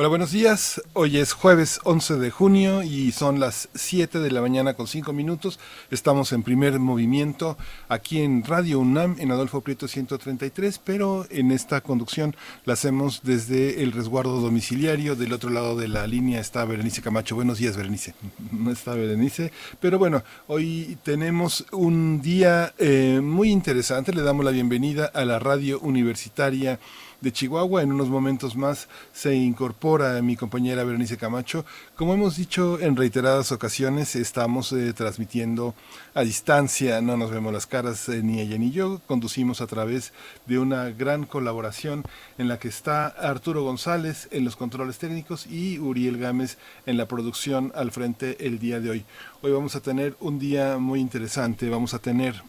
Hola, buenos días. Hoy es jueves 11 de junio y son las 7 de la mañana con 5 minutos. Estamos en primer movimiento aquí en Radio UNAM en Adolfo Prieto 133, pero en esta conducción la hacemos desde el resguardo domiciliario. Del otro lado de la línea está Berenice Camacho. Buenos días, Berenice. No está Berenice, pero bueno, hoy tenemos un día eh, muy interesante. Le damos la bienvenida a la radio universitaria de Chihuahua. En unos momentos más se incorpora mi compañera Berenice Camacho. Como hemos dicho en reiteradas ocasiones, estamos eh, transmitiendo a distancia, no nos vemos las caras eh, ni ella ni yo. Conducimos a través de una gran colaboración en la que está Arturo González en los controles técnicos y Uriel Gámez en la producción al frente el día de hoy. Hoy vamos a tener un día muy interesante, vamos a tener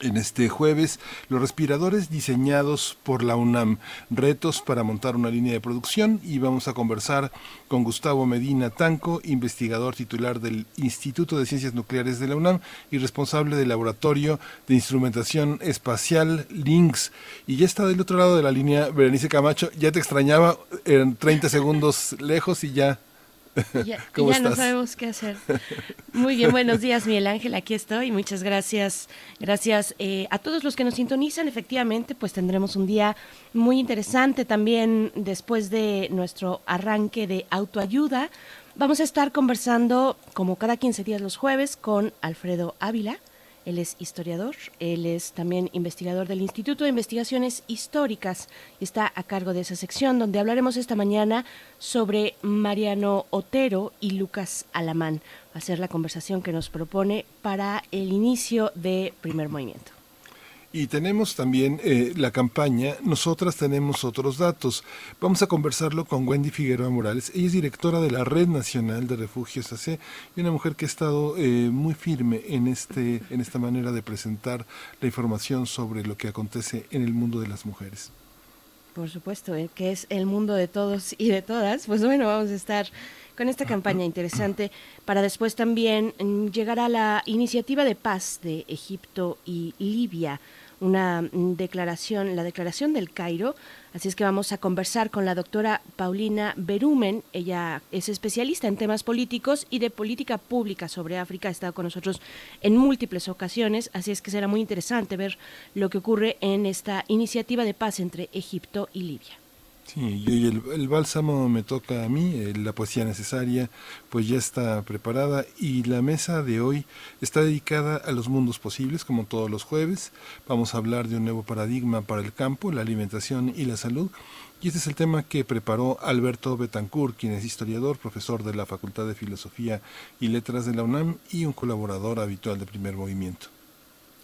en este jueves, los respiradores diseñados por la UNAM, retos para montar una línea de producción y vamos a conversar con Gustavo Medina Tanco, investigador titular del Instituto de Ciencias Nucleares de la UNAM y responsable del Laboratorio de Instrumentación Espacial LINX. Y ya está del otro lado de la línea Berenice Camacho, ya te extrañaba, en 30 segundos lejos y ya ya, ya no sabemos qué hacer. Muy bien, buenos días, Miguel Ángel, aquí estoy. Muchas gracias, gracias eh, a todos los que nos sintonizan. Efectivamente, pues tendremos un día muy interesante también después de nuestro arranque de autoayuda. Vamos a estar conversando, como cada 15 días los jueves, con Alfredo Ávila él es historiador, él es también investigador del Instituto de Investigaciones Históricas y está a cargo de esa sección donde hablaremos esta mañana sobre Mariano Otero y Lucas Alamán. Va a ser la conversación que nos propone para el inicio de primer movimiento. Y tenemos también eh, la campaña Nosotras tenemos otros datos. Vamos a conversarlo con Wendy Figueroa Morales. Ella es directora de la Red Nacional de Refugios AC y una mujer que ha estado eh, muy firme en, este, en esta manera de presentar la información sobre lo que acontece en el mundo de las mujeres. Por supuesto, eh, que es el mundo de todos y de todas. Pues bueno, vamos a estar con esta campaña interesante para después también mm, llegar a la iniciativa de paz de Egipto y Libia una mm, declaración, la declaración del Cairo. Así es que vamos a conversar con la doctora Paulina Berumen. Ella es especialista en temas políticos y de política pública sobre África. Ha estado con nosotros en múltiples ocasiones. Así es que será muy interesante ver lo que ocurre en esta iniciativa de paz entre Egipto y Libia. Sí, y el, bálsamo me toca a mí, eh, la poesía necesaria, pues ya está preparada y la mesa de hoy está dedicada a los mundos posibles, como todos los jueves. Vamos a hablar de un nuevo paradigma para el campo, la alimentación y la salud. Y este es el tema que preparó Alberto Betancourt, quien es historiador, profesor de la Facultad de Filosofía y Letras de la UNAM y un colaborador habitual de Primer Movimiento.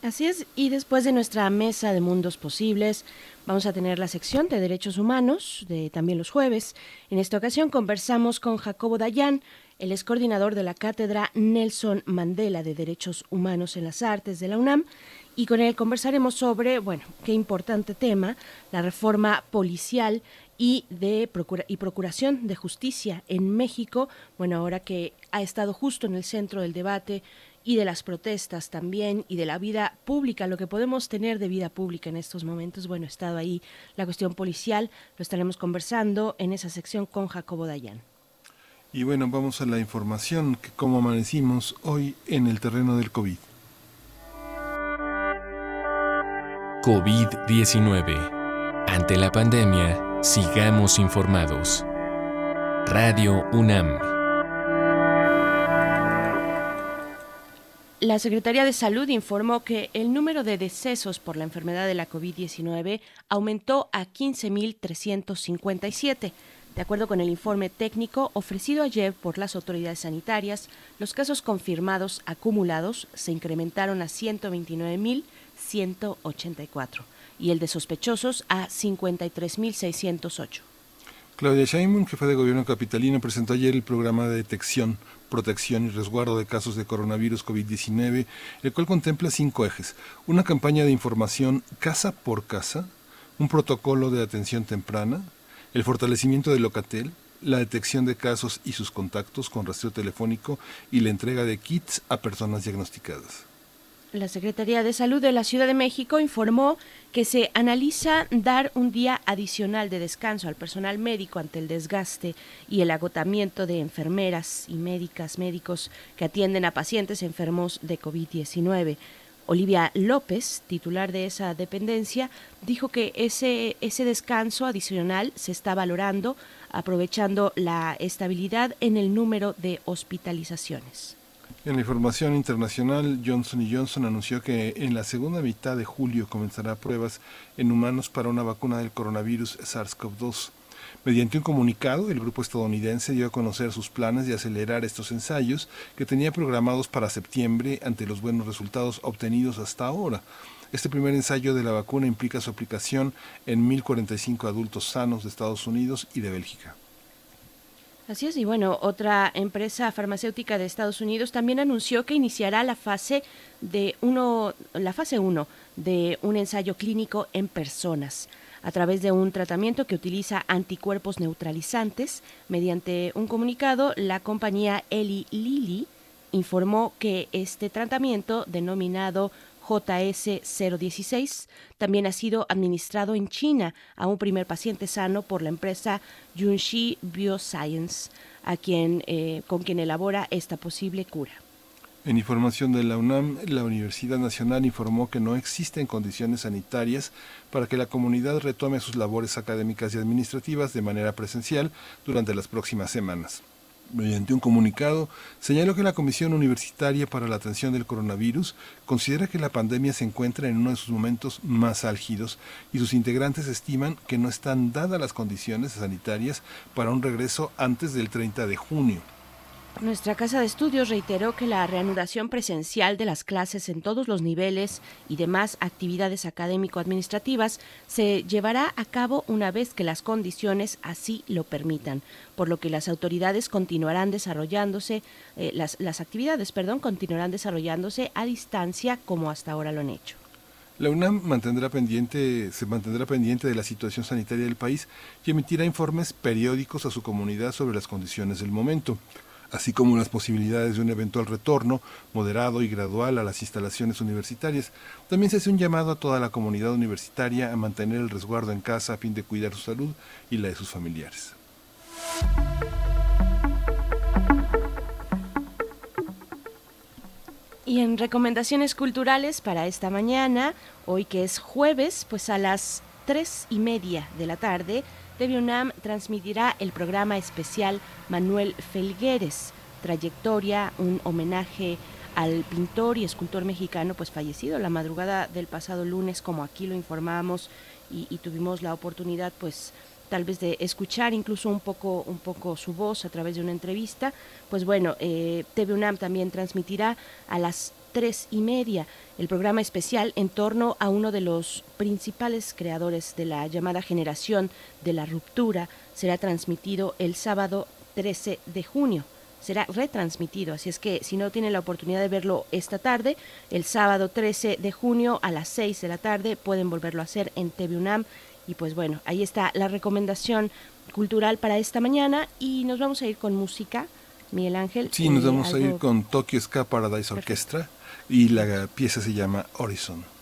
Así es, y después de nuestra mesa de mundos posibles, vamos a tener la sección de derechos humanos, de también los jueves. En esta ocasión conversamos con Jacobo Dayan, el es coordinador de la Cátedra Nelson Mandela de Derechos Humanos en las Artes de la UNAM, y con él conversaremos sobre, bueno, qué importante tema, la reforma policial y de y procuración de justicia en México, bueno, ahora que ha estado justo en el centro del debate y de las protestas también y de la vida pública, lo que podemos tener de vida pública en estos momentos. Bueno, ha estado ahí la cuestión policial, lo estaremos conversando en esa sección con Jacobo Dayan. Y bueno, vamos a la información que cómo amanecimos hoy en el terreno del COVID. COVID-19. Ante la pandemia, sigamos informados. Radio UNAM. La Secretaría de Salud informó que el número de decesos por la enfermedad de la COVID-19 aumentó a 15.357. De acuerdo con el informe técnico ofrecido ayer por las autoridades sanitarias, los casos confirmados acumulados se incrementaron a 129.184 y el de sospechosos a 53.608. Claudia Sheinbaum, jefa de gobierno capitalino, presentó ayer el programa de detección, protección y resguardo de casos de coronavirus COVID-19, el cual contempla cinco ejes. Una campaña de información casa por casa, un protocolo de atención temprana, el fortalecimiento de Locatel, la detección de casos y sus contactos con rastreo telefónico y la entrega de kits a personas diagnosticadas. La Secretaría de Salud de la Ciudad de México informó que se analiza dar un día adicional de descanso al personal médico ante el desgaste y el agotamiento de enfermeras y médicas, médicos que atienden a pacientes enfermos de COVID-19. Olivia López, titular de esa dependencia, dijo que ese, ese descanso adicional se está valorando aprovechando la estabilidad en el número de hospitalizaciones. En la información internacional, Johnson Johnson anunció que en la segunda mitad de julio comenzará pruebas en humanos para una vacuna del coronavirus SARS-CoV-2. Mediante un comunicado, el grupo estadounidense dio a conocer sus planes de acelerar estos ensayos que tenía programados para septiembre ante los buenos resultados obtenidos hasta ahora. Este primer ensayo de la vacuna implica su aplicación en 1.045 adultos sanos de Estados Unidos y de Bélgica. Así es, y bueno, otra empresa farmacéutica de Estados Unidos también anunció que iniciará la fase de uno, la fase 1 de un ensayo clínico en personas a través de un tratamiento que utiliza anticuerpos neutralizantes. Mediante un comunicado, la compañía Eli Lilly informó que este tratamiento, denominado JS016, también ha sido administrado en China a un primer paciente sano por la empresa Junshi Bioscience, a quien, eh, con quien elabora esta posible cura. En información de la UNAM, la Universidad Nacional informó que no existen condiciones sanitarias para que la comunidad retome sus labores académicas y administrativas de manera presencial durante las próximas semanas. Mediante un comunicado, señaló que la Comisión Universitaria para la Atención del Coronavirus considera que la pandemia se encuentra en uno de sus momentos más álgidos y sus integrantes estiman que no están dadas las condiciones sanitarias para un regreso antes del 30 de junio. Nuestra casa de estudios reiteró que la reanudación presencial de las clases en todos los niveles y demás actividades académico-administrativas se llevará a cabo una vez que las condiciones así lo permitan, por lo que las autoridades continuarán desarrollándose, eh, las, las actividades, perdón, continuarán desarrollándose a distancia como hasta ahora lo han hecho. La UNAM mantendrá pendiente, se mantendrá pendiente de la situación sanitaria del país y emitirá informes periódicos a su comunidad sobre las condiciones del momento así como las posibilidades de un eventual retorno moderado y gradual a las instalaciones universitarias. También se hace un llamado a toda la comunidad universitaria a mantener el resguardo en casa a fin de cuidar su salud y la de sus familiares. Y en recomendaciones culturales para esta mañana, hoy que es jueves, pues a las tres y media de la tarde, TV UNAM transmitirá el programa especial Manuel Felgueres, trayectoria, un homenaje al pintor y escultor mexicano pues fallecido la madrugada del pasado lunes como aquí lo informamos y, tuvimos la oportunidad pues tal vez de escuchar incluso un poco un poco su voz a través de una entrevista. Pues bueno eh, TV UNAM también transmitirá a las tres y media el programa especial en torno a uno de los principales creadores de la llamada generación de la ruptura. Será transmitido el sábado 13 de junio. Será retransmitido, así es que si no tienen la oportunidad de verlo esta tarde, el sábado 13 de junio a las 6 de la tarde pueden volverlo a hacer en TV UNAM. Y pues bueno, ahí está la recomendación cultural para esta mañana y nos vamos a ir con música. Miguel Ángel. Sí, nos eh, vamos a ir con Tokyo Ska Paradise Orchestra y la pieza se llama Horizon.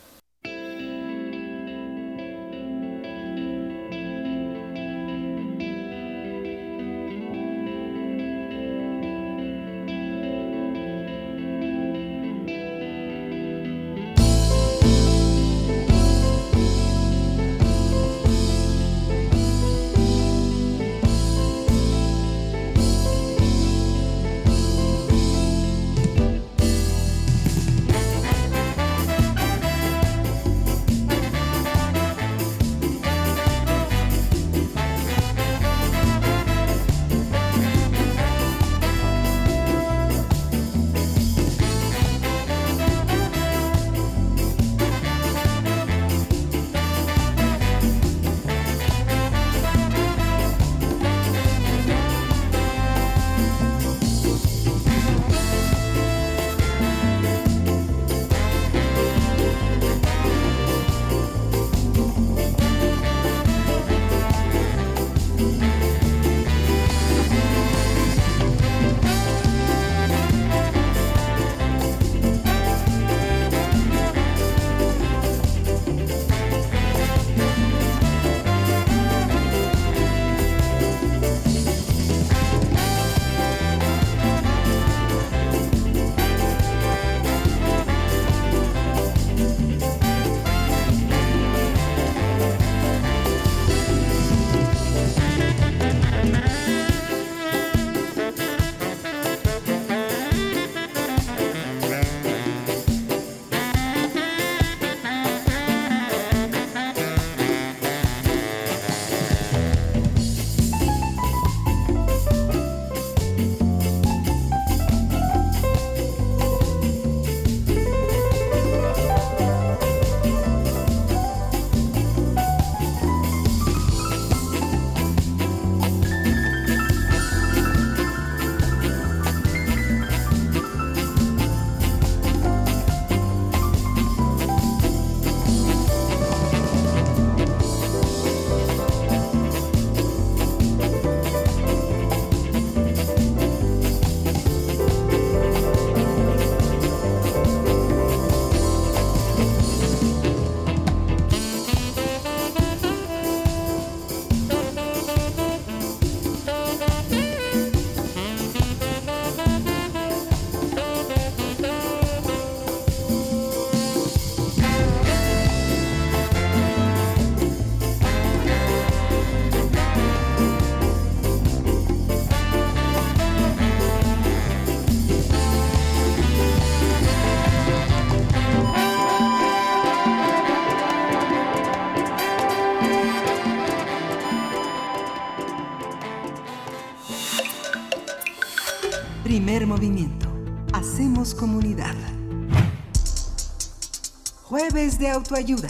De autoayuda.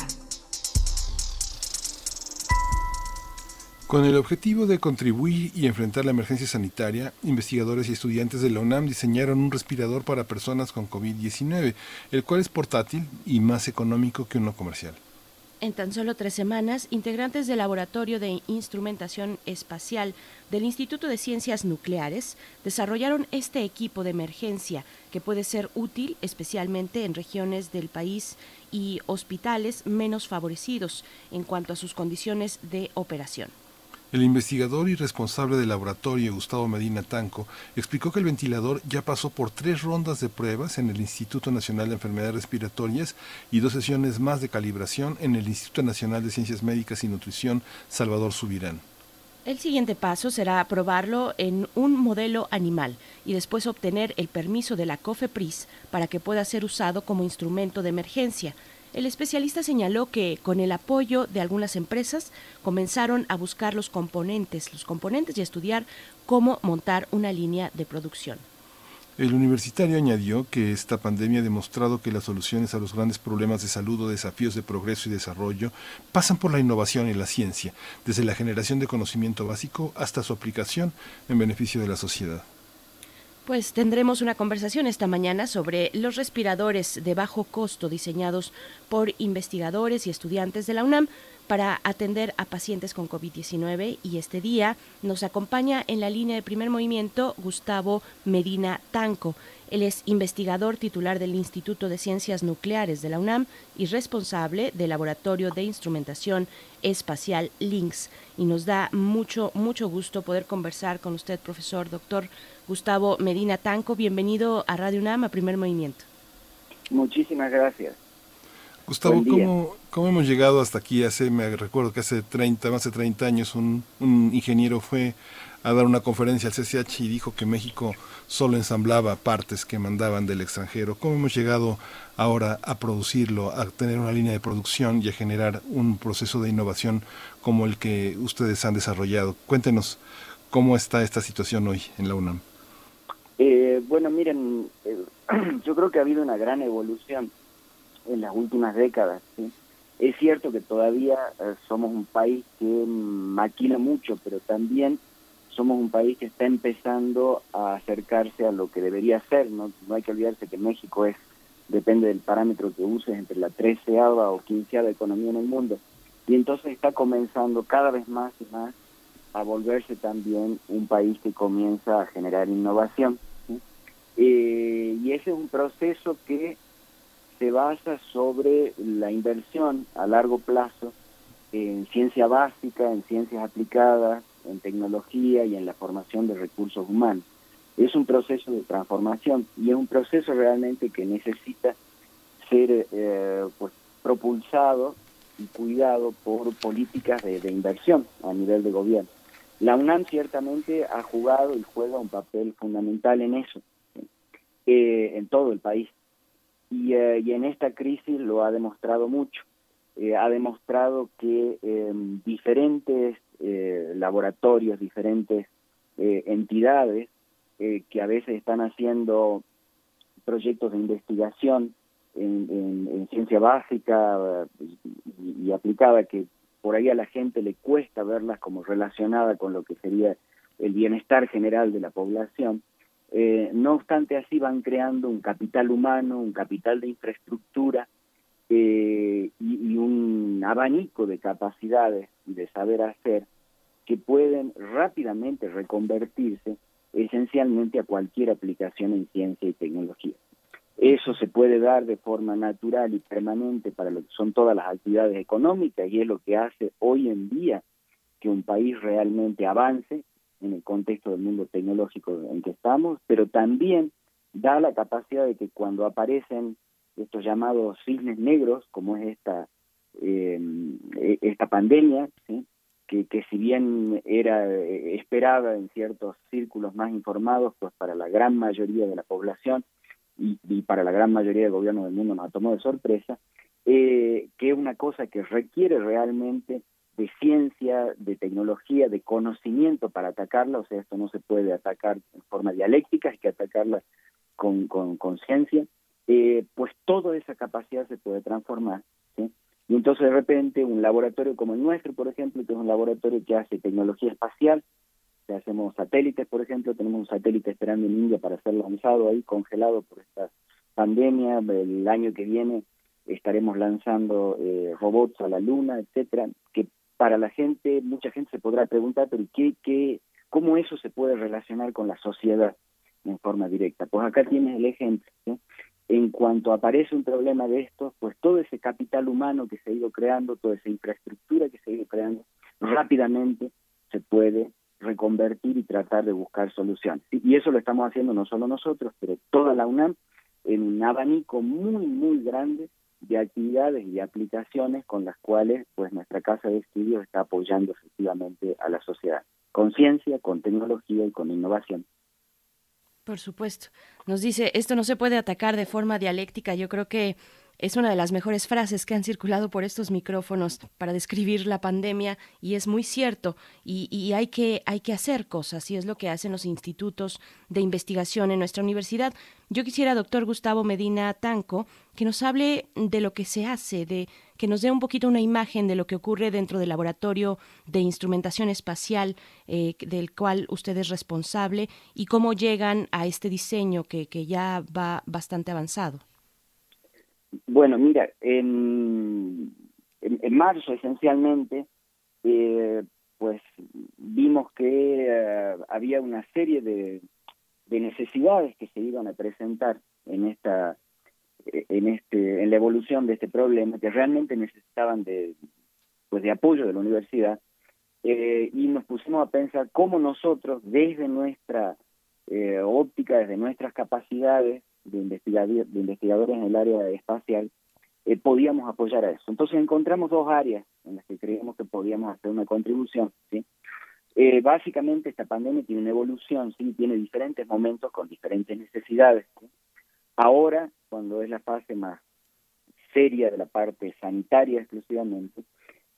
Con el objetivo de contribuir y enfrentar la emergencia sanitaria, investigadores y estudiantes de la UNAM diseñaron un respirador para personas con COVID-19, el cual es portátil y más económico que uno comercial. En tan solo tres semanas, integrantes del Laboratorio de Instrumentación Espacial del Instituto de Ciencias Nucleares desarrollaron este equipo de emergencia que puede ser útil especialmente en regiones del país y hospitales menos favorecidos en cuanto a sus condiciones de operación. El investigador y responsable del laboratorio, Gustavo Medina Tanco, explicó que el ventilador ya pasó por tres rondas de pruebas en el Instituto Nacional de Enfermedades Respiratorias y dos sesiones más de calibración en el Instituto Nacional de Ciencias Médicas y Nutrición Salvador Subirán. El siguiente paso será probarlo en un modelo animal y después obtener el permiso de la COFEPRIS para que pueda ser usado como instrumento de emergencia el especialista señaló que con el apoyo de algunas empresas comenzaron a buscar los componentes, los componentes y estudiar cómo montar una línea de producción. El universitario añadió que esta pandemia ha demostrado que las soluciones a los grandes problemas de salud o desafíos de progreso y desarrollo pasan por la innovación y la ciencia, desde la generación de conocimiento básico hasta su aplicación en beneficio de la sociedad. Pues tendremos una conversación esta mañana sobre los respiradores de bajo costo diseñados por investigadores y estudiantes de la UNAM para atender a pacientes con COVID-19 y este día nos acompaña en la línea de primer movimiento Gustavo Medina Tanco. Él es investigador titular del Instituto de Ciencias Nucleares de la UNAM y responsable del Laboratorio de Instrumentación Espacial LINX. Y nos da mucho, mucho gusto poder conversar con usted, profesor, doctor Gustavo Medina Tanco. Bienvenido a Radio UNAM, a Primer Movimiento. Muchísimas gracias. Gustavo, ¿cómo, ¿cómo, hemos llegado hasta aquí? Hace, me recuerdo que hace 30, más de 30 años un, un ingeniero fue a dar una conferencia al CCH y dijo que México solo ensamblaba partes que mandaban del extranjero. ¿Cómo hemos llegado ahora a producirlo, a tener una línea de producción y a generar un proceso de innovación como el que ustedes han desarrollado? Cuéntenos cómo está esta situación hoy en la UNAM. Eh, bueno, miren, eh, yo creo que ha habido una gran evolución en las últimas décadas. Es cierto que todavía eh, somos un país que maquina mucho, pero también somos un país que está empezando a acercarse a lo que debería ser. No, no hay que olvidarse que México es, depende del parámetro que uses, entre la treceava o quinceava economía en el mundo. Y entonces está comenzando cada vez más y más a volverse también un país que comienza a generar innovación. Eh, y ese es un proceso que se basa sobre la inversión a largo plazo en ciencia básica, en ciencias aplicadas, en tecnología y en la formación de recursos humanos. Es un proceso de transformación y es un proceso realmente que necesita ser eh, pues, propulsado y cuidado por políticas de, inversión a nivel de gobierno. La UNAM ciertamente ha jugado y juega un papel fundamental en eso, eh, en todo el país. Y, eh, y, en esta crisis lo ha demostrado mucho. ha demostrado que em, diferentes eh, laboratorios, diferentes eh, entidades eh, que a veces están haciendo proyectos de investigación en, ciencia básica y, aplicada que por ahí a la gente le cuesta verlas como relacionada con lo que sería el bienestar general de la población. No obstante, así van creando un capital humano, un capital de infraestructura y, un abanico de capacidades de saber hacer que pueden rápidamente reconvertirse esencialmente a cualquier aplicación en ciencia y tecnología. Eso se puede dar de forma natural y permanente para lo que son todas las actividades económicas y es lo que hace hoy en día que un país realmente avance en el contexto del mundo tecnológico en que estamos, pero también da la capacidad de que cuando aparecen estos llamados cisnes negros, como es esta, eh, esta pandemia, ¿sí? que, que si bien era eh, esperada en ciertos círculos más informados, pues para la gran mayoría de la población y, para la gran mayoría del gobierno del mundo nos tomó de sorpresa, eh, que es una cosa que requiere realmente de ciencia, de tecnología, de conocimiento para atacarla, o sea, esto no se puede atacar en forma dialéctica, hay que atacarla con conciencia, eh, pues toda esa capacidad se puede transformar. Y entonces de repente un laboratorio como el nuestro, por ejemplo, que es un laboratorio que hace tecnología espacial, que hacemos satélites, por ejemplo, tenemos un satélite esperando en India para ser lanzado ahí, congelado por esta pandemia, el año que viene estaremos lanzando eh, robots a la luna, etcétera, que para la gente, mucha gente se podrá preguntar, pero ¿qué, qué, ¿cómo eso se puede relacionar con la sociedad en forma directa? Pues acá tienes el ejemplo. En cuanto aparece un problema de estos, pues todo ese capital humano que se ha ido creando, toda esa infraestructura que se ha ido creando, rápidamente se puede reconvertir y tratar de buscar soluciones. Y eso lo estamos haciendo no solo nosotros, pero toda la UNAM en un abanico muy, muy grande de actividades y aplicaciones con las cuales pues nuestra casa de estudios está apoyando efectivamente a la sociedad, con ciencia, con tecnología y con innovación. Por supuesto. Nos dice, esto no se puede atacar de forma dialéctica. Yo creo que es una de las mejores frases que han circulado por estos micrófonos para describir la pandemia y es muy cierto y, hay, que, hay que hacer cosas y es lo que hacen los institutos de investigación en nuestra universidad. Yo quisiera, doctor Gustavo Medina Tanco, que nos hable de lo que se hace, de que nos dé un poquito una imagen de lo que ocurre dentro del laboratorio de instrumentación espacial eh, del cual usted es responsable y cómo llegan a este diseño que ya va bastante avanzado. Bueno, mira, en, en, marzo esencialmente, eh, pues vimos que eh, había una serie de, de necesidades que se iban a presentar en esta en este en la evolución de este problema que realmente necesitaban de pues de apoyo de la universidad eh, y nos pusimos a pensar cómo nosotros desde nuestra óptica desde nuestras capacidades de, investigadores, de investigadores en el área espacial, eh, podíamos apoyar a eso. Entonces encontramos dos áreas en las que creíamos que podíamos hacer una contribución. ¿sí? Eh, básicamente esta pandemia tiene una evolución, sí, tiene diferentes momentos con diferentes necesidades. Ahora, cuando es la fase más seria de la parte sanitaria exclusivamente,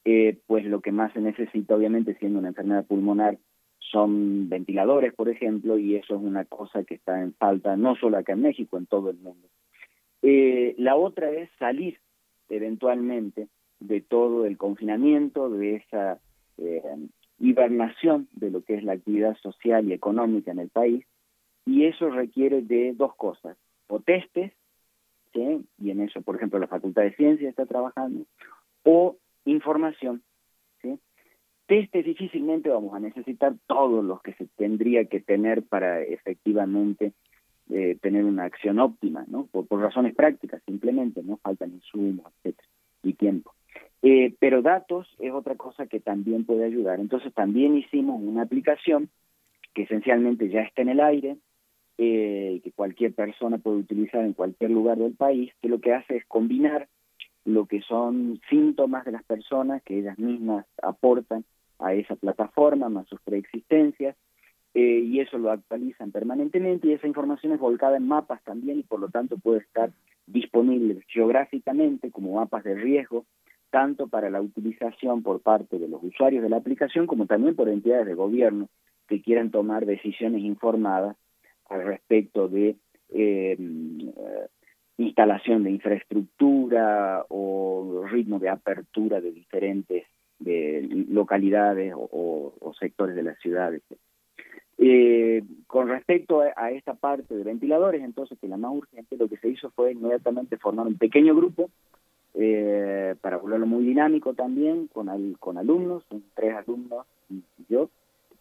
eh, pues lo que más se necesita, obviamente, siendo una enfermedad pulmonar, son ventiladores, por ejemplo, y eso es una cosa que está en falta no solo acá en México, en todo el mundo. Eh, la otra es salir eventualmente de todo el confinamiento, de esa eh, hibernación de lo que es la actividad social y económica en el país, y eso requiere de dos cosas, o testes, y en eso, por ejemplo, la Facultad de Ciencias está trabajando, o información, testes difícilmente vamos a necesitar todos los que se tendría que tener para efectivamente eh, tener una acción óptima, ¿no? Por, razones prácticas, simplemente, ¿no? Faltan insumos, etcétera, y tiempo. Eh, pero datos es otra cosa que también puede ayudar. Entonces también hicimos una aplicación que esencialmente ya está en el aire, eh, que cualquier persona puede utilizar en cualquier lugar del país, que lo que hace es combinar lo que son síntomas de las personas que ellas mismas aportan a esa plataforma, más sus preexistencias, eh, y eso lo actualizan permanentemente y esa información es volcada en mapas también y por lo tanto puede estar disponible geográficamente como mapas de riesgo, tanto para la utilización por parte de los usuarios de la aplicación como también por entidades de gobierno que quieran tomar decisiones informadas al respecto de eh, instalación de infraestructura o ritmo de apertura de diferentes de localidades o, sectores de las ciudades. Eh, con respecto a, esta parte de ventiladores, entonces, que la más urgente, lo que se hizo fue inmediatamente formar un pequeño grupo eh, para volverlo muy dinámico también, con, con alumnos, tres alumnos y yo,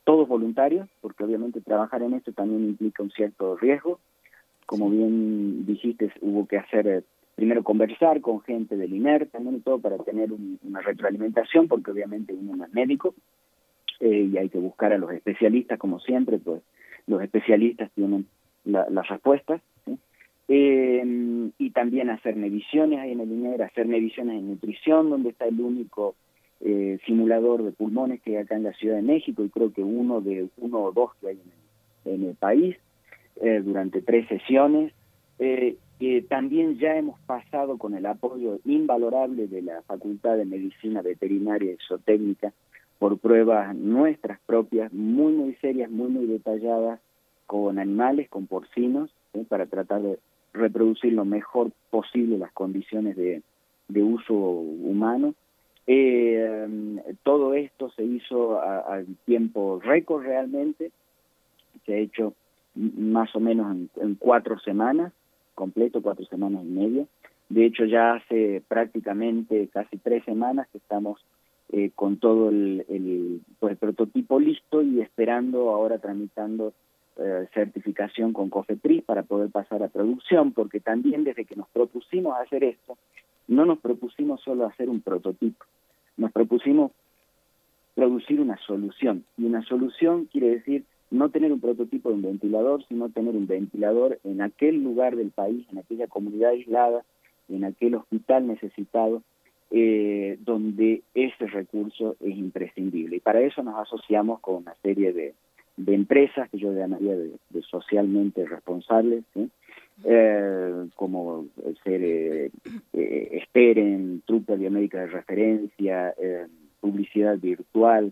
todos voluntarios, porque obviamente trabajar en esto también implica un cierto riesgo. Como bien dijiste, hubo que hacer eh, primero conversar con gente del INER también y todo para tener una retroalimentación, porque obviamente uno no es médico eh, y hay que buscar a los especialistas, como siempre, pues los especialistas tienen las respuestas. Eh, y también hacer mediciones ahí en el INER, hacer mediciones en nutrición, donde está el único eh, simulador de pulmones que hay acá en la Ciudad de México, y creo que uno de uno o dos que hay en el país, durante tres sesiones. También ya hemos pasado con el apoyo invalorable de la Facultad de Medicina Veterinaria y Zootécnica por pruebas nuestras propias, muy, muy serias, muy, muy detalladas, con animales, con porcinos, para tratar de reproducir lo mejor posible las condiciones de, uso humano. Eh, todo esto se hizo al tiempo récord realmente, se ha hecho más o menos en, cuatro semanas, completo cuatro semanas y media. De hecho, ya hace prácticamente casi tres semanas que estamos eh, con todo el, pues, el prototipo listo y esperando ahora tramitando eh, certificación con COFEPRIS para poder pasar a producción, porque también desde que nos propusimos hacer esto, no nos propusimos solo hacer un prototipo, nos propusimos producir una solución. Y una solución quiere decir no tener un prototipo de un ventilador, sino tener un ventilador en aquel lugar del país, en aquella comunidad aislada, en aquel hospital necesitado, eh, donde ese recurso es imprescindible. Y para eso nos asociamos con una serie de, empresas que yo llamaría de, socialmente responsables, eh, como ser eh, eh, Esperen, Trupa Biomédica de Referencia, Publicidad Virtual,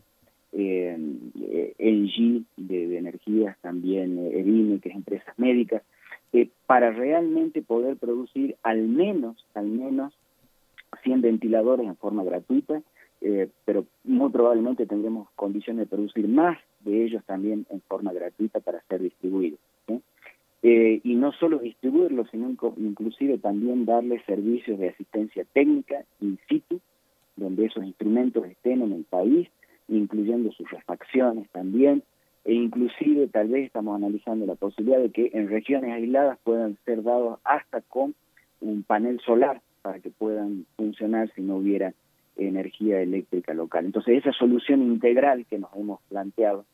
ENGIE de, de, energías, también EVIME, que es empresas médicas, para realmente poder producir al menos, al menos 100 ventiladores en forma gratuita, eh, pero muy probablemente tendremos condiciones de producir más de ellos también en forma gratuita para ser distribuidos. Eh, y no solo distribuirlos, sino inclusive también darles servicios de asistencia técnica in situ, donde esos instrumentos estén en el país, incluyendo sus refacciones también, e inclusive tal vez estamos analizando la posibilidad de que en regiones aisladas puedan ser dados hasta con un panel solar para que puedan funcionar si no hubiera energía eléctrica local. Entonces, esa solución integral que nos hemos planteado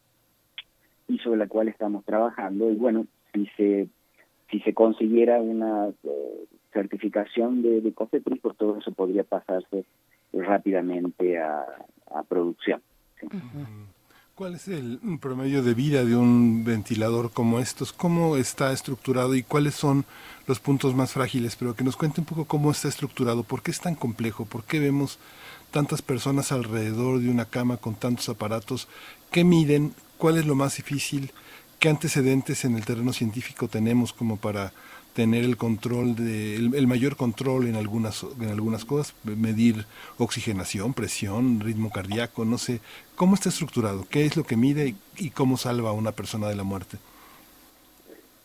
y sobre la cual estamos trabajando, y bueno, si se, si se consiguiera una eh, certificación de, de COFEPRIS, pues todo eso podría pasarse rápidamente a, producción. ¿Cuál es el promedio de vida de un ventilador como estos? ¿Cómo está estructurado y cuáles son los puntos más frágiles? Pero que nos cuente un poco cómo está estructurado, por qué es tan complejo, por qué vemos tantas personas alrededor de una cama con tantos aparatos, qué miden, cuál es lo más difícil, qué antecedentes en el terreno científico tenemos como para tener el control de el, mayor control en algunas en algunas cosas medir oxigenación presión ritmo cardíaco no sé cómo está estructurado qué es lo que mide y, cómo salva a una persona de la muerte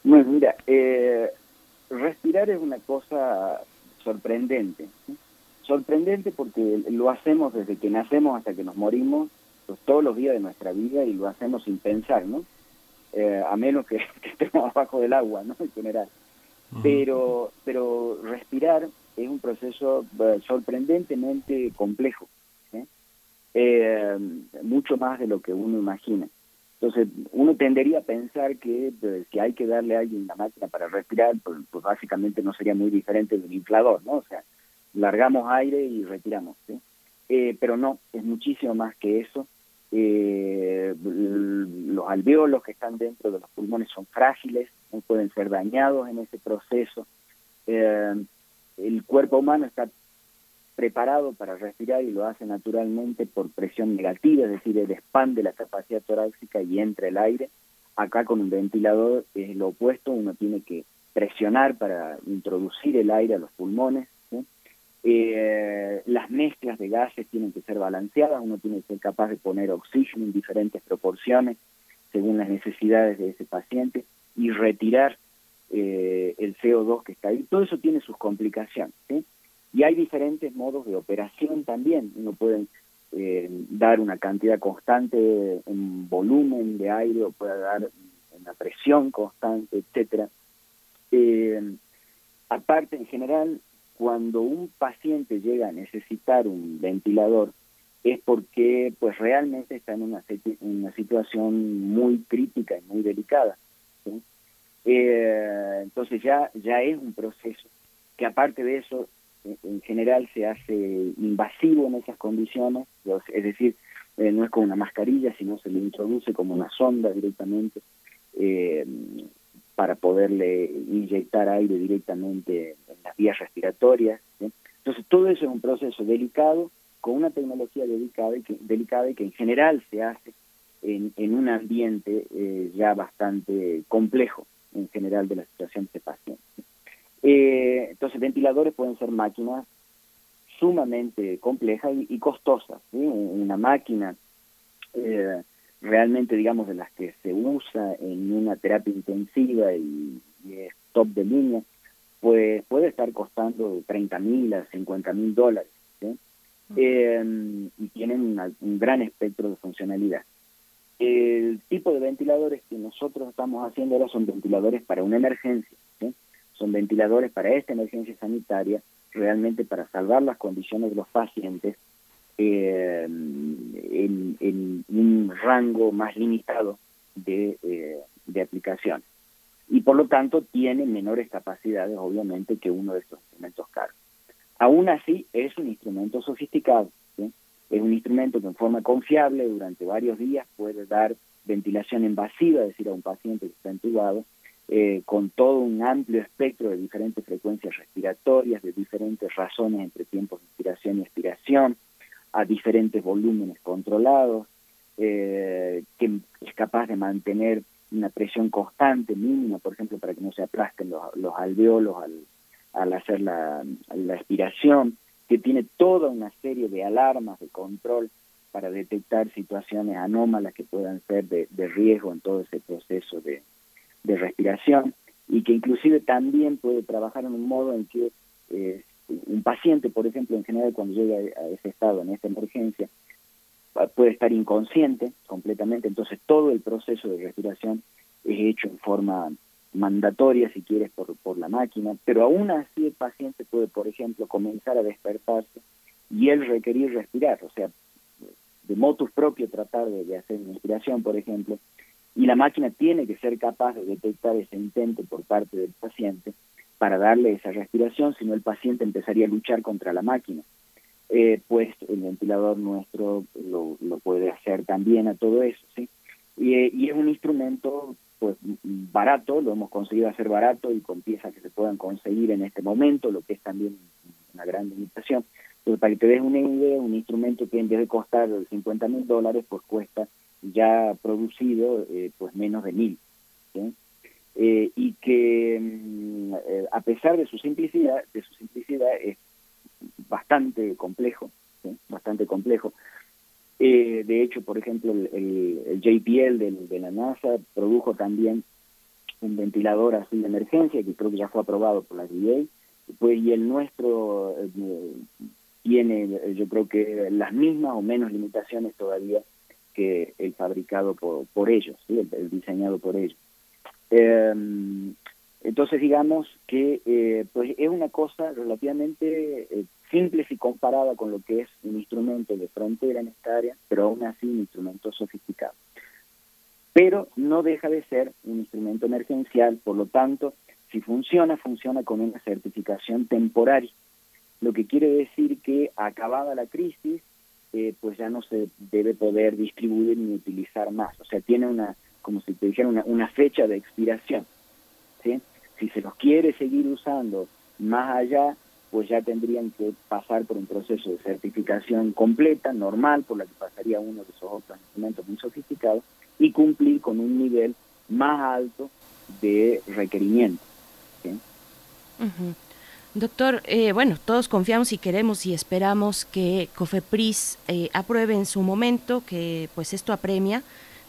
bueno mira eh, respirar es una cosa sorprendente sorprendente porque lo hacemos desde que nacemos hasta que nos morimos pues, todos los días de nuestra vida y lo hacemos sin pensar no eh, a menos que, que, estemos abajo del agua no en general pero, pero respirar es un proceso eh, sorprendentemente complejo, eh, mucho más de lo que uno imagina. Entonces, uno tendería a pensar que eh, si hay que darle a alguien la máquina para respirar, pues, pues, básicamente no sería muy diferente de un inflador, ¿no? O sea, largamos aire y retiramos, pero no, es muchísimo más que eso eh, los alveolos que están dentro de los pulmones son frágiles, pueden ser dañados en ese proceso. Eh, el cuerpo humano está preparado para respirar y lo hace naturalmente por presión negativa, es decir, él expande la capacidad torácica y entra el aire. Acá con un ventilador es lo opuesto, uno tiene que presionar para introducir el aire a los pulmones eh, las mezclas de gases tienen que ser balanceadas, uno tiene que ser capaz de poner oxígeno en diferentes proporciones según las necesidades de ese paciente y retirar eh, el CO2 que está ahí. Todo eso tiene sus complicaciones. Y hay diferentes modos de operación también. Uno puede eh, dar una cantidad constante en volumen de aire o puede dar una presión constante, etcétera. aparte, en general, cuando un paciente llega a necesitar un ventilador es porque pues realmente está en una situación muy crítica y muy delicada. Eh, entonces ya, ya es un proceso que aparte de eso en general se hace invasivo en esas condiciones, es decir, eh, no es con una mascarilla, sino se le introduce como una sonda directamente. Eh, para poderle inyectar aire directamente en las vías respiratorias. Entonces, todo eso es un proceso delicado, con una tecnología delicada y que, delicada y que en general se hace en, en un ambiente eh, ya bastante complejo en general de la situación de paciente. Eh, entonces, ventiladores pueden ser máquinas sumamente complejas y, costosas. Una máquina eh, realmente, digamos, de las que se usa en una terapia intensiva y, es top de línea, pues puede estar costando 30 mil a 50 mil dólares. Eh, y tienen un gran espectro de funcionalidad. El tipo de ventiladores que nosotros estamos haciendo ahora son ventiladores para una emergencia, son ventiladores para esta emergencia sanitaria, realmente para salvar las condiciones de los pacientes eh, en, un rango más limitado de, eh, de aplicación. Y por lo tanto tiene menores capacidades, obviamente, que uno de estos instrumentos caros. Aún así, es un instrumento sofisticado. Es un instrumento que en forma confiable durante varios días puede dar ventilación invasiva, es decir, a un paciente que está entubado, eh, con todo un amplio espectro de diferentes frecuencias respiratorias, de diferentes razones entre tiempos de inspiración y expiración, a diferentes volúmenes controlados, eh, que es capaz de mantener una presión constante, mínima, por ejemplo, para que no se aplasten los, alveolos al, hacer la expiración, que tiene toda una serie de alarmas de control para detectar situaciones anómalas que puedan ser de, riesgo en todo ese proceso de, respiración y que inclusive también puede trabajar en un modo en que eh, un paciente, por ejemplo, en general cuando llega a ese estado, en esta emergencia, puede estar inconsciente completamente, entonces todo el proceso de respiración es hecho en forma mandatoria, si quieres, por, por la máquina, pero aún así el paciente puede, por ejemplo, comenzar a despertarse y él requerir respirar, o sea, de motus propio tratar de, hacer una inspiración, por ejemplo, y la máquina tiene que ser capaz de detectar ese intento por parte del paciente para darle esa respiración, si no el paciente empezaría a luchar contra la máquina. Eh, pues el ventilador nuestro lo, lo, puede hacer también a todo eso, ¿sí? Y, y es un instrumento pues barato, lo hemos conseguido hacer barato y con piezas que se puedan conseguir en este momento, lo que es también una gran limitación. Pero para que te des una idea, un instrumento que en vez de costar 50 mil dólares, pues cuesta ya producido eh, pues menos de mil. Eh, y que mm, eh, a pesar de su simplicidad, de su simplicidad es bastante complejo, bastante complejo. Eh, de hecho, por ejemplo, el, JPL de la NASA produjo también un ventilador así de emergencia que creo que ya fue aprobado por la FDA. Pues, y el nuestro eh, tiene, yo creo que las mismas o menos limitaciones todavía que el fabricado por, ellos, el, diseñado por ellos. Em, entonces digamos que eh, pues es una cosa relativamente simple si comparada con lo que es un instrumento de frontera en esta área, pero aún así un instrumento sofisticado. Pero no deja de ser un instrumento emergencial, por lo tanto, si funciona, funciona con una certificación temporaria, lo que quiere decir que acabada la crisis, eh, pues ya no se debe poder distribuir ni utilizar más, o sea, tiene una, como si te dijera, una, fecha de expiración. Si se los quiere seguir usando más allá, pues ya tendrían que pasar por un proceso de certificación completa, normal, por la que pasaría uno de esos otros instrumentos muy sofisticados, y cumplir con un nivel más alto de requerimiento. Doctor, eh, bueno, todos confiamos y queremos y esperamos que COFEPRIS eh, apruebe en su momento, que pues esto apremia,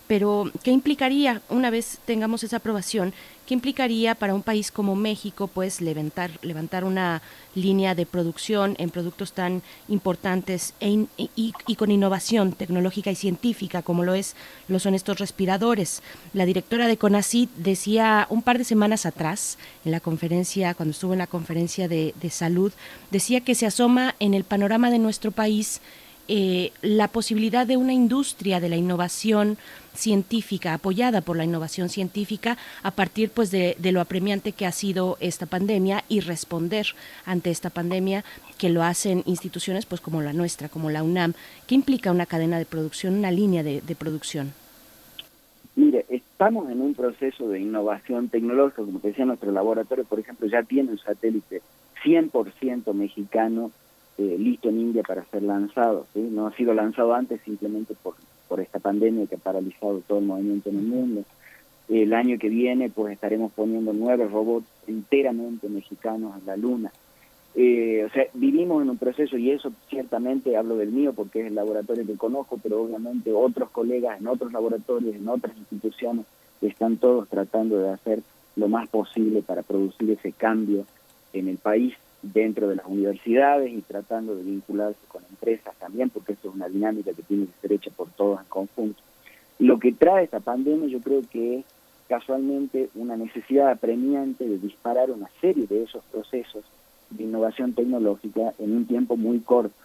pero ¿qué implicaría, una vez tengamos esa aprobación, qué implicaría para un país como México, pues levantar, levantar una línea de producción en productos tan importantes e y, con innovación tecnológica y científica como lo es lo son estos respiradores. La directora de CONACYT decía un par de semanas atrás en la conferencia, cuando estuvo en la conferencia de, de salud, decía que se asoma en el panorama de nuestro país eh, la posibilidad de una industria de la innovación científica, apoyada por la innovación científica, a partir pues de, lo apremiante que ha sido esta pandemia y responder ante esta pandemia que lo hacen instituciones pues como la nuestra, como la UNAM. ¿Qué implica una cadena de producción, una línea de, producción? Mire, estamos en un proceso de innovación tecnológica, como te decía, nuestro laboratorio, por ejemplo, ya tiene un satélite 100% mexicano eh, listo en India para ser lanzado. ¿sí? No ha sido lanzado antes simplemente por, por esta pandemia que ha paralizado todo el movimiento en el mundo. El año que viene pues estaremos poniendo nueve robots enteramente mexicanos en la Luna. Eh, o sea, vivimos en un proceso y eso ciertamente hablo del mío porque es el laboratorio que conozco, pero obviamente otros colegas en otros laboratorios, en otras instituciones, están todos tratando de hacer lo más posible para producir ese cambio en el país dentro de las universidades y tratando de vincularse con empresas también, porque eso es una dinámica que tiene que ser hecha por todos en conjunto. Lo que trae esta pandemia yo creo que es casualmente una necesidad apremiante de disparar una serie de esos procesos de innovación tecnológica en un tiempo muy corto.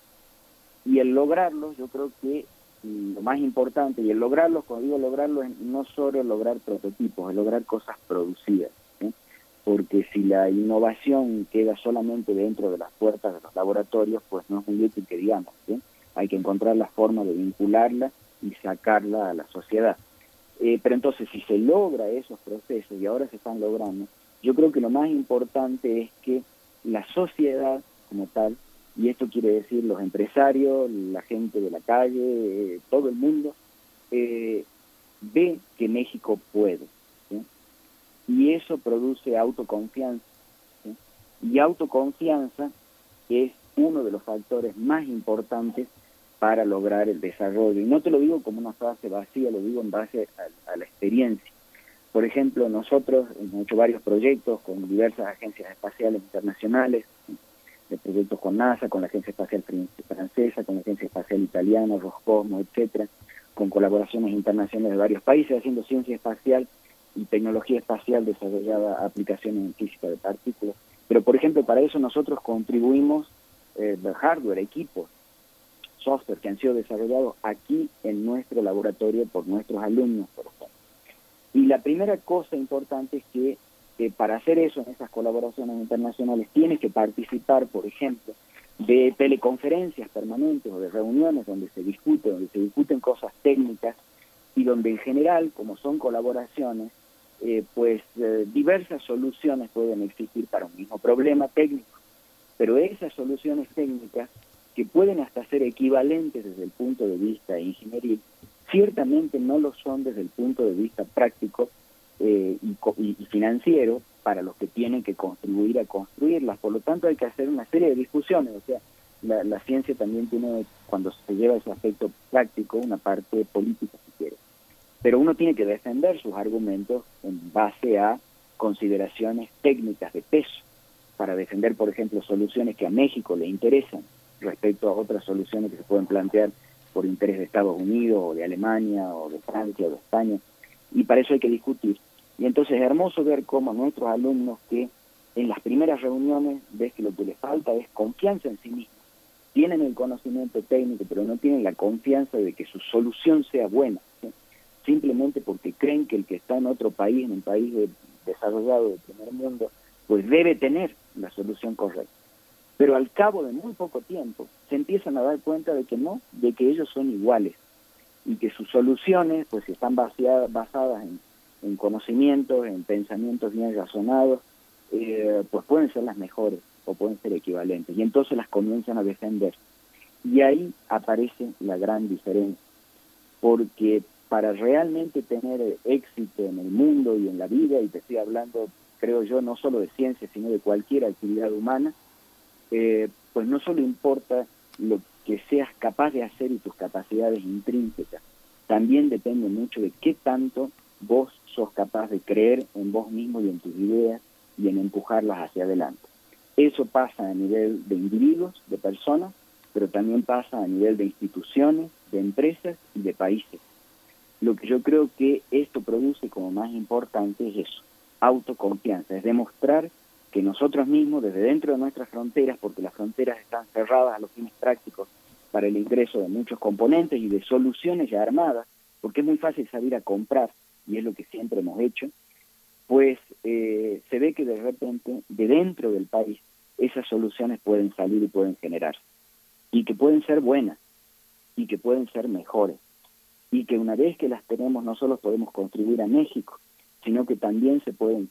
Y el lograrlo, yo creo que lo más importante, y el lograrlo, cuando digo lograrlo, es no solo lograr prototipos, es lograr cosas producidas. Porque si la innovación queda solamente dentro de las puertas de los laboratorios, pues no es muy útil que digamos. Hay que encontrar la forma de vincularla y sacarla a la sociedad. Eh, pero entonces, si se logra esos procesos, y ahora se están logrando, yo creo que lo más importante es que la sociedad como tal, y esto quiere decir los empresarios, la gente de la calle, eh, todo el mundo, eh, ve que México puede. Y eso produce autoconfianza. Y autoconfianza es uno de los factores más importantes para lograr el desarrollo. Y no te lo digo como una frase vacía, lo digo en base a la experiencia. Por ejemplo, nosotros hemos hecho varios proyectos con diversas agencias espaciales internacionales, de proyectos con NASA, con la Agencia Espacial Francesa, con la Agencia Espacial Italiana, Roscosmo, etcétera, con colaboraciones internacionales de varios países haciendo ciencia espacial y tecnología espacial desarrollada aplicaciones en física de partículas. Pero, por ejemplo, para eso nosotros contribuimos eh, hardware, equipos, software que han sido desarrollados aquí en nuestro laboratorio por nuestros alumnos, por ejemplo. Y la primera cosa importante es que para hacer eso en esas colaboraciones internacionales tienes que participar, por ejemplo, de teleconferencias permanentes o de reuniones donde se discute, donde se discuten cosas técnicas y donde en general, como son colaboraciones, eh, pues eh, diversas soluciones pueden existir para un mismo problema técnico. Pero esas soluciones técnicas, que pueden hasta ser equivalentes desde el punto de vista ingenieril, ciertamente no lo son desde el punto de vista práctico eh, y, financiero para los que tienen que contribuir a construirlas. Por lo tanto, hay que hacer una serie de discusiones. O sea, la, ciencia también tiene, cuando se lleva ese aspecto práctico, una parte política, si quiere. Pero uno tiene que defender sus argumentos en base a consideraciones técnicas de peso, para defender, por ejemplo, soluciones que a México le interesan respecto a otras soluciones que se pueden plantear por interés de Estados Unidos o de Alemania o de Francia o de España, y para eso hay que discutir. Y entonces es hermoso ver cómo nuestros alumnos que en las primeras reuniones ves que lo que les falta es confianza en sí mismos. Tienen el conocimiento técnico, pero no tienen la confianza de que su solución sea buena, simplemente porque creen que el que está en otro país, en un país desarrollado del primer mundo, pues debe tener la solución correcta pero al cabo de muy poco tiempo se empiezan a dar cuenta de que no, de que ellos son iguales y que sus soluciones, pues están basadas en, conocimientos, en pensamientos bien razonados, eh, pues pueden ser las mejores o pueden ser equivalentes y entonces las comienzan a defender. Y ahí aparece la gran diferencia, porque para realmente tener éxito en el mundo y en la vida, y te estoy hablando, creo yo, no solo de ciencia, sino de cualquier actividad humana, eh, pues no solo importa lo que seas capaz de hacer y tus capacidades intrínsecas, también depende mucho de qué tanto vos sos capaz de creer en vos mismo y en tus ideas y en empujarlas hacia adelante. Eso pasa a nivel de individuos, de personas, pero también pasa a nivel de instituciones, de empresas y de países. Lo que yo creo que esto produce como más importante es eso, autoconfianza, es demostrar que nosotros mismos, desde dentro de nuestras fronteras, porque las fronteras están cerradas a los fines prácticos para el ingreso de muchos componentes y de soluciones ya armadas, porque es muy fácil salir a comprar, y es lo que siempre hemos hecho, pues eh, se ve que de repente, de dentro del país, esas soluciones pueden salir y pueden generarse, y que pueden ser buenas, y que pueden ser mejores. Y que una vez que las tenemos no solo podemos contribuir a México, sino que también se pueden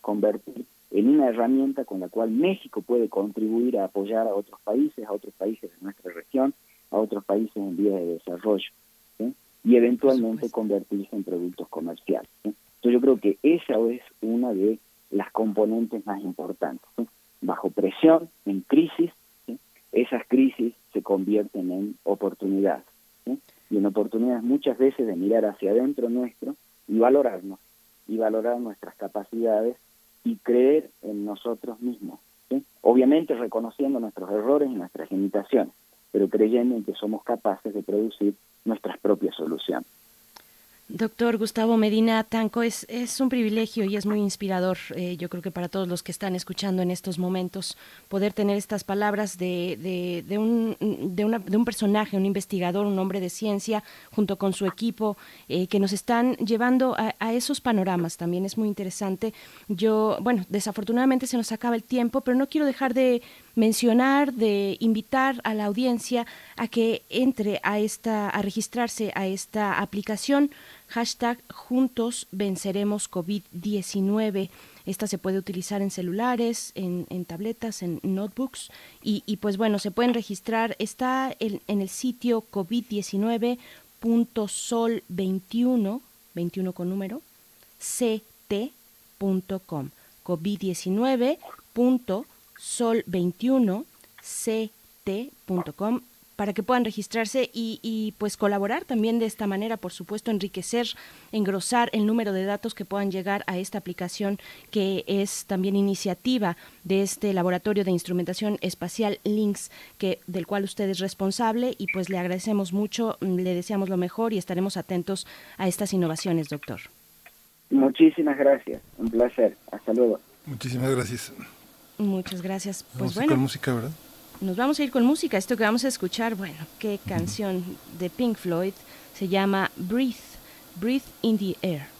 convertir en una herramienta con la cual México puede contribuir a apoyar a otros países, a otros países de nuestra región, a otros países en vías de desarrollo, y eventualmente convertirse en productos comerciales. Entonces yo creo que esa es una de las componentes más importantes. Bajo presión, en crisis, esas crisis se convierten en oportunidades. Y en oportunidades muchas veces de mirar hacia adentro nuestro y valorarnos, y valorar nuestras capacidades y creer en nosotros mismos. Obviamente reconociendo nuestros errores y nuestras limitaciones, pero creyendo en que somos capaces de producir nuestras propias soluciones. Doctor Gustavo Medina Tanco, es, es un privilegio y es muy inspirador, eh, yo creo que para todos los que están escuchando en estos momentos, poder tener estas palabras de, de, un, de, una, de un personaje, un investigador, un hombre de ciencia, junto con su equipo, eh, que nos están llevando a, a, esos panoramas. También es muy interesante. Yo, bueno, desafortunadamente se nos acaba el tiempo, pero no quiero dejar de mencionar, de invitar a la audiencia a que entre a esta, a registrarse a esta aplicación hashtag Juntos Venceremos COVID-19. Esta se puede utilizar en celulares, en, en tabletas, en notebooks y, y, pues bueno, se pueden registrar. Está en, en el sitio covid19.sol21, 21 con número, ct.com. covid19.sol21ct.com para que puedan registrarse y, y, pues colaborar también de esta manera, por supuesto, enriquecer, engrosar el número de datos que puedan llegar a esta aplicación que es también iniciativa de este laboratorio de instrumentación espacial Links, que del cual usted es responsable y pues le agradecemos mucho, le deseamos lo mejor y estaremos atentos a estas innovaciones, doctor. Muchísimas gracias, un placer. Hasta luego. Muchísimas gracias. Muchas gracias. Pues Vamos bueno. con música, ¿verdad? Nos vamos a ir con música. Esto que vamos a escuchar, bueno, qué canción de Pink Floyd se llama Breathe, Breathe in the Air.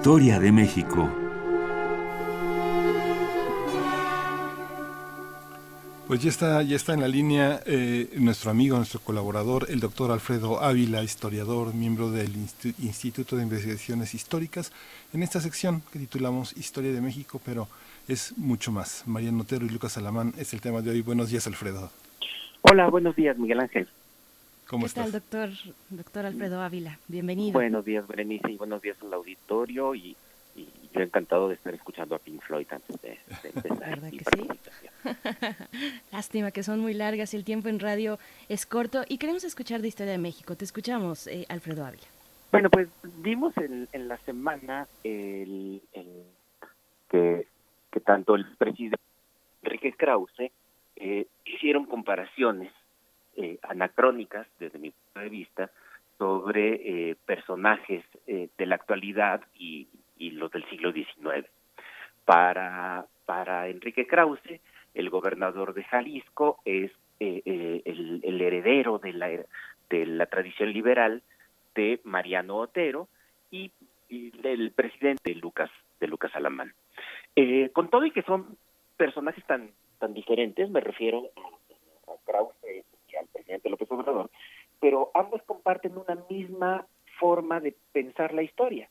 Historia de México. Pues ya está, ya está en la línea eh, nuestro amigo, nuestro colaborador, el doctor Alfredo Ávila, historiador, miembro del Instituto de Investigaciones Históricas, en esta sección que titulamos Historia de México, pero es mucho más. Mariano Otero y Lucas Alamán es el tema de hoy. Buenos días, Alfredo. Hola, buenos días, Miguel Ángel. ¿Cómo ¿Qué tal, doctor, doctor Alfredo Ávila? Bienvenido. Buenos días, Berenice, y buenos días al auditorio. Y, yo encantado de estar escuchando a Pink Floyd antes de, empezar. ¿Verdad que sí? Lástima que son muy largas y el tiempo en radio es corto. Y queremos escuchar de Historia de México. Te escuchamos, eh, Alfredo Ávila. Bueno, pues vimos en, en la semana el, que, que tanto el presidente Enrique Krause eh, hicieron comparaciones eh, anacrónicas desde mi punto de vista sobre eh, personajes de la actualidad y, los del siglo XIX. Para, para Enrique Krause, el gobernador de Jalisco es el, el, heredero de la, de la tradición liberal de Mariano Otero y, y el presidente Lucas de Lucas Alamán. Eh, con todo y que son personajes tan tan diferentes, me refiero a, Krause y al presidente López Obrador, pero ambos comparten una misma forma de pensar la historia.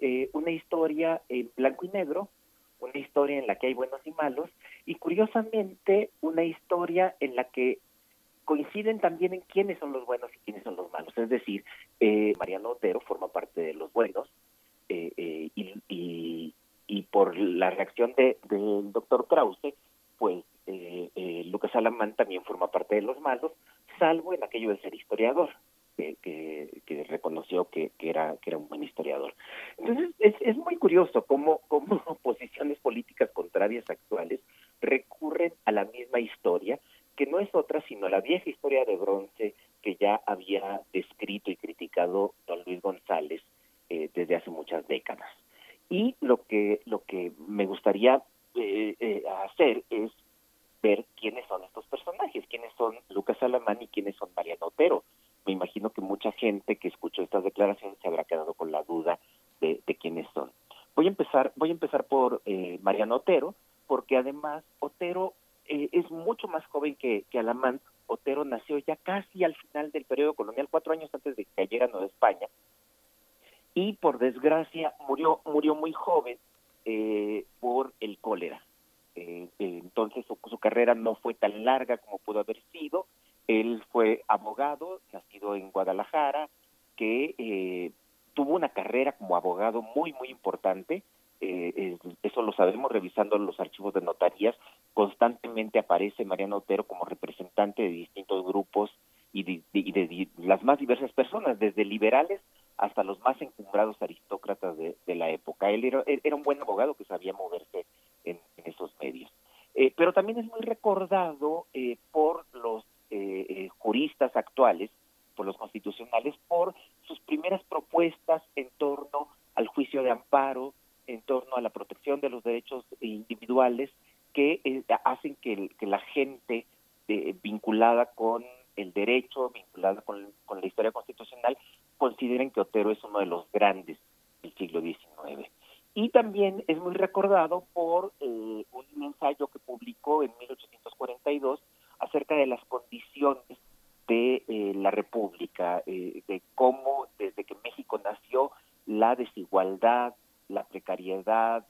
Eh, una historia en blanco y negro, una historia en la que hay buenos y malos, y curiosamente una historia en la que coinciden también en quiénes son los buenos y quiénes son los malos. Es decir, eh, Mariano Otero forma parte de los buenos eh, eh y, y, y, por la reacción del de, doctor Krause, pues eh, eh, Lucas Alamán también forma parte de los malos, salvo en aquello de ser historiador, que, reconoció que, era, un buen historiador. Entonces, es, muy curioso cómo, cómo posiciones políticas contrarias actuales recurren a la misma historia, que no es otra sino la vieja historia de bronce que ya había descrito y criticado don Luis González eh, desde hace muchas décadas. Y lo que, lo que me gustaría eh, eh, hacer es ver quiénes son estos personajes, quiénes son Lucas Alamán y quiénes son Mariano Otero. Me imagino que mucha gente que escuchó estas declaraciones se habrá quedado con la duda de, quiénes son. Voy a empezar, voy a empezar eh, Mariano Otero, porque además Otero eh, es mucho más joven que, que Alamán. Otero nació ya casi al final del periodo colonial, cuatro años antes de que cayera Nueva España, y por desgracia murió, murió muy joven eh, por el cólera. Eh, eh, entonces su, carrera no fue tan larga como pudo haber sido. Él fue abogado, nacido en Guadalajara, que tuvo una carrera como abogado muy, muy importante. Lo sabemos revisando los archivos de notarías. Constantemente aparece Mariano Otero como representante de distintos grupos y de las más diversas personas, desde liberales hasta los más encumbrados aristócratas de, la época. Él era, un buen abogado que sabía moverse en, esos medios. Eh, pero también es muy recordado eh, por los eh, juristas actuales, por los constitucionales, por sus primeras propuestas en torno al juicio de amparo, en torno a la protección de los derechos individuales que hacen que, la gente vinculada con el derecho, vinculada con, con la historia constitucional, consideren que Otero es uno de los grandes del siglo XIX. Y también es muy recordado por eh, un ensayo que publicó en 1842 acerca de las condiciones de eh, la República, eh, de cómo desde que México nació la desigualdad, la precariedad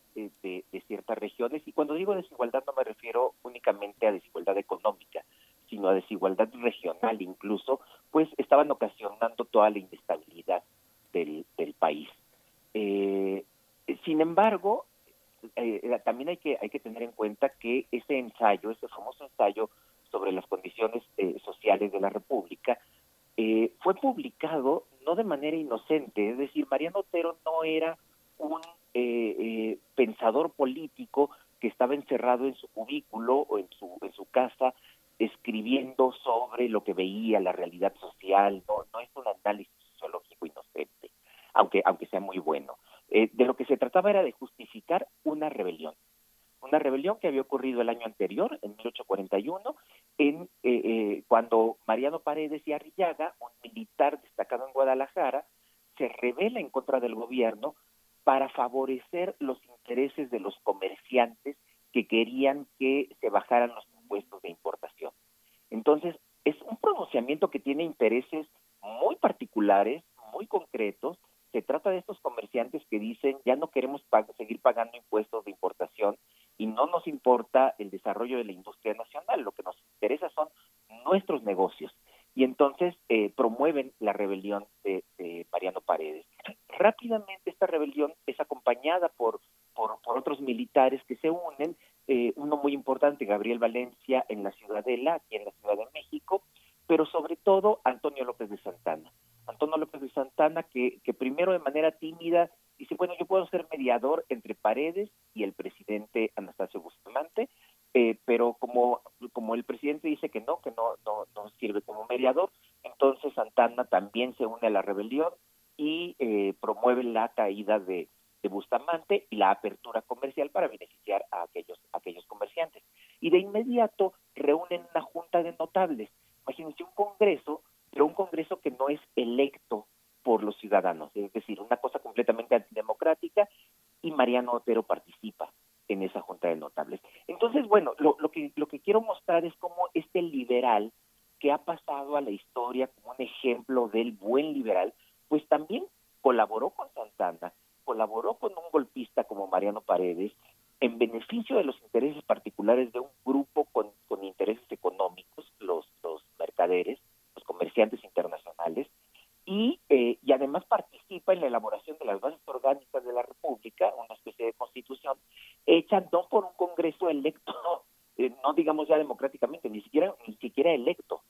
regiones. Y cuando digo desigualdad no me refiero únicamente a desigualdad económica, sino a desigualdad regional incluso, pues estaban ocasionando toda la inestabilidad del, del país. Eh, sin embargo, eh, también hay que, hay que tener en cuenta que ese ensayo, ese famoso ensayo sobre las condiciones eh, sociales de la República, fue publicado no de manera inocente, es decir, Mariano Otero no era político que estaba encerrado en su cubículo o en su, en su casa escribiendo sobre lo que veía, la realidad social, no, es un análisis sociológico inocente, aunque, aunque sea muy bueno. Eh, de lo que se trataba era de justificar una rebelión, una rebelión que había ocurrido el año anterior, en 1841, en cuando Mariano Paredes y Arrillaga, un militar destacado en Guadalajara, se revela en contra del gobierno para favorecer los intereses de los comerciantes que querían que se bajaran los impuestos de importación. Entonces, es un pronunciamiento que tiene intereses muy particulares, muy concretos. Se trata de estos comerciantes que dicen, ya no queremos seguir pagando impuestos de importación y no nos importa el desarrollo de la industria nacional, lo que nos interesa son nuestros negocios. Y entonces eh, promueven la rebelión de, Mariano Paredes. Rápidamente esta rebelión es acompañada por, por, otros militares que se unen, eh, uno muy importante, Gabriel Valencia en la Ciudadela, aquí en la Ciudad de México, pero sobre todo Antonio López de Santana. Antonio López de Santana que, que primero de manera tímida dice, bueno, yo puedo ser mediador entre Paredes y el presidente Anastasio Bustamante, eh, pero como, como el presidente dice que no, que no, no, sirve como mediador, entonces Santana también se une a la rebelión y eh, promueve la caída de, de Bustamante y la apertura comercial para beneficiar a aquellos, aquellos comerciantes. Y de inmediato reúnen una junta de notables. Imagínense un congreso, pero un congreso que no es electo por los ciudadanos, es decir, una cosa completamente antidemocrática y Mariano Otero participa en esa junta de notables. Entonces, bueno, lo, que, lo que quiero mostrar es cómo este liberal que ha pasado a la historia como un ejemplo del buen liberal, pues también colaboró con Santana, colaboró con un golpista como Mariano Paredes en beneficio de los intereses particulares de un grupo con, con intereses económicos, los, los mercaderes, los comerciantes internacionales, y, eh, y además participa en la elaboración de las bases orgánicas de la República, una especie de constitución, hecha no por un Congreso electo, eh, no digamos ya democráticamente, ni siquiera, ni siquiera electo,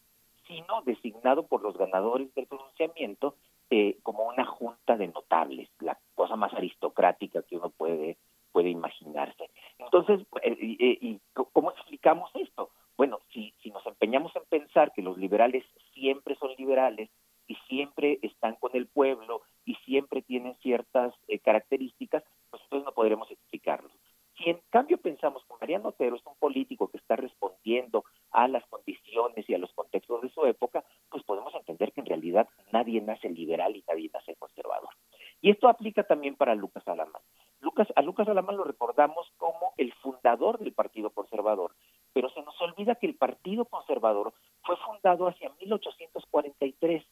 sino designado por los ganadores del pronunciamiento eh, como una junta de notables, la cosa más aristocrática que uno puede, puede imaginarse. Entonces, ¿y cómo explicamos esto? Bueno, si, si nos empeñamos en pensar que los liberales siempre son liberales, y siempre están con el pueblo y siempre tienen ciertas eh, características, pues entonces no podremos explicarlo. Si en cambio pensamos que Mariano Otero es un político que está respondiendo a las condiciones y a los contextos de su época, pues podemos entender que en realidad nadie nace liberal y nadie nace conservador. Y esto aplica también para Lucas Alamán. Lucas, a Lucas Alamán lo recordamos como el fundador del Partido Conservador, pero se nos olvida que el Partido Conservador fue fundado hacia 1843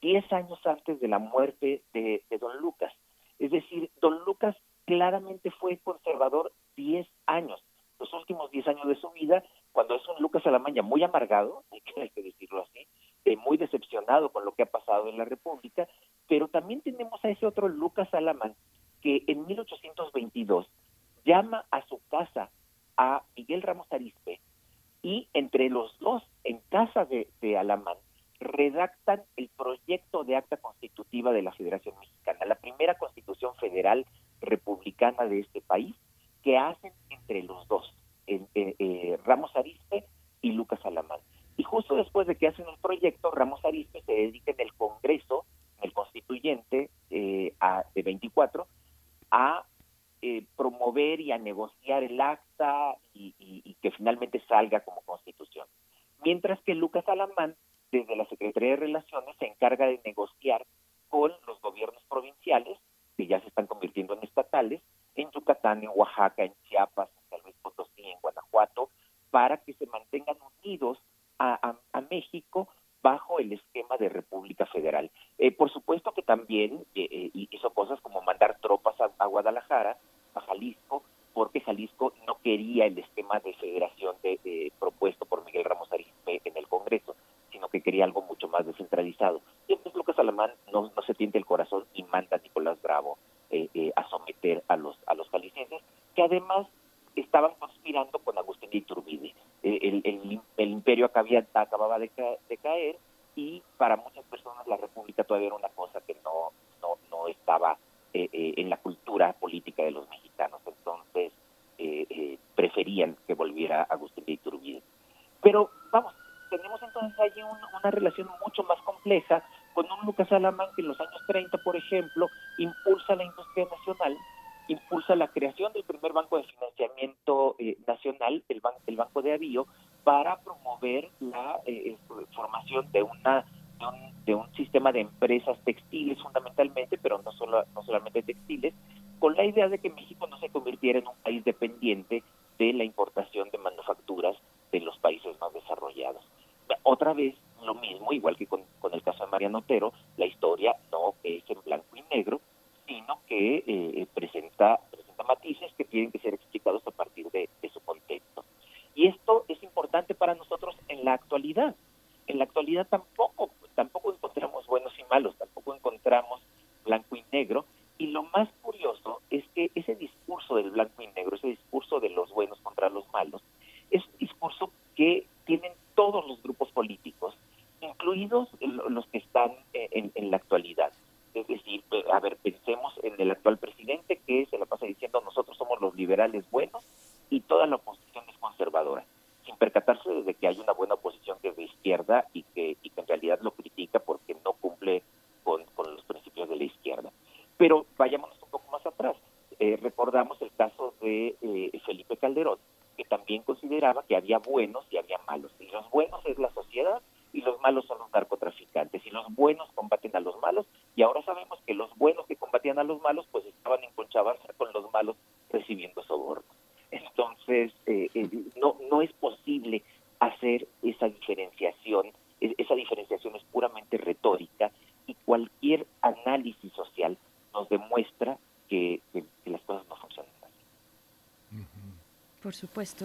10 años antes de la muerte de, don Lucas. Es decir, don Lucas claramente fue conservador 10 años, los últimos 10 años de su vida, cuando es un Lucas Alamanya muy amargado, hay que, decirlo así, eh, muy decepcionado con lo que ha pasado en la República, pero también tenemos a ese otro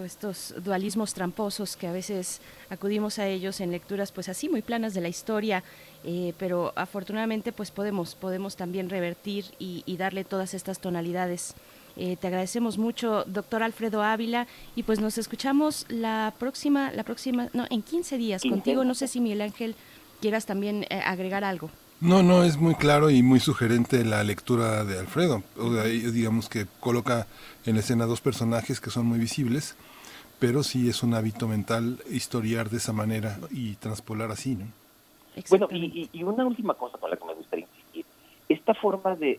estos dualismos tramposos que a veces acudimos a ellos en lecturas pues así muy planas de la historia, eh, pero afortunadamente pues podemos, podemos también revertir y, darle todas estas tonalidades. Eh, te agradecemos mucho, doctor Alfredo Ávila, y pues nos escuchamos la próxima, la próxima, no, en 15 días contigo. No sé si Miguel Ángel quieras también eh, agregar algo. No, no, es muy claro y muy sugerente la lectura de Alfredo. O digamos que coloca en escena dos personajes que son muy visibles, pero sí es un hábito mental historiar de esa manera y transpolar así, ¿no? Bueno, y, una última cosa con la que me gustaría insistir. Esta forma de,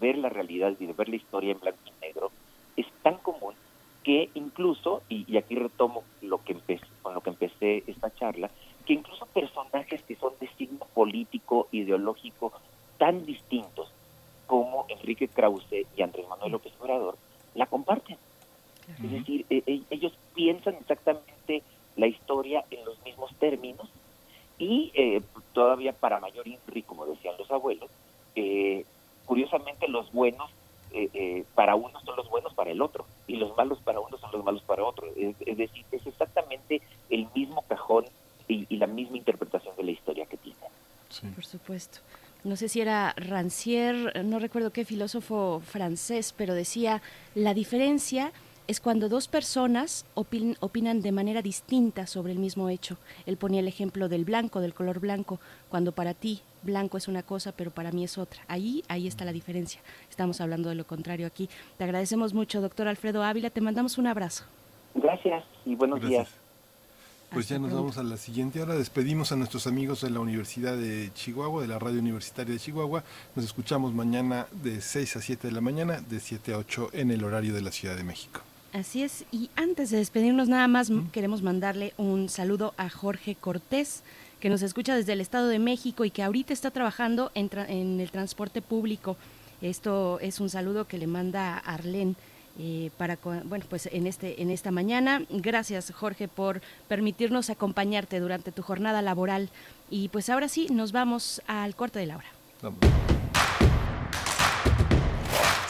ver la realidad y de ver la historia en blanco y negro es tan común que incluso, y, aquí retomo lo que empecé, con lo que empecé esta charla, que incluso personajes que son de signo político, ideológico, tan distintos como Enrique Krause y Andrés Manuel López Obrador, la comparten. Es decir, e, e, ellos piensan exactamente la historia en los mismos términos y eh, todavía para mayor INRI, como decían los abuelos, eh, curiosamente los buenos eh, para uno son los buenos para el otro y los malos para uno son los malos para otro. Es, decir, es exactamente el mismo cajón y, la misma interpretación de la historia que tienen. Por supuesto. No sé si era Rancière, no recuerdo qué filósofo francés, pero decía, la diferencia es cuando dos personas opinan de manera distinta sobre el mismo hecho. Él ponía el ejemplo del blanco, del color blanco, cuando para ti blanco es una cosa, pero para mí es otra. Ahí, ahí está la diferencia. Estamos hablando de lo contrario aquí. Te agradecemos mucho, doctor Alfredo Ávila. Te mandamos un abrazo. Gracias y buenos días. Pues ya nos vamos a la siguiente hora. Despedimos a nuestros amigos de la Universidad de Chihuahua, de la Radio Universitaria de Chihuahua. Nos escuchamos mañana de 6 a 7 de la mañana, de 7 a 8 en el horario de la Ciudad de México. Así es, y antes de despedirnos nada más queremos mandarle un saludo a Jorge Cortés, que nos escucha desde el Estado de México y que ahorita está trabajando en, en el transporte público. Esto es un saludo que le manda Arlén. Eh, para bueno pues en este en esta mañana gracias Jorge por permitirnos acompañarte durante tu jornada laboral y pues ahora sí nos vamos al corte de la hora.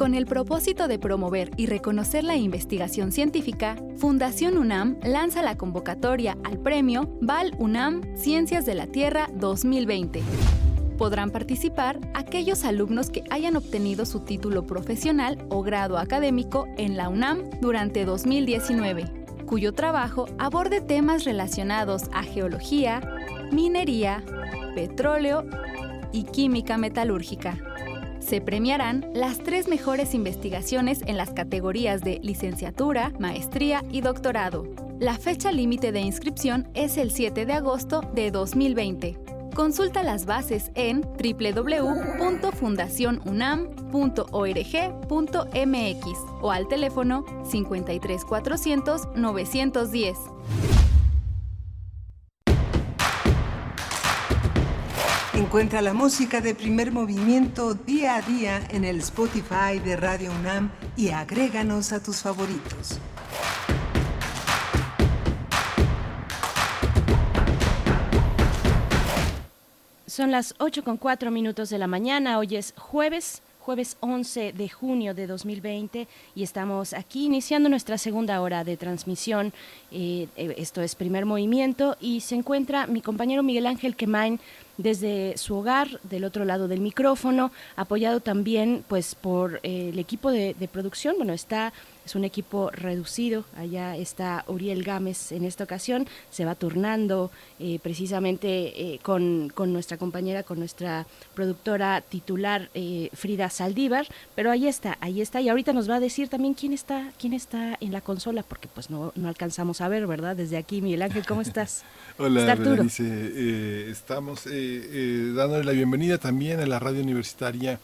Con el propósito de promover y reconocer la investigación científica, Fundación UNAM lanza la convocatoria al premio Val UNAM Ciencias de la Tierra 2020. Podrán participar aquellos alumnos que hayan obtenido su título profesional o grado académico en la UNAM durante 2019, cuyo trabajo aborde temas relacionados a geología, minería, petróleo y química metalúrgica se premiarán las tres mejores investigaciones en las categorías de licenciatura, maestría y doctorado. La fecha límite de inscripción es el 7 de agosto de 2020. Consulta las bases en www.fundacionunam.org.mx o al teléfono 53 400 910. Encuentra la música de primer movimiento día a día en el Spotify de Radio UNAM y agréganos a tus favoritos. Son las 8 con 4 minutos de la mañana, hoy es jueves jueves 11 de junio de 2020 y estamos aquí iniciando nuestra segunda hora de transmisión. Eh, eh, esto es primer movimiento y se encuentra mi compañero Miguel Ángel Quemain desde su hogar, del otro lado del micrófono, apoyado también pues por eh, el equipo de, de producción. Bueno, está es un equipo reducido. Allá está Uriel Gámez en esta ocasión. Se va turnando eh, precisamente eh, con, nuestra compañera, con nuestra productora titular eh, Frida Saldívar. Pero ahí está, ahí está. Y ahorita nos va a decir también quién está, quién está en la consola, porque pues no, no alcanzamos a ver, ¿verdad? Desde aquí, Miguel Ángel, ¿cómo estás? Hola, Berenice. estamos dándole la bienvenida también a la radio universitaria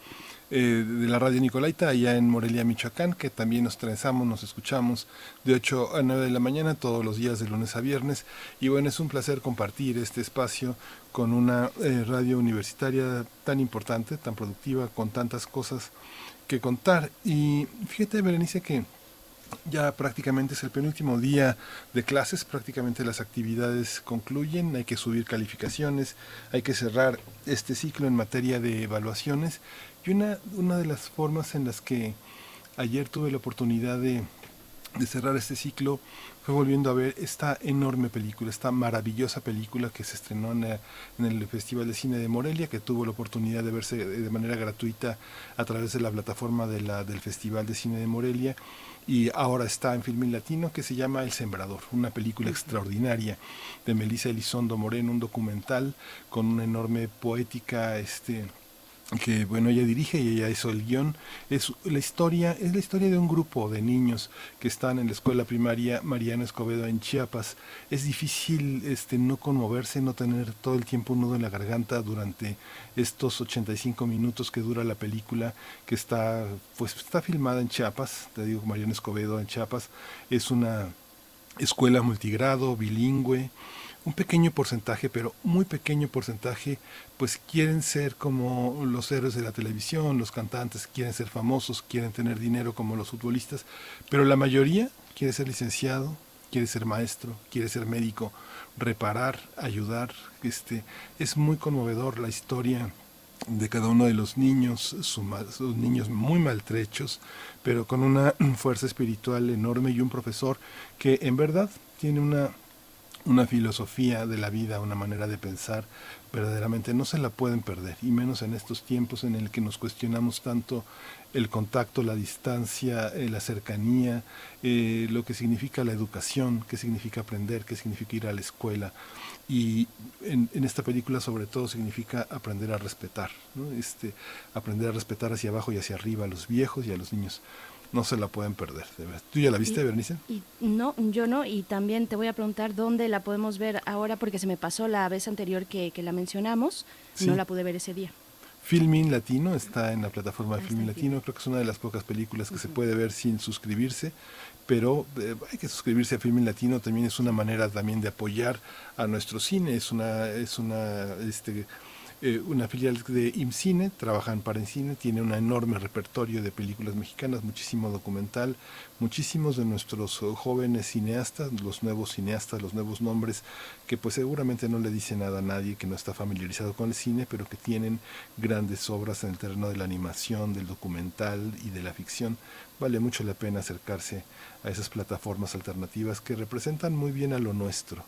eh, de la radio Nicolaita, allá en Morelia, Michoacán, que también nos trenzamos, nos escuchamos de 8 a 9 de la mañana todos los días de lunes a viernes. Y bueno, es un placer compartir este espacio con una eh, radio universitaria tan importante, tan productiva, con tantas cosas que contar. Y fíjate, Berenice, que ya prácticamente es el penúltimo día de clases, prácticamente las actividades concluyen, hay que subir calificaciones, hay que cerrar este ciclo en materia de evaluaciones y una, una de las formas en las que ayer tuve la oportunidad de, cerrar este ciclo fue volviendo a ver esta enorme película, esta maravillosa película que se estrenó en, en, el Festival de Cine de Morelia, que tuvo la oportunidad de verse de manera gratuita a través de la plataforma de la, del Festival de Cine de Morelia y ahora está en Filmin Latino que se llama El Sembrador, una película extraordinaria de Melissa Elizondo Moreno, un documental con una enorme poética este que bueno ella dirige y ella hizo el guion. Es la historia es la historia de un grupo de niños que están en la escuela primaria Mariano Escobedo en Chiapas. Es difícil este no conmoverse no tener todo el tiempo un nudo en la garganta durante estos 85 minutos que dura la película que está pues está filmada en Chiapas te digo Mariano Escobedo en Chiapas. Es una escuela multigrado bilingüe un pequeño porcentaje, pero muy pequeño porcentaje, pues quieren ser como los héroes de la televisión, los cantantes quieren ser famosos, quieren tener dinero como los futbolistas, pero la mayoría quiere ser licenciado, quiere ser maestro, quiere ser médico, reparar, ayudar, este es muy conmovedor la historia de cada uno de los niños, sus niños muy maltrechos, pero con una fuerza espiritual enorme y un profesor que en verdad tiene una, una filosofía de la vida, una manera de pensar verdaderamente no se la pueden perder, y menos en estos tiempos en el que nos cuestionamos tanto el contacto, la distancia, eh, la cercanía, eh, lo que significa la educación, qué significa aprender, qué significa ir a la escuela. Y en, esta película sobre todo significa aprender a respetar, este, aprender a respetar hacia abajo y hacia arriba a los viejos y a los niños. No se la pueden perder. ¿Tú ya la viste, Bernice? Y, no, yo no. Y también te voy a preguntar dónde la podemos ver ahora, porque se me pasó la vez anterior que, la mencionamos. No la pude ver ese día. Filmin Latino está en la plataforma de Filmin Latino. Creo que es una de las pocas películas que se puede ver sin suscribirse. Pero eh, hay que suscribirse a Filmin Latino. También es una manera también de apoyar a nuestro cine. Es una, es una, este, eh, una filial de IMCINE, trabaja en Parencine, tiene un enorme repertorio de películas mexicanas, muchísimo documental, muchísimos de nuestros jóvenes cineastas, los nuevos cineastas, los nuevos nombres, que pues seguramente no le dicen nada a nadie que no está familiarizado con el cine, pero que tienen grandes obras en el terreno de la animación, del documental y de la ficción. Vale mucho la pena acercarse a esas plataformas alternativas que representan muy bien a lo nuestro.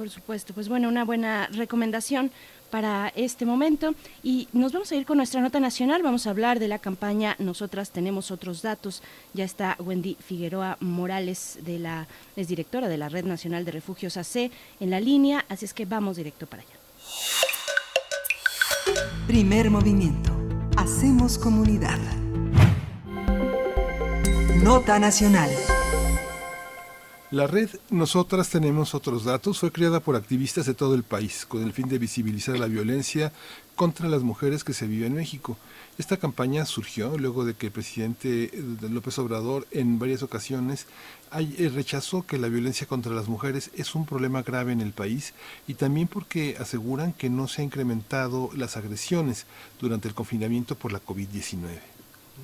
Por supuesto, pues bueno, una buena recomendación para este momento y nos vamos a ir con nuestra nota nacional, vamos a hablar de la campaña Nosotras tenemos otros datos. Ya está Wendy Figueroa Morales de la es directora de la Red Nacional de Refugios AC en la línea, así es que vamos directo para allá. Primer movimiento. Hacemos comunidad. Nota nacional. La red Nosotras tenemos otros datos fue creada por activistas de todo el país con el fin de visibilizar la violencia contra las mujeres que se vive en México. Esta campaña surgió luego de que el presidente López Obrador en varias ocasiones eh, rechazó que la violencia contra las mujeres es un problema grave en el país y también porque aseguran que no se han incrementado las agresiones durante el confinamiento por la COVID-19.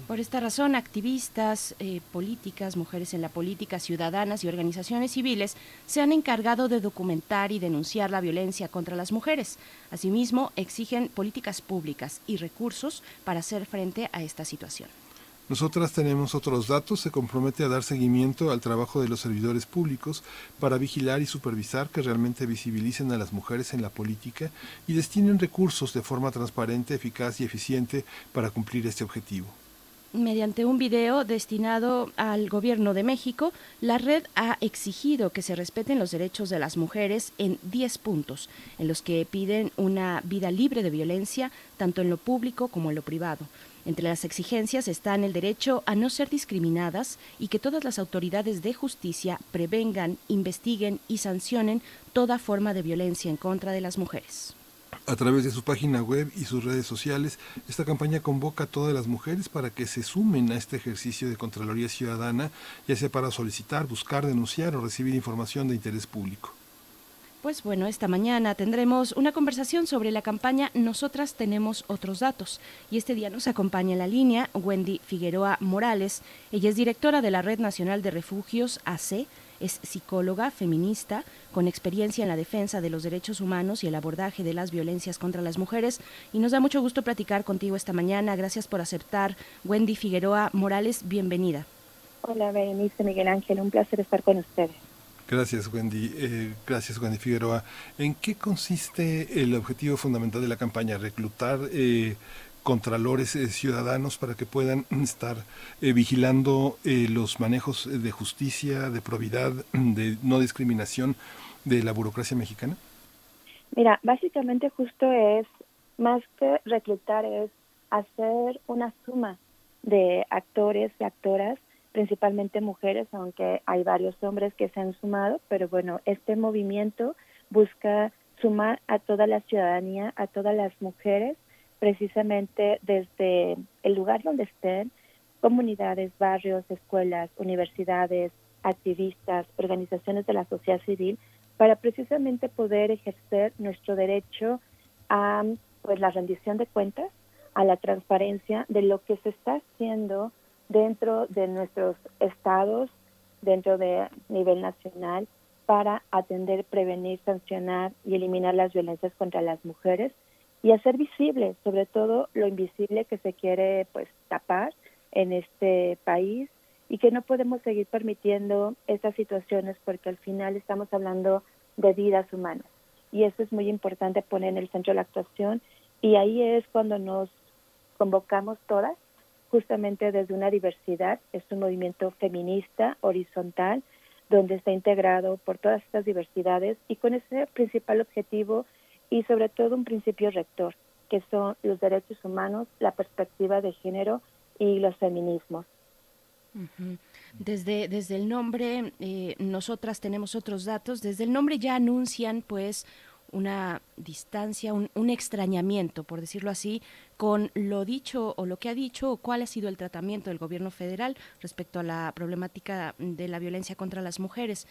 Por esta razón, activistas, eh, políticas, mujeres en la política, ciudadanas y organizaciones civiles se han encargado de documentar y denunciar la violencia contra las mujeres. Asimismo, exigen políticas públicas y recursos para hacer frente a esta situación. Nosotras tenemos otros datos, se compromete a dar seguimiento al trabajo de los servidores públicos para vigilar y supervisar que realmente visibilicen a las mujeres en la política y destinen recursos de forma transparente, eficaz y eficiente para cumplir este objetivo. Mediante un video destinado al Gobierno de México, la red ha exigido que se respeten los derechos de las mujeres en 10 puntos, en los que piden una vida libre de violencia, tanto en lo público como en lo privado. Entre las exigencias están el derecho a no ser discriminadas y que todas las autoridades de justicia prevengan, investiguen y sancionen toda forma de violencia en contra de las mujeres. A través de su página web y sus redes sociales, esta campaña convoca a todas las mujeres para que se sumen a este ejercicio de Contraloría Ciudadana, ya sea para solicitar, buscar, denunciar o recibir información de interés público. Pues bueno, esta mañana tendremos una conversación sobre la campaña Nosotras tenemos otros datos. Y este día nos acompaña en la línea Wendy Figueroa Morales. Ella es directora de la Red Nacional de Refugios AC es psicóloga feminista con experiencia en la defensa de los derechos humanos y el abordaje de las violencias contra las mujeres y nos da mucho gusto platicar contigo esta mañana. Gracias por aceptar. Wendy Figueroa Morales, bienvenida. Hola, Berenice Miguel Ángel, un placer estar con ustedes. Gracias, Wendy. Eh, gracias, Wendy Figueroa. ¿En qué consiste el objetivo fundamental de la campaña? ¿Reclutar eh, contralores eh, ciudadanos para que puedan estar eh, vigilando eh, los manejos de justicia, de probidad, de no discriminación de la burocracia mexicana? Mira, básicamente justo es, más que reclutar, es hacer una suma de actores y actoras, principalmente mujeres, aunque hay varios hombres que se han sumado, pero bueno, este movimiento busca sumar a toda la ciudadanía, a todas las mujeres precisamente desde el lugar donde estén, comunidades, barrios, escuelas, universidades, activistas, organizaciones de la sociedad civil, para precisamente poder ejercer nuestro derecho a pues la rendición de cuentas, a la transparencia de lo que se está haciendo dentro de nuestros estados, dentro de nivel nacional, para atender, prevenir, sancionar y eliminar las violencias contra las mujeres y hacer visible, sobre todo lo invisible que se quiere pues tapar en este país y que no podemos seguir permitiendo estas situaciones porque al final estamos hablando de vidas humanas. Y eso es muy importante poner en el centro de la actuación y ahí es cuando nos convocamos todas justamente desde una diversidad, es un movimiento feminista, horizontal, donde está integrado por todas estas diversidades y con ese principal objetivo y sobre todo un principio rector, que son los derechos humanos, la perspectiva de género y los feminismos. Desde, desde el nombre, eh, nosotras tenemos otros datos, desde el nombre ya anuncian pues una distancia, un, un, extrañamiento, por decirlo así, con lo dicho o lo que ha dicho o cuál ha sido el tratamiento del gobierno federal respecto a la problemática de la violencia contra las mujeres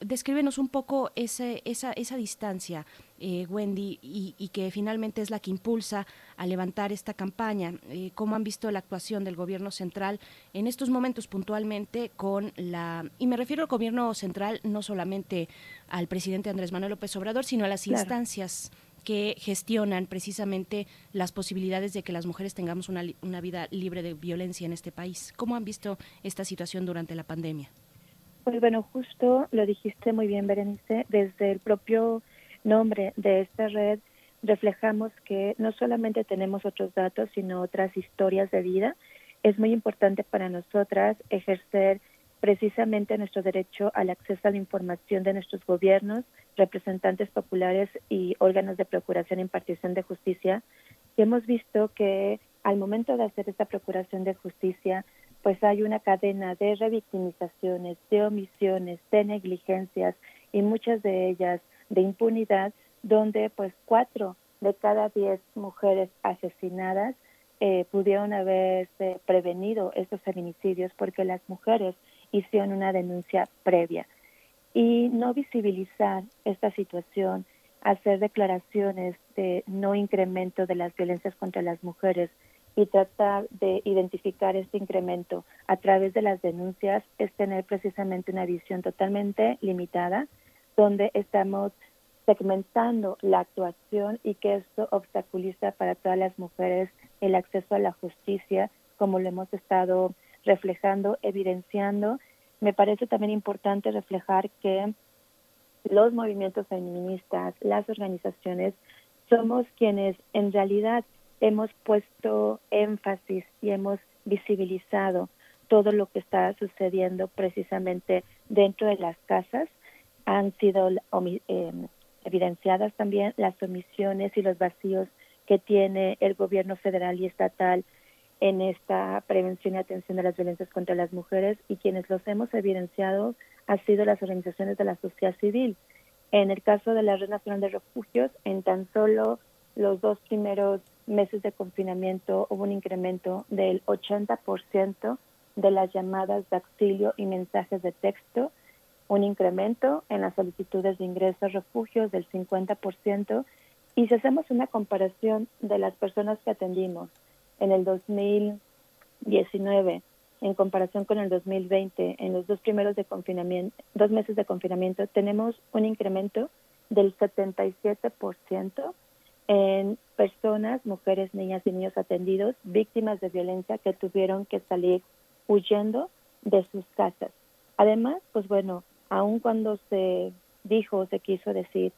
descríbenos un poco ese, esa, esa distancia, eh, Wendy, y, que finalmente es la que impulsa a levantar esta campaña. Eh, ¿Cómo han visto la actuación del gobierno central en estos momentos puntualmente con la... Y me refiero al gobierno central no solamente al presidente Andrés Manuel López Obrador, sino a las instancias que gestionan precisamente las posibilidades de que las mujeres tengamos una, una vida libre de violencia en este país. ¿Cómo han visto esta situación durante la pandemia? Pues bueno, justo lo dijiste muy bien, Berenice, desde el propio nombre de esta red reflejamos que no solamente tenemos otros datos, sino otras historias de vida. Es muy importante para nosotras ejercer precisamente nuestro derecho al acceso a la información de nuestros gobiernos, representantes populares y órganos de procuración e impartición de justicia. Y hemos visto que al momento de hacer esta procuración de justicia, pues hay una cadena de revictimizaciones, de omisiones, de negligencias y muchas de ellas de impunidad, donde pues cuatro de cada diez mujeres asesinadas eh, pudieron haberse prevenido estos feminicidios porque las mujeres hicieron una denuncia previa. Y no visibilizar esta situación, hacer declaraciones de no incremento de las violencias contra las mujeres, y tratar de identificar este incremento a través de las denuncias es tener precisamente una visión totalmente limitada, donde estamos segmentando la actuación y que esto obstaculiza para todas las mujeres el acceso a la justicia, como lo hemos estado reflejando, evidenciando. Me parece también importante reflejar que los movimientos feministas, las organizaciones, somos quienes en realidad hemos puesto énfasis y hemos visibilizado todo lo que está sucediendo precisamente dentro de las casas. Han sido eh, evidenciadas también las omisiones y los vacíos que tiene el gobierno federal y estatal en esta prevención y atención de las violencias contra las mujeres y quienes los hemos evidenciado han sido las organizaciones de la sociedad civil. En el caso de la Red Nacional de Refugios, en tan solo los dos primeros meses de confinamiento hubo un incremento del 80% de las llamadas de auxilio y mensajes de texto, un incremento en las solicitudes de ingreso a refugios del 50%, y si hacemos una comparación de las personas que atendimos en el 2019 en comparación con el 2020, en los dos primeros de confinamiento, dos meses de confinamiento, tenemos un incremento del 77% en personas, mujeres, niñas y niños atendidos, víctimas de violencia que tuvieron que salir huyendo de sus casas. Además, pues bueno, aun cuando se dijo, se quiso decir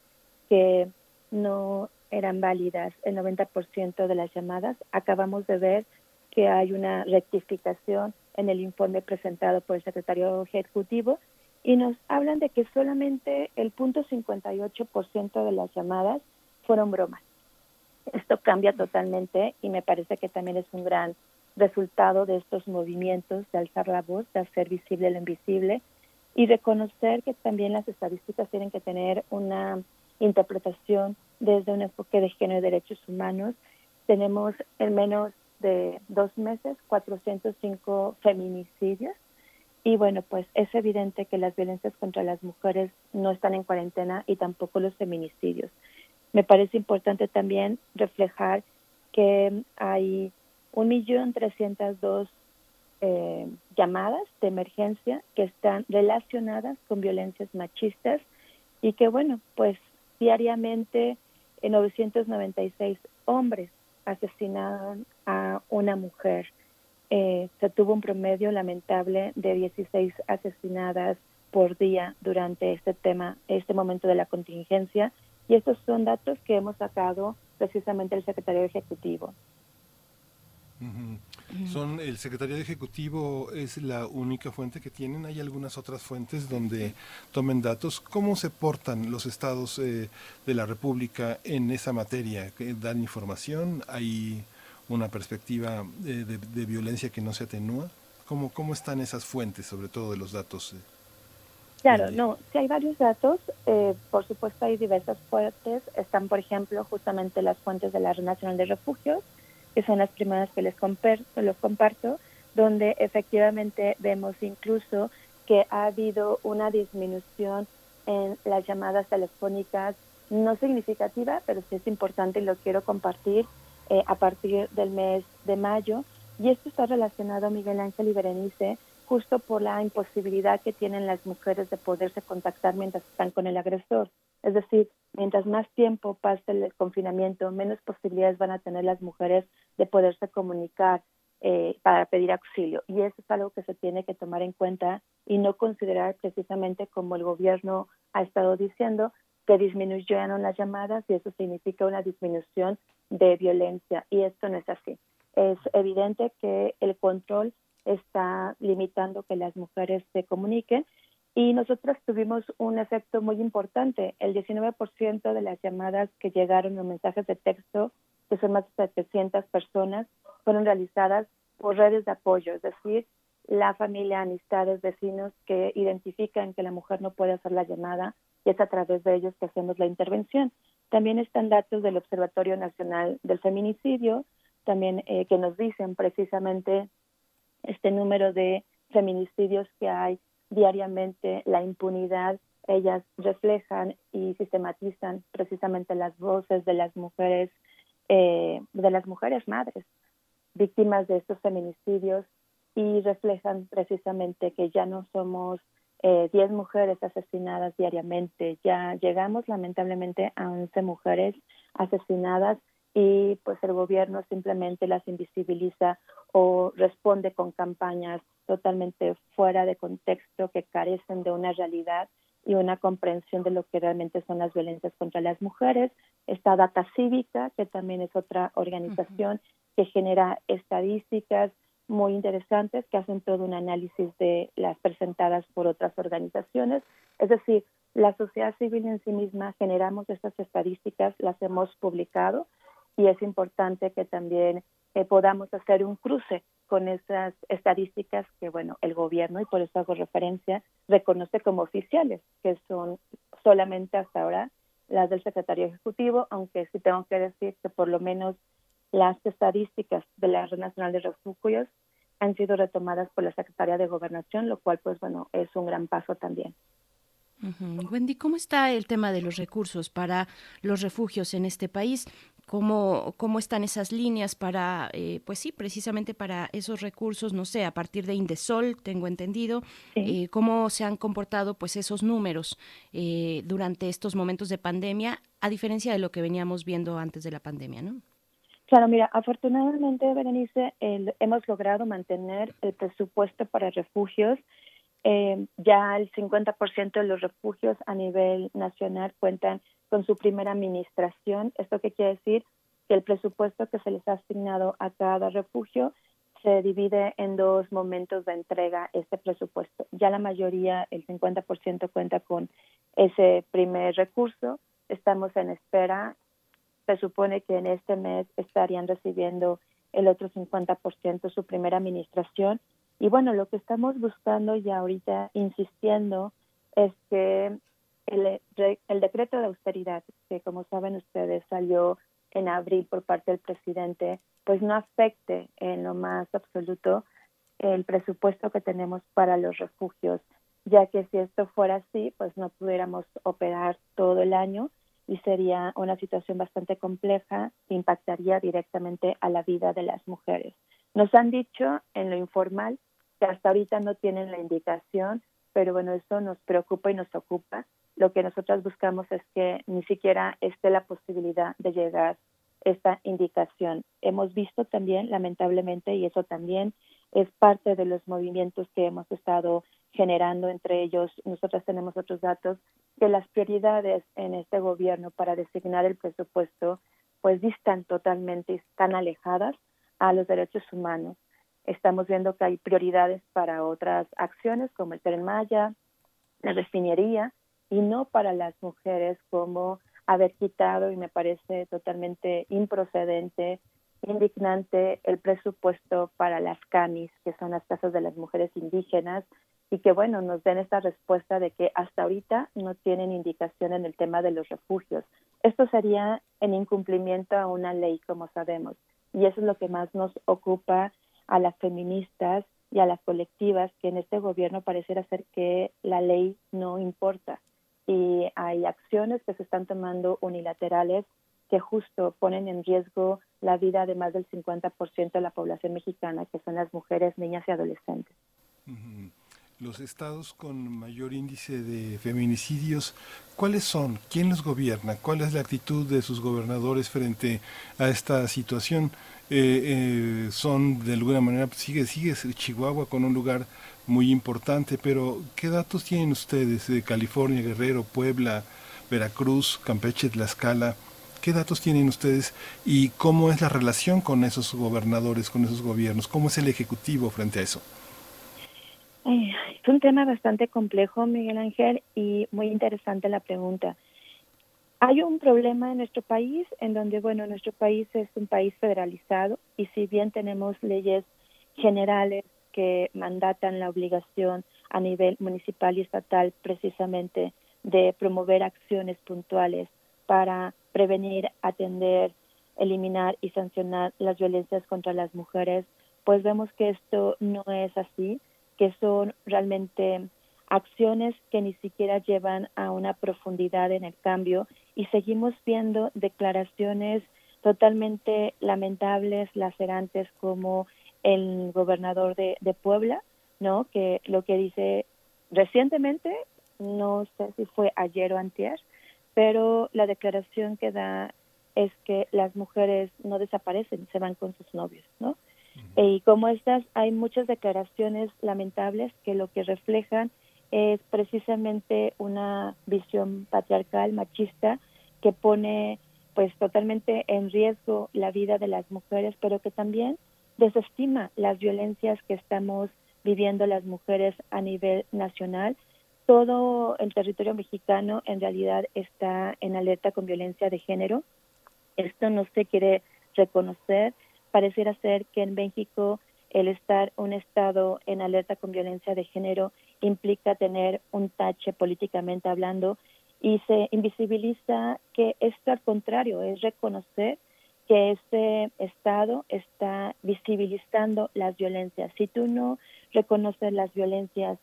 que no eran válidas el 90% de las llamadas, acabamos de ver que hay una rectificación en el informe presentado por el secretario ejecutivo y nos hablan de que solamente el punto 58% de las llamadas fueron bromas. Esto cambia totalmente y me parece que también es un gran resultado de estos movimientos de alzar la voz, de hacer visible lo invisible y reconocer que también las estadísticas tienen que tener una interpretación desde un enfoque de género y derechos humanos. Tenemos en menos de dos meses 405 feminicidios y bueno, pues es evidente que las violencias contra las mujeres no están en cuarentena y tampoco los feminicidios. Me parece importante también reflejar que hay un millón trescientas dos eh, llamadas de emergencia que están relacionadas con violencias machistas y que bueno pues diariamente en 996 hombres asesinaron a una mujer. Eh, se tuvo un promedio lamentable de 16 asesinadas por día durante este tema, este momento de la contingencia. Y estos son datos que hemos sacado precisamente el secretario ejecutivo. Son el secretario ejecutivo es la única fuente que tienen. Hay algunas otras fuentes donde tomen datos. ¿Cómo se portan los estados eh, de la República en esa materia? ¿Dan información? ¿Hay una perspectiva de, de, violencia que no se atenúa? ¿Cómo, ¿Cómo están esas fuentes, sobre todo de los datos? Eh? Claro, no, si hay varios datos, eh, por supuesto hay diversas fuentes. Están, por ejemplo, justamente las fuentes de la Red Nacional de Refugios, que son las primeras que les comparto, los comparto, donde efectivamente vemos incluso que ha habido una disminución en las llamadas telefónicas no significativa, pero sí es importante y lo quiero compartir eh, a partir del mes de mayo. Y esto está relacionado, Miguel Ángel y Berenice, justo por la imposibilidad que tienen las mujeres de poderse contactar mientras están con el agresor. Es decir, mientras más tiempo pase el confinamiento, menos posibilidades van a tener las mujeres de poderse comunicar eh, para pedir auxilio. Y eso es algo que se tiene que tomar en cuenta y no considerar precisamente como el gobierno ha estado diciendo que disminuyeron las llamadas y eso significa una disminución de violencia. Y esto no es así. Es evidente que el control está limitando que las mujeres se comuniquen y nosotros tuvimos un efecto muy importante. El 19% de las llamadas que llegaron en mensajes de texto, que son más de 700 personas, fueron realizadas por redes de apoyo, es decir, la familia, amistades, vecinos que identifican que la mujer no puede hacer la llamada y es a través de ellos que hacemos la intervención. También están datos del Observatorio Nacional del Feminicidio, también eh, que nos dicen precisamente este número de feminicidios que hay diariamente, la impunidad, ellas reflejan y sistematizan precisamente las voces de las mujeres, eh, de las mujeres madres, víctimas de estos feminicidios y reflejan precisamente que ya no somos 10 eh, mujeres asesinadas diariamente, ya llegamos lamentablemente a 11 mujeres asesinadas y pues el gobierno simplemente las invisibiliza o responde con campañas totalmente fuera de contexto que carecen de una realidad y una comprensión de lo que realmente son las violencias contra las mujeres. Está Data Cívica, que también es otra organización que genera estadísticas muy interesantes que hacen todo un análisis de las presentadas por otras organizaciones. Es decir, la sociedad civil en sí misma generamos estas estadísticas, las hemos publicado y es importante que también eh, podamos hacer un cruce con esas estadísticas que, bueno, el gobierno, y por eso hago referencia, reconoce como oficiales, que son solamente hasta ahora las del secretario ejecutivo, aunque sí tengo que decir que por lo menos las estadísticas de la Red Nacional de Refugios han sido retomadas por la Secretaría de Gobernación, lo cual, pues bueno, es un gran paso también. Wendy, ¿cómo está el tema de los recursos para los refugios en este país? Cómo, cómo están esas líneas para, eh, pues sí, precisamente para esos recursos, no sé, a partir de Indesol, tengo entendido, eh, cómo se han comportado pues esos números eh, durante estos momentos de pandemia, a diferencia de lo que veníamos viendo antes de la pandemia, ¿no? Claro, mira, afortunadamente, Berenice, hemos logrado mantener el presupuesto para refugios. ya el 50% de los refugios a nivel nacional cuentan con su primera administración. ¿Esto qué quiere decir? Que el presupuesto que se les ha asignado a cada refugio se divide en dos momentos de entrega este presupuesto. Ya la mayoría, el 50% cuenta con ese primer recurso. Estamos en espera. Se supone que en este mes estarían recibiendo el otro 50% su primera administración. Y bueno, lo que estamos buscando y ahorita insistiendo es que el, el decreto de austeridad, que como saben ustedes salió en abril por parte del presidente, pues no afecte en lo más absoluto el presupuesto que tenemos para los refugios, ya que si esto fuera así, pues no pudiéramos operar todo el año y sería una situación bastante compleja que impactaría directamente a la vida de las mujeres. Nos han dicho en lo informal que hasta ahorita no tienen la indicación pero bueno, eso nos preocupa y nos ocupa. Lo que nosotros buscamos es que ni siquiera esté la posibilidad de llegar esta indicación. Hemos visto también, lamentablemente, y eso también es parte de los movimientos que hemos estado generando, entre ellos, nosotros tenemos otros datos, que las prioridades en este gobierno para designar el presupuesto pues distan totalmente, están alejadas a los derechos humanos. Estamos viendo que hay prioridades para otras acciones como el Tren Maya, la refinería, y no para las mujeres como haber quitado, y me parece totalmente improcedente, indignante, el presupuesto para las CAMIS, que son las casas de las mujeres indígenas, y que, bueno, nos den esta respuesta de que hasta ahorita no tienen indicación en el tema de los refugios. Esto sería en incumplimiento a una ley, como sabemos, y eso es lo que más nos ocupa a las feministas y a las colectivas, que en este gobierno pareciera ser que la ley no importa y hay acciones que se están tomando unilaterales que justo ponen en riesgo la vida de más del 50% de la población mexicana, que son las mujeres, niñas y adolescentes los estados con mayor índice de feminicidios, ¿cuáles son? ¿Quién los gobierna? ¿Cuál es la actitud de sus gobernadores frente a esta situación? Eh, eh, son de alguna manera, sigue, sigue Chihuahua con un lugar muy importante, pero ¿qué datos tienen ustedes de California, Guerrero, Puebla, Veracruz, Campeche, Tlaxcala? ¿Qué datos tienen ustedes y cómo es la relación con esos gobernadores, con esos gobiernos? ¿Cómo es el Ejecutivo frente a eso? es un tema bastante complejo, Miguel Ángel, y muy interesante la pregunta. Hay un problema en nuestro país en donde, bueno, nuestro país es un país federalizado y si bien tenemos leyes generales que mandatan la obligación a nivel municipal y estatal precisamente de promover acciones puntuales para prevenir, atender, eliminar y sancionar las violencias contra las mujeres, pues vemos que esto no es así que son realmente acciones que ni siquiera llevan a una profundidad en el cambio y seguimos viendo declaraciones totalmente lamentables, lacerantes como el gobernador de, Puebla, ¿no? Que lo que dice recientemente, no sé si fue ayer o antier, pero la declaración que da es que las mujeres no desaparecen, se van con sus novios, ¿no? Y como estas, hay muchas declaraciones lamentables que lo que reflejan es precisamente una visión patriarcal, machista, que pone pues totalmente en riesgo la vida de las mujeres, pero que también desestima las violencias que estamos viviendo las mujeres a nivel nacional. Todo el territorio mexicano en realidad está en alerta con violencia de género. Esto no se quiere reconocer pareciera ser que en México el estar un Estado en alerta con violencia de género implica tener un tache políticamente hablando y se invisibiliza que esto al contrario es reconocer que este Estado está visibilizando las violencias. Si tú no reconoces las violencias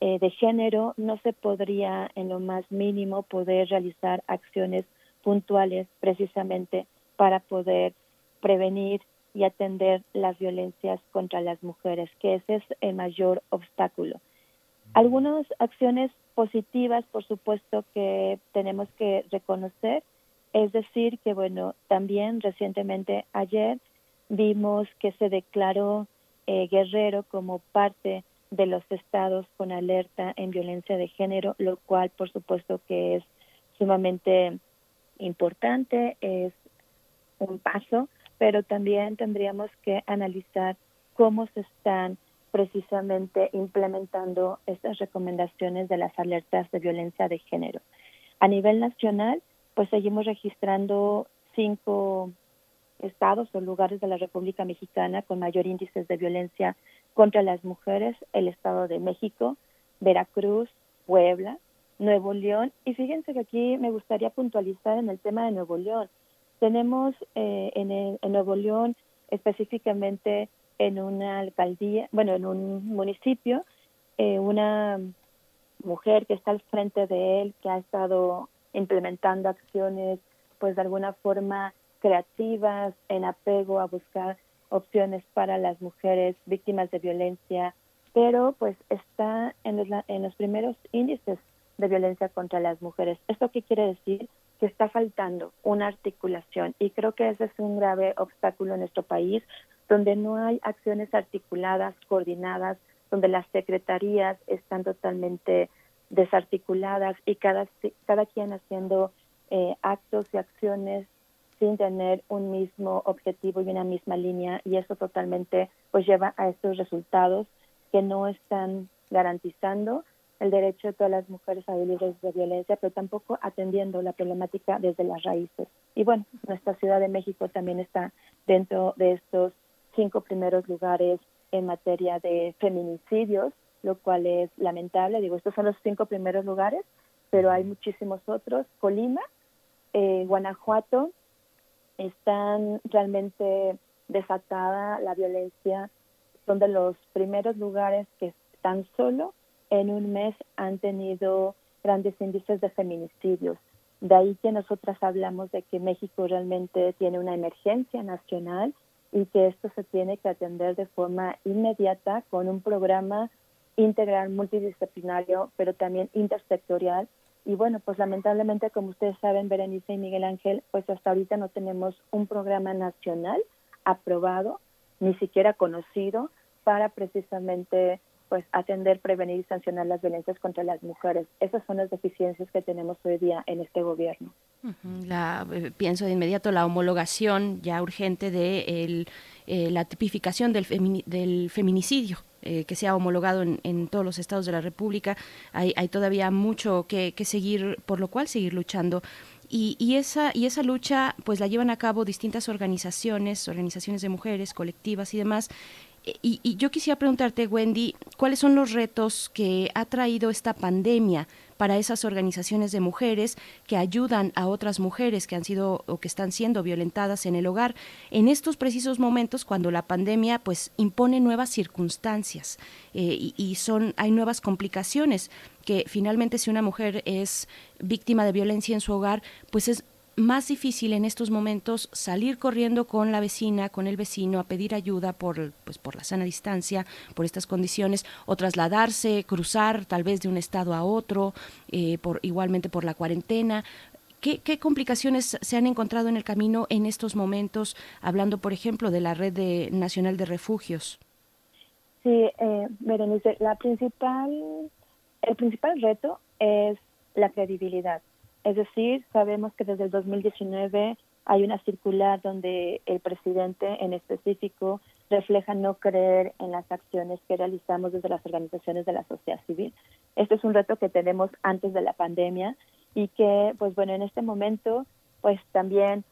eh, de género, no se podría en lo más mínimo poder realizar acciones puntuales precisamente para poder prevenir y atender las violencias contra las mujeres, que ese es el mayor obstáculo. Algunas acciones positivas, por supuesto, que tenemos que reconocer, es decir, que bueno, también recientemente ayer vimos que se declaró eh, Guerrero como parte de los estados con alerta en violencia de género, lo cual por supuesto que es sumamente importante, es un paso pero también tendríamos que analizar cómo se están precisamente implementando estas recomendaciones de las alertas de violencia de género. A nivel nacional, pues seguimos registrando cinco estados o lugares de la República Mexicana con mayor índice de violencia contra las mujeres, el Estado de México, Veracruz, Puebla, Nuevo León. Y fíjense que aquí me gustaría puntualizar en el tema de Nuevo León. Tenemos eh, en, Nuevo León, específicamente en una alcaldía, bueno, en un municipio, eh, una mujer que está al frente de él, que ha estado implementando acciones, pues de alguna forma creativas, en apego a buscar opciones para las mujeres víctimas de violencia pero pues está en los, en los primeros índices de violencia contra las mujeres. ¿Esto qué quiere decir? Que está faltando una articulación y creo que ese es un grave obstáculo en nuestro país, donde no hay acciones articuladas, coordinadas, donde las secretarías están totalmente desarticuladas y cada, cada quien haciendo eh, actos y acciones sin tener un mismo objetivo y una misma línea y eso totalmente pues lleva a estos resultados que no están garantizando el derecho de todas las mujeres a vivir de violencia, pero tampoco atendiendo la problemática desde las raíces. Y bueno, nuestra Ciudad de México también está dentro de estos cinco primeros lugares en materia de feminicidios, lo cual es lamentable. Digo, estos son los cinco primeros lugares, pero hay muchísimos otros. Colima, eh, Guanajuato, están realmente desatada la violencia. Son de los primeros lugares que tan solo en un mes han tenido grandes índices de feminicidios. De ahí que nosotras hablamos de que México realmente tiene una emergencia nacional y que esto se tiene que atender de forma inmediata con un programa integral multidisciplinario, pero también intersectorial. Y bueno, pues lamentablemente, como ustedes saben, Berenice y Miguel Ángel, pues hasta ahorita no tenemos un programa nacional aprobado, ni siquiera conocido, para precisamente pues atender, prevenir y sancionar las violencias contra las mujeres. Esas son las deficiencias que tenemos hoy día en este gobierno. La, eh, pienso de inmediato la homologación ya urgente de el, eh, la tipificación del, del feminicidio. Eh, que se ha homologado en, todos los estados de la República. Hay, hay todavía mucho que, seguir, por lo cual seguir luchando. Y, esa, y esa lucha pues la llevan a cabo distintas organizaciones, organizaciones de mujeres, colectivas y demás. Y, yo quisiera preguntarte, Wendy, ¿cuáles son los retos que ha traído esta pandemia para esas organizaciones de mujeres que ayudan a otras mujeres que han sido o que están siendo violentadas en el hogar. En estos precisos momentos cuando la pandemia pues impone nuevas circunstancias eh, y, y son hay nuevas complicaciones que finalmente si una mujer es víctima de violencia en su hogar pues es más difícil en estos momentos salir corriendo con la vecina, con el vecino, a pedir ayuda por, pues, por la sana distancia, por estas condiciones, o trasladarse, cruzar tal vez de un estado a otro, eh, por, igualmente por la cuarentena. ¿Qué, ¿Qué, complicaciones se han encontrado en el camino en estos momentos, hablando, por ejemplo, de la Red de, Nacional de Refugios? Sí, eh, Berenice, la principal, el principal reto es la credibilidad es decir, sabemos que desde el 2019 hay una circular donde el presidente en específico refleja no creer en las acciones que realizamos desde las organizaciones de la sociedad civil. Este es un reto que tenemos antes de la pandemia y que, pues bueno, en este momento, pues también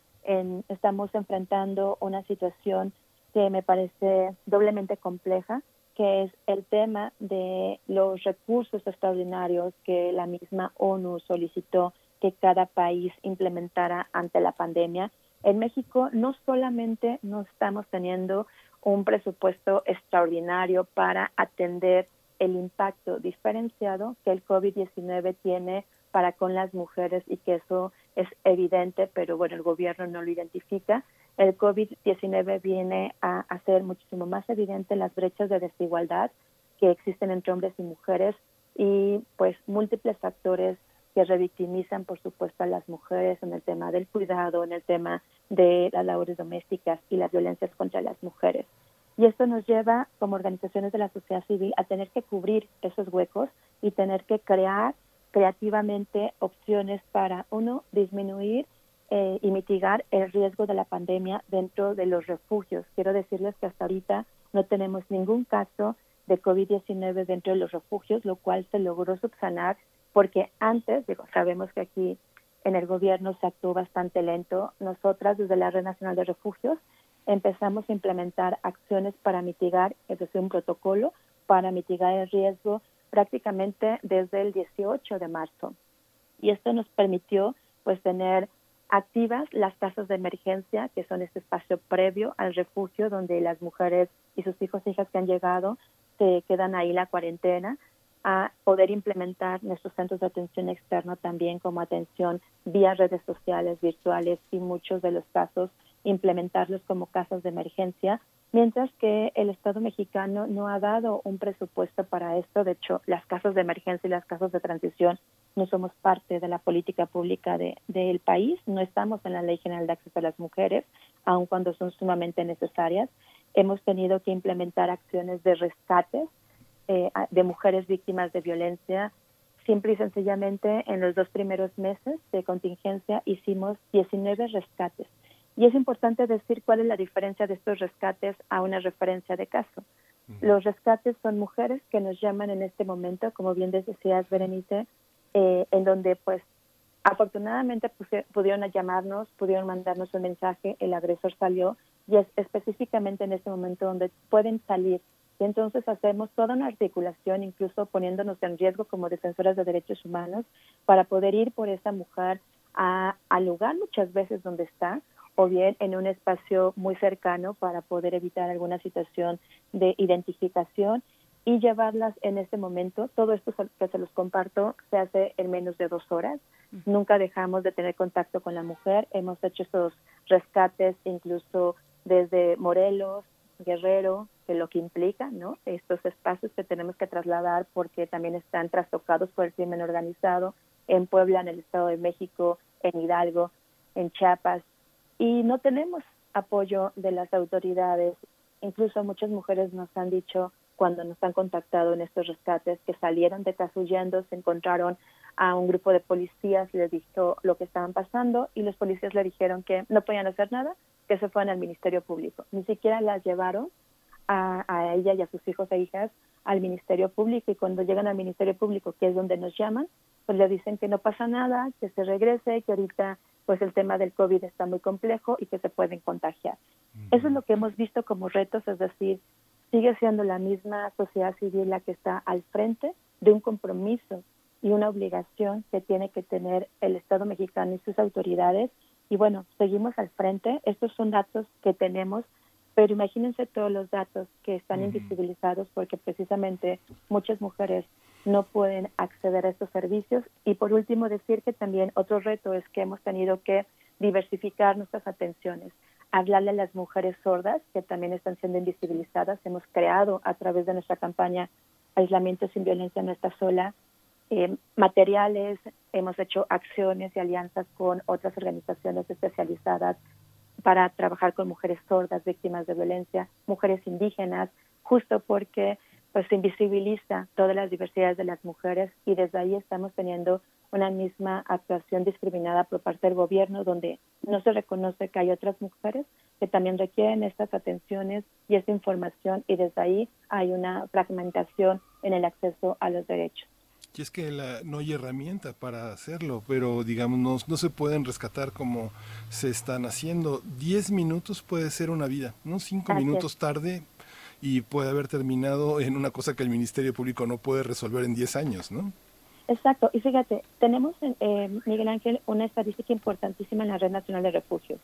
estamos enfrentando una situación que me parece doblemente compleja, que es el tema de los recursos extraordinarios que la misma ONU solicitó que cada país implementara ante la pandemia. En México no solamente no estamos teniendo un presupuesto extraordinario para atender el impacto diferenciado que el COVID-19 tiene para con las mujeres y que eso es evidente, pero bueno, el gobierno no lo identifica. El COVID-19 viene a hacer muchísimo más evidente las brechas de desigualdad que existen entre hombres y mujeres y pues múltiples factores que revictimizan, por supuesto, a las mujeres en el tema del cuidado, en el tema de las labores domésticas y las violencias contra las mujeres. Y esto nos lleva, como organizaciones de la sociedad civil, a tener que cubrir esos huecos y tener que crear creativamente opciones para, uno, disminuir eh, y mitigar el riesgo de la pandemia dentro de los refugios. Quiero decirles que hasta ahorita no tenemos ningún caso de COVID-19 dentro de los refugios, lo cual se logró subsanar porque antes, digo, sabemos que aquí en el gobierno se actuó bastante lento. Nosotras, desde la Red Nacional de Refugios, empezamos a implementar acciones para mitigar, es decir, un protocolo para mitigar el riesgo prácticamente desde el 18 de marzo. Y esto nos permitió pues tener activas las casas de emergencia, que son este espacio previo al refugio donde las mujeres y sus hijos e hijas que han llegado se quedan ahí la cuarentena a poder implementar nuestros centros de atención externa también como atención vía redes sociales, virtuales y muchos de los casos implementarlos como casas de emergencia mientras que el Estado mexicano no ha dado un presupuesto para esto. De hecho, las casas de emergencia y las casas de transición no somos parte de la política pública de, del país, no estamos en la Ley General de Acceso a las Mujeres, aun cuando son sumamente necesarias. Hemos tenido que implementar acciones de rescate eh, de mujeres víctimas de violencia. Simple y sencillamente, en los dos primeros meses de contingencia hicimos 19 rescates y es importante decir cuál es la diferencia de estos rescates a una referencia de caso. Los rescates son mujeres que nos llaman en este momento, como bien decías, Berenice, eh, en donde pues afortunadamente pudieron llamarnos, pudieron mandarnos un mensaje, el agresor salió y es específicamente en este momento donde pueden salir. Y entonces hacemos toda una articulación, incluso poniéndonos en riesgo como defensoras de derechos humanos, para poder ir por esa mujer a, al lugar muchas veces donde está o bien en un espacio muy cercano para poder evitar alguna situación de identificación y llevarlas en este momento. Todo esto que se los comparto se hace en menos de dos horas. Nunca dejamos de tener contacto con la mujer. Hemos hecho estos rescates incluso desde Morelos, Guerrero, que lo que implica, ¿no? Estos espacios que tenemos que trasladar porque también están trastocados por el crimen organizado en Puebla, en el Estado de México, en Hidalgo, en Chiapas, y no tenemos apoyo de las autoridades. Incluso muchas mujeres nos han dicho cuando nos han contactado en estos rescates que salieron de casa huyendo, se encontraron a un grupo de policías, les dijo lo que estaban pasando y los policías le dijeron que no podían hacer nada, que se fueran al Ministerio Público. Ni siquiera las llevaron a, a ella y a sus hijos e hijas al Ministerio Público y cuando llegan al Ministerio Público, que es donde nos llaman, pues le dicen que no pasa nada, que se regrese, que ahorita pues el tema del COVID está muy complejo y que se pueden contagiar. Eso es lo que hemos visto como retos, es decir, sigue siendo la misma sociedad civil la que está al frente de un compromiso y una obligación que tiene que tener el Estado mexicano y sus autoridades. Y bueno, seguimos al frente. Estos son datos que tenemos, pero imagínense todos los datos que están invisibilizados porque precisamente muchas mujeres no pueden acceder a estos servicios. Y por último, decir que también otro reto es que hemos tenido que diversificar nuestras atenciones, hablarle a las mujeres sordas que también están siendo invisibilizadas. Hemos creado a través de nuestra campaña Aislamiento sin Violencia No Está Sola eh, materiales, hemos hecho acciones y alianzas con otras organizaciones especializadas para trabajar con mujeres sordas, víctimas de violencia, mujeres indígenas, justo porque pues se invisibiliza todas las diversidades de las mujeres y desde ahí estamos teniendo una misma actuación discriminada por parte del gobierno donde no se reconoce que hay otras mujeres que también requieren estas atenciones y esta información y desde ahí hay una fragmentación en el acceso a los derechos. Y es que no hay herramienta para hacerlo, pero digamos, no, no, se pueden rescatar como se están haciendo. Diez minutos puede ser una vida, ¿no? Cinco minutos tarde y puede haber terminado en una cosa que el Ministerio Público no puede resolver en 10 años, ¿no? Exacto, y fíjate, tenemos, eh, Miguel Ángel, una estadística importantísima en la Red Nacional de Refugios.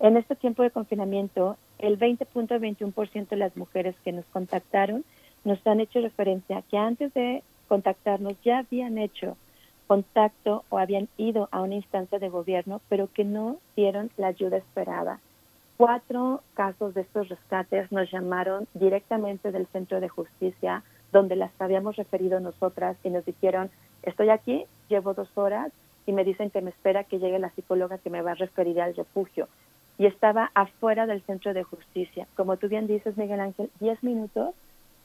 En este tiempo de confinamiento, el 20.21% de las mujeres que nos contactaron nos han hecho referencia que antes de contactarnos ya habían hecho contacto o habían ido a una instancia de gobierno, pero que no dieron la ayuda esperada cuatro casos de estos rescates nos llamaron directamente del centro de justicia, donde las habíamos referido nosotras y nos dijeron, estoy aquí, llevo dos horas y me dicen que me espera que llegue la psicóloga que me va a referir al refugio. Y estaba afuera del centro de justicia. Como tú bien dices, Miguel Ángel, diez minutos,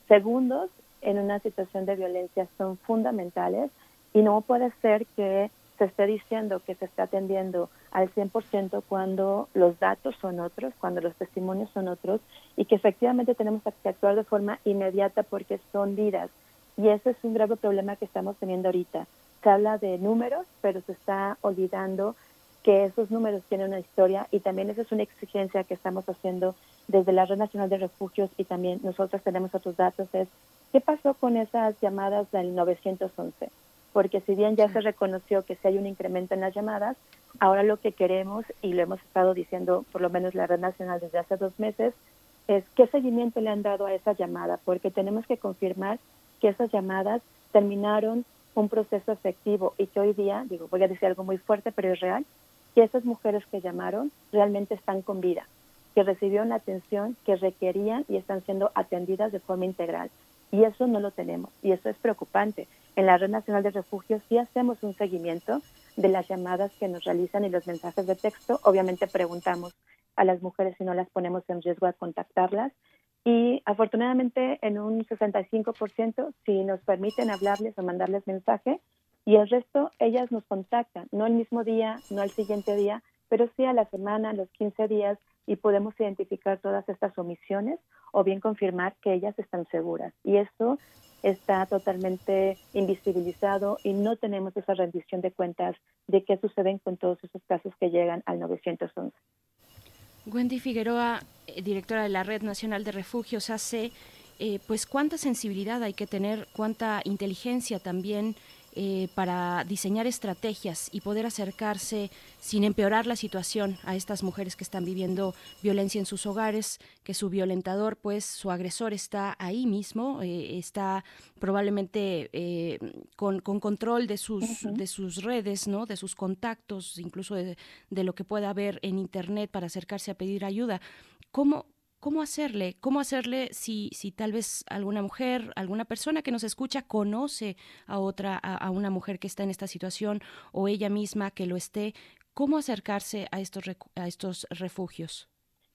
segundos en una situación de violencia son fundamentales y no puede ser que se esté diciendo que se está atendiendo al 100% cuando los datos son otros, cuando los testimonios son otros y que efectivamente tenemos que actuar de forma inmediata porque son vidas. Y ese es un grave problema que estamos teniendo ahorita. Se habla de números, pero se está olvidando que esos números tienen una historia y también esa es una exigencia que estamos haciendo desde la Red Nacional de Refugios y también nosotros tenemos otros datos, es qué pasó con esas llamadas del 911 porque si bien ya se reconoció que si hay un incremento en las llamadas, ahora lo que queremos, y lo hemos estado diciendo por lo menos la Red Nacional desde hace dos meses, es qué seguimiento le han dado a esa llamada, porque tenemos que confirmar que esas llamadas terminaron un proceso efectivo y que hoy día, digo, voy a decir algo muy fuerte, pero es real, que esas mujeres que llamaron realmente están con vida. que recibieron la atención que requerían y están siendo atendidas de forma integral. Y eso no lo tenemos y eso es preocupante. En la Red Nacional de Refugios sí hacemos un seguimiento de las llamadas que nos realizan y los mensajes de texto. Obviamente preguntamos a las mujeres si no las ponemos en riesgo de contactarlas. Y afortunadamente en un 65% si nos permiten hablarles o mandarles mensaje y el resto ellas nos contactan, no el mismo día, no el siguiente día, pero sí a la semana, a los 15 días y podemos identificar todas estas omisiones o bien confirmar que ellas están seguras. Y eso está totalmente invisibilizado y no tenemos esa rendición de cuentas de qué suceden con todos esos casos que llegan al 911. Wendy Figueroa, eh, directora de la Red Nacional de Refugios, hace, eh, pues cuánta sensibilidad hay que tener, cuánta inteligencia también eh, para diseñar estrategias y poder acercarse sin empeorar la situación a estas mujeres que están viviendo violencia en sus hogares, que su violentador, pues su agresor está ahí mismo, eh, está probablemente eh, con, control de sus, de sus redes, ¿no? de sus contactos, incluso de, de lo que pueda haber en Internet para acercarse a pedir ayuda. ¿Cómo, ¿Cómo hacerle? ¿Cómo hacerle si, si tal vez alguna mujer, alguna persona que nos escucha conoce a otra, a, una mujer que está en esta situación o ella misma que lo esté? ¿Cómo acercarse a estos, a estos refugios?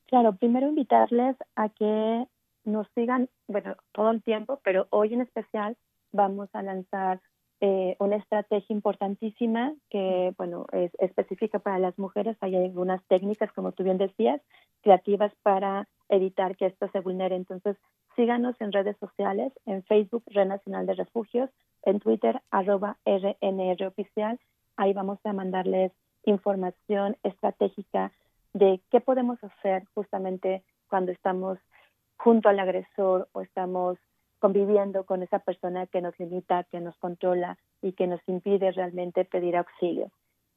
Claro, primero invitarles a que nos sigan, bueno, todo el tiempo, pero hoy en especial vamos a lanzar eh, una estrategia importantísima que, bueno, es específica para las mujeres. Hay algunas técnicas, como tú bien decías, creativas para evitar que esto se vulnere. Entonces, síganos en redes sociales, en Facebook, Red Nacional de Refugios, en Twitter, arroba RNR Oficial. Ahí vamos a mandarles información estratégica de qué podemos hacer justamente cuando estamos junto al agresor o estamos conviviendo con esa persona que nos limita, que nos controla y que nos impide realmente pedir auxilio.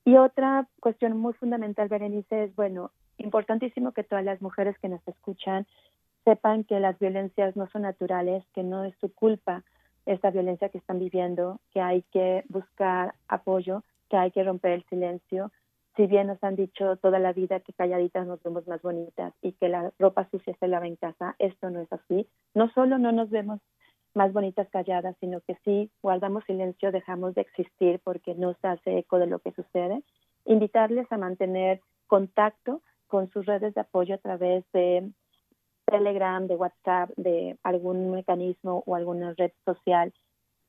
Y otra cuestión muy fundamental, Berenice, es, bueno, importantísimo que todas las mujeres que nos escuchan sepan que las violencias no son naturales, que no es su culpa esta violencia que están viviendo, que hay que buscar apoyo, que hay que romper el silencio. Si bien nos han dicho toda la vida que calladitas nos vemos más bonitas y que la ropa sucia se lava en casa, esto no es así. No solo no nos vemos más bonitas calladas, sino que sí guardamos silencio, dejamos de existir porque no se hace eco de lo que sucede. Invitarles a mantener contacto con sus redes de apoyo a través de Telegram, de WhatsApp, de algún mecanismo o alguna red social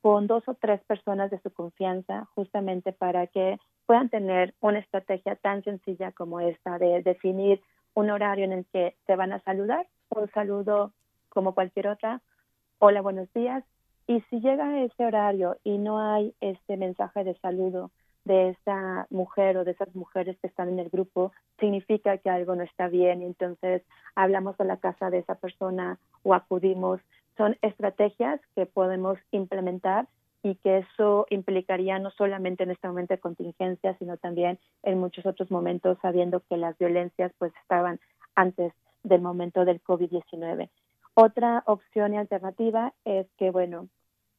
con dos o tres personas de su confianza, justamente para que puedan tener una estrategia tan sencilla como esta de definir un horario en el que se van a saludar, un saludo como cualquier otra, hola, buenos días. Y si llega ese horario y no hay este mensaje de saludo de esa mujer o de esas mujeres que están en el grupo, significa que algo no está bien y entonces hablamos a la casa de esa persona o acudimos. Son estrategias que podemos implementar y que eso implicaría no solamente en este momento de contingencia, sino también en muchos otros momentos, sabiendo que las violencias pues estaban antes del momento del COVID-19. Otra opción y alternativa es que, bueno,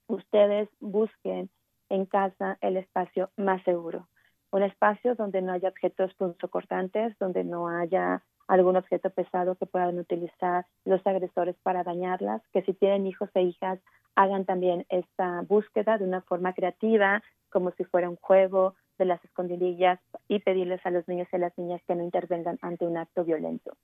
ustedes busquen en casa el espacio más seguro, un espacio donde no haya objetos punzocortantes, donde no haya algún objeto pesado que puedan utilizar los agresores para dañarlas, que si tienen hijos e hijas hagan también esta búsqueda de una forma creativa, como si fuera un juego de las escondidillas y pedirles a los niños y las niñas que no intervengan ante un acto violento.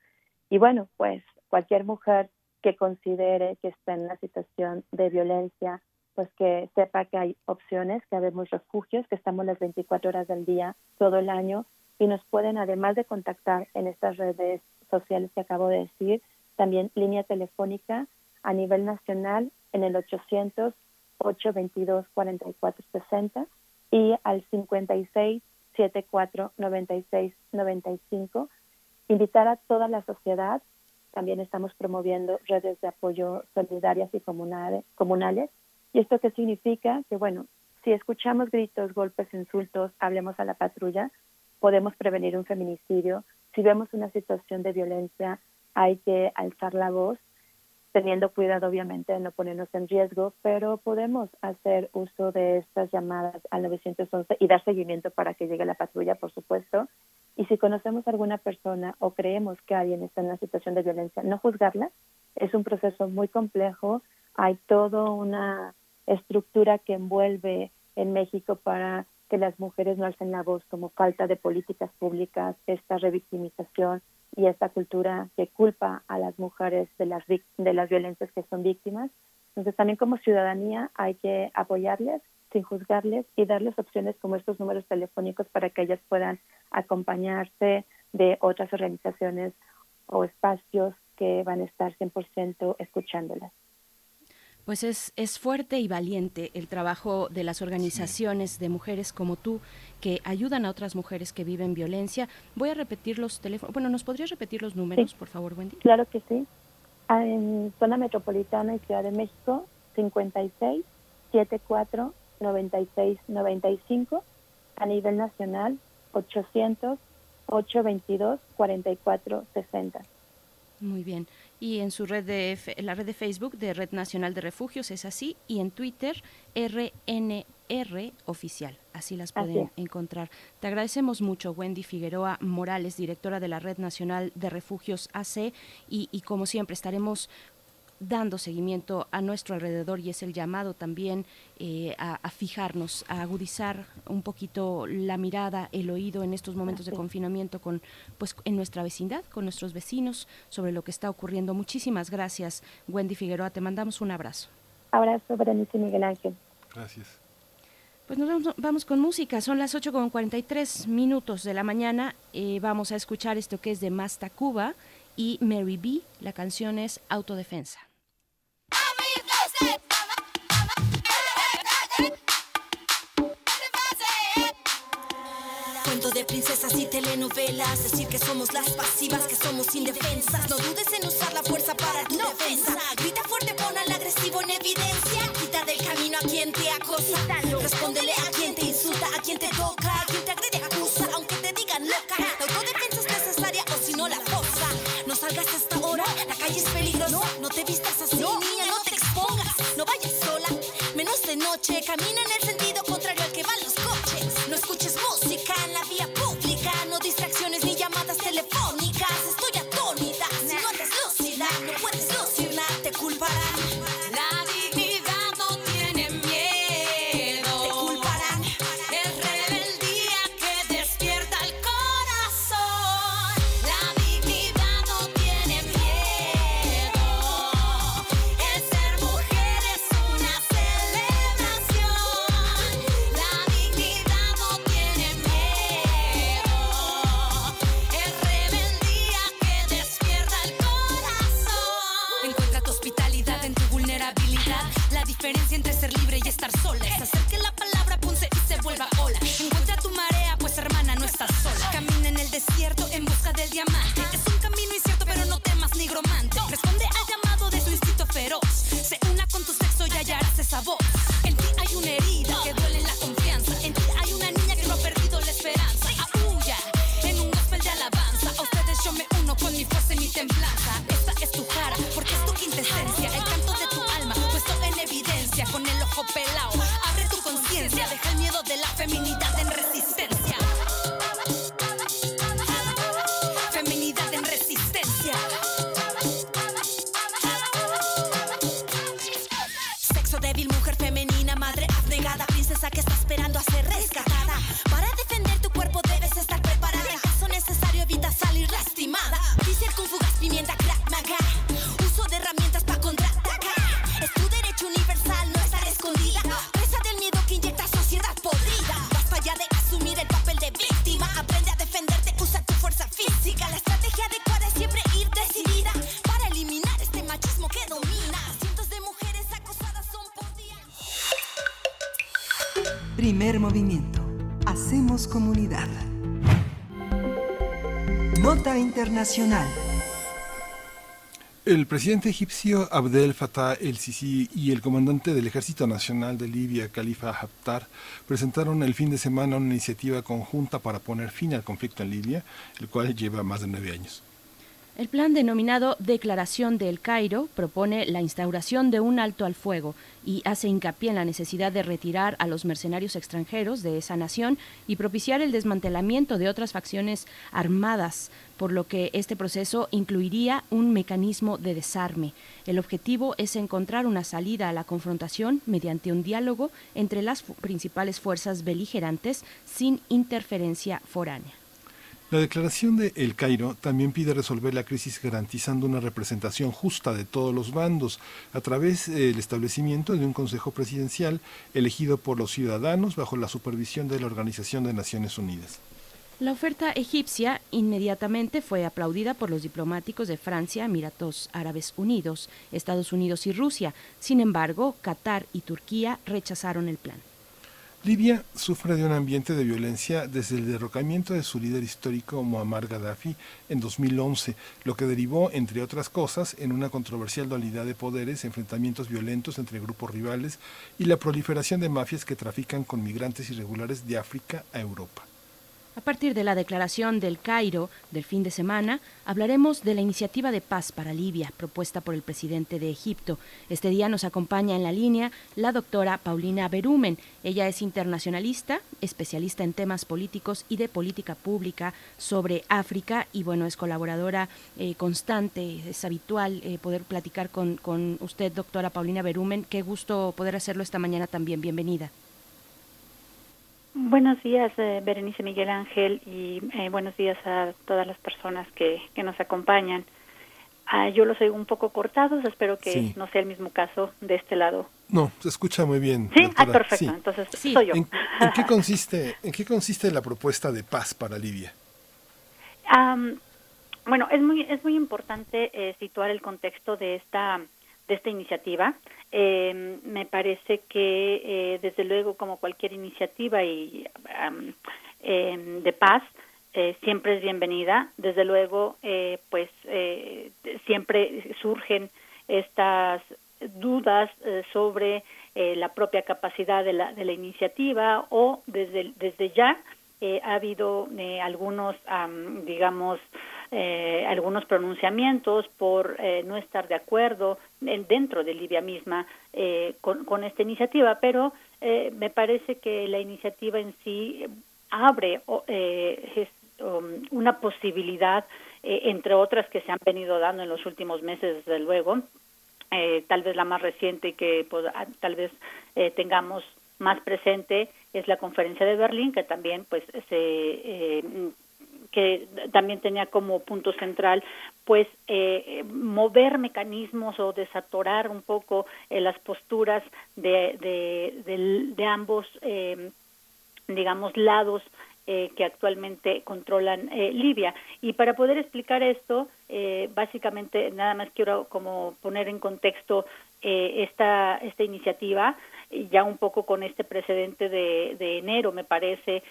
Y bueno, pues cualquier mujer que considere que está en una situación de violencia, pues que sepa que hay opciones, que habemos refugios, que estamos las 24 horas del día, todo el año, y nos pueden, además de contactar en estas redes sociales que acabo de decir, también línea telefónica a nivel nacional en el 800 822 4460 y al 56 74 96 95. Invitar a toda la sociedad también estamos promoviendo redes de apoyo solidarias y comunales. ¿Y esto qué significa? Que, bueno, si escuchamos gritos, golpes, insultos, hablemos a la patrulla, podemos prevenir un feminicidio. Si vemos una situación de violencia, hay que alzar la voz, teniendo cuidado, obviamente, de no ponernos en riesgo, pero podemos hacer uso de estas llamadas al 911 y dar seguimiento para que llegue la patrulla, por supuesto, Y si conocemos a alguna persona o creemos que alguien está en una situación de violencia, no juzgarla. Es un proceso muy complejo. Hay toda una estructura que envuelve en México para que las mujeres no alcen la voz como falta de políticas públicas, esta revictimización y esta cultura que culpa a las mujeres de las, de las violencias que son víctimas. Entonces también como ciudadanía hay que apoyarles sin juzgarles y darles opciones como estos números telefónicos para que ellas puedan acompañarse de otras organizaciones o espacios que van a estar 100% escuchándolas. Pues es, es fuerte y valiente el trabajo de las organizaciones de mujeres como tú que ayudan a otras mujeres que viven violencia. Voy a repetir los teléfonos. Bueno, ¿nos podrías repetir los números, por favor, Wendy? Claro que sí. Ah, en zona metropolitana y Ciudad de México, 56 74 96 95. A nivel nacional, 800 822 44 60. Muy bien. Y en su red de la red de Facebook de Red Nacional de Refugios es así y en Twitter RNR oficial. Así las pueden encontrar. Te agradecemos mucho Wendy Figueroa Morales, directora de la Red Nacional de Refugios AC y, y como siempre estaremos dando seguimiento a nuestro alrededor y es el llamado también eh, a, fijarnos, a agudizar un poquito la mirada, el oído en estos momentos de confinamiento con, pues, en nuestra vecindad, con nuestros vecinos, sobre lo que está ocurriendo. Muchísimas gracias, Wendy Figueroa. Te mandamos un abrazo. Abrazo, Berenice Miguel Ángel. Gracias. Pues nos vamos, vamos, con música, son las 8 con 43 minutos de la mañana. Eh, vamos a escuchar esto que es de Masta Cuba y Mary B. La canción es Autodefensa. De princesas y telenovelas, decir que somos las pasivas, que somos indefensas. No dudes en usar la fuerza para tu defensa. Grita fuerte, pon al agresivo en evidencia. Quita del camino a quien te acosa. Respóndele a quien te insulta, a quien te toca, a quien te agrede, acusa, aunque te digan loca. La autodefensa es necesaria o si no la cosa. No salgas a esta hora, la calle es peligrosa. No te vistas así, niña, no te expongas. No vayas sola, menos de noche. Camina en el sentido contrario El presidente egipcio Abdel Fattah el-Sisi y el comandante del Ejército Nacional de Libia, Khalifa Haftar, presentaron el fin de semana una iniciativa conjunta para poner fin al conflicto en Libia, el cual lleva más de nueve años. El plan denominado Declaración del Cairo propone la instauración de un alto al fuego y hace hincapié en la necesidad de retirar a los mercenarios extranjeros de esa nación y propiciar el desmantelamiento de otras facciones armadas, por lo que este proceso incluiría un mecanismo de desarme. El objetivo es encontrar una salida a la confrontación mediante un diálogo entre las principales fuerzas beligerantes sin interferencia foránea. La declaración de El Cairo también pide resolver la crisis garantizando una representación justa de todos los bandos a través del establecimiento de un Consejo Presidencial elegido por los ciudadanos bajo la supervisión de la Organización de Naciones Unidas. La oferta egipcia inmediatamente fue aplaudida por los diplomáticos de Francia, Emiratos Árabes Unidos, Estados Unidos y Rusia. Sin embargo, Qatar y Turquía rechazaron el plan. Libia sufre de un ambiente de violencia desde el derrocamiento de su líder histórico Muammar Gaddafi en 2011, lo que derivó, entre otras cosas, en una controversial dualidad de poderes, enfrentamientos violentos entre grupos rivales y la proliferación de mafias que trafican con migrantes irregulares de África a Europa. A partir de la declaración del Cairo del fin de semana, hablaremos de la iniciativa de paz para Libia propuesta por el presidente de Egipto. Este día nos acompaña en la línea la doctora Paulina Berumen. Ella es internacionalista, especialista en temas políticos y de política pública sobre África y bueno, es colaboradora eh, constante, es habitual eh, poder platicar con, con usted, doctora Paulina Berumen. Qué gusto poder hacerlo esta mañana también. Bienvenida. Buenos días, eh, Berenice Miguel Ángel, y eh, buenos días a todas las personas que, que nos acompañan. Ah, yo los oigo un poco cortados, espero que no sea el mismo caso de este lado. No, se escucha muy bien. Sí, ah, perfecto, entonces soy yo. ¿En, qué consiste, ¿En qué consiste la propuesta de paz para Libia? bueno, es muy, es muy importante eh, situar el contexto de esta de esta iniciativa. Eh, me parece que, eh, desde luego, como cualquier iniciativa y em, de paz, eh, siempre es bienvenida. Desde luego, eh, pues siempre surgen estas dudas sobre la propia capacidad de la, de la iniciativa o desde, desde ya ha habido algunos, digamos, eh, algunos pronunciamientos por eh, no estar de acuerdo dentro de Libia misma eh, con, esta iniciativa, pero me parece que la iniciativa en sí abre um, una posibilidad, entre otras que se han venido dando en los últimos meses, desde luego, tal vez la más reciente que pues, tal vez tengamos más presente es la conferencia de Berlín, que también pues se que también tenía como punto central pues eh, mover mecanismos o desatorar un poco eh, las posturas de, de, de, ambos eh, digamos lados que actualmente controlan Libia. Y para poder explicar esto, básicamente nada más quiero como poner en contexto esta, esta iniciativa, ya un poco con este precedente de, de enero, me parece,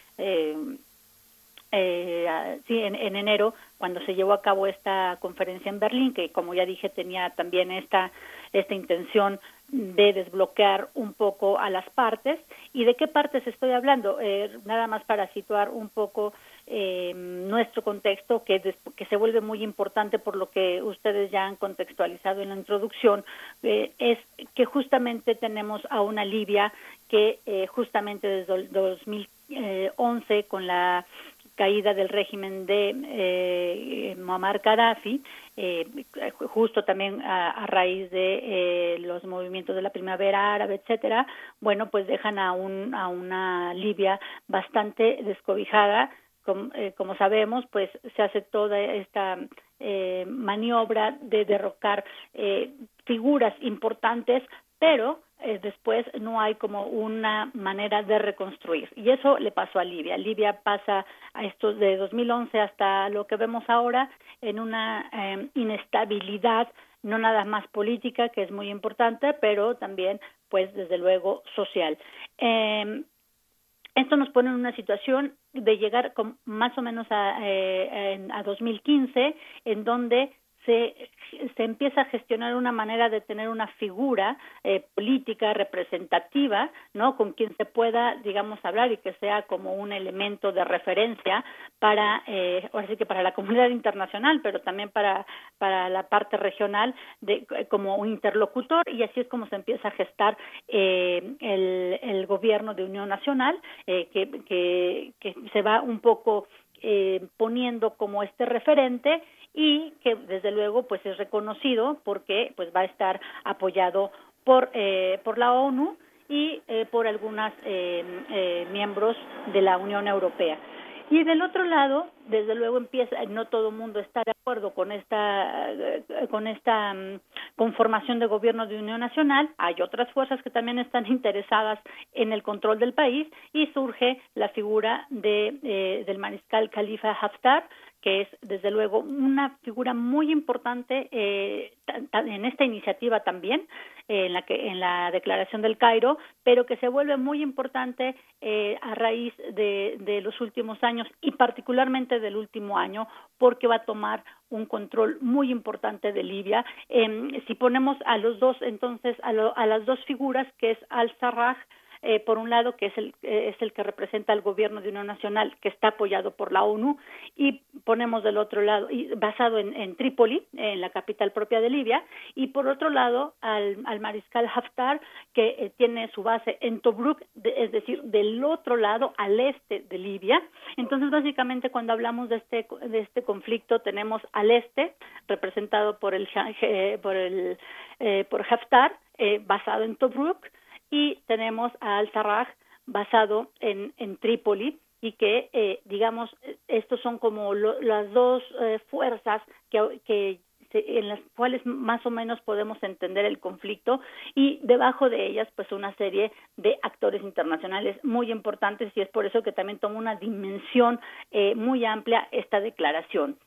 eh, sí, en, enero, cuando se llevó a cabo esta conferencia en Berlín, que como ya dije tenía también esta, esta intención de desbloquear un poco a las partes. ¿Y de qué partes estoy hablando? Eh, nada más para situar un poco eh, nuestro contexto, que, que se vuelve muy importante por lo que ustedes ya han contextualizado en la introducción, eh, es que justamente tenemos a una Libia que eh, justamente desde el 2011 con la caída del régimen de eh, Muammar Gaddafi, eh, justo también a, raíz de eh, los movimientos de la primavera árabe, etcétera, bueno, pues dejan a, un, a una Libia bastante descobijada. Como, eh, como sabemos, pues se hace toda esta eh, maniobra de derrocar figuras importantes, pero eh, después no hay como una manera de reconstruir. Y eso le pasó a Libia. Libia pasa a esto de 2011 hasta lo que vemos ahora en una em, inestabilidad no nada más política, que es muy importante, pero también, pues, desde luego, social. Eh, esto nos pone en una situación de llegar con más o menos a, eh, a 2015, en donde se, se empieza a gestionar una manera de tener una figura eh, política representativa, ¿no? Con quien se pueda, digamos, hablar y que sea como un elemento de referencia para, eh, ahora sí que para la comunidad internacional, pero también para, para la parte regional, de, como un interlocutor, y así es como se empieza a gestar eh, el, el gobierno de Unión Nacional, eh, que, que, que se va un poco eh, poniendo como este referente y que desde luego pues es reconocido porque pues va a estar apoyado por eh, por la ONU y eh, por algunas eh, eh, miembros de la Unión Europea. Y del otro lado, desde luego empieza, no todo el mundo está de acuerdo con esta, eh, con esta um, conformación de gobierno de unión nacional. Hay otras fuerzas que también están interesadas en el control del país y surge la figura de, eh, del mariscal Khalifa Haftar, que es desde luego una figura muy importante eh, en esta iniciativa también, eh, en la que en la declaración del Cairo, pero que se vuelve muy importante eh, a raíz de, de los últimos años y particularmente del último año, porque va a tomar un control muy importante de Libia. Eh, si ponemos a los dos, entonces a, lo, a las dos figuras, que es al-Sarraj, eh, por un lado, que es el, eh, es el que representa al gobierno de Unión Nacional, que está apoyado por la ONU, y ponemos del otro lado, y basado en, en Trípoli, en la capital propia de Libia, y por otro lado al, al mariscal Haftar, que eh, tiene su base en Tobruk, es decir, del otro lado, al este de Libia. Entonces, básicamente, cuando hablamos de este, de este conflicto, tenemos al este, representado por el, por el eh, por Haftar, eh, basado en Tobruk, y tenemos a Al-Sarraj basado en, en Trípoli y que, eh, digamos, estos son como lo, las dos eh, fuerzas que, que en las cuales más o menos podemos entender el conflicto y debajo de ellas pues una serie de actores internacionales muy importantes y es por eso que también toma una dimensión eh, muy amplia esta declaración.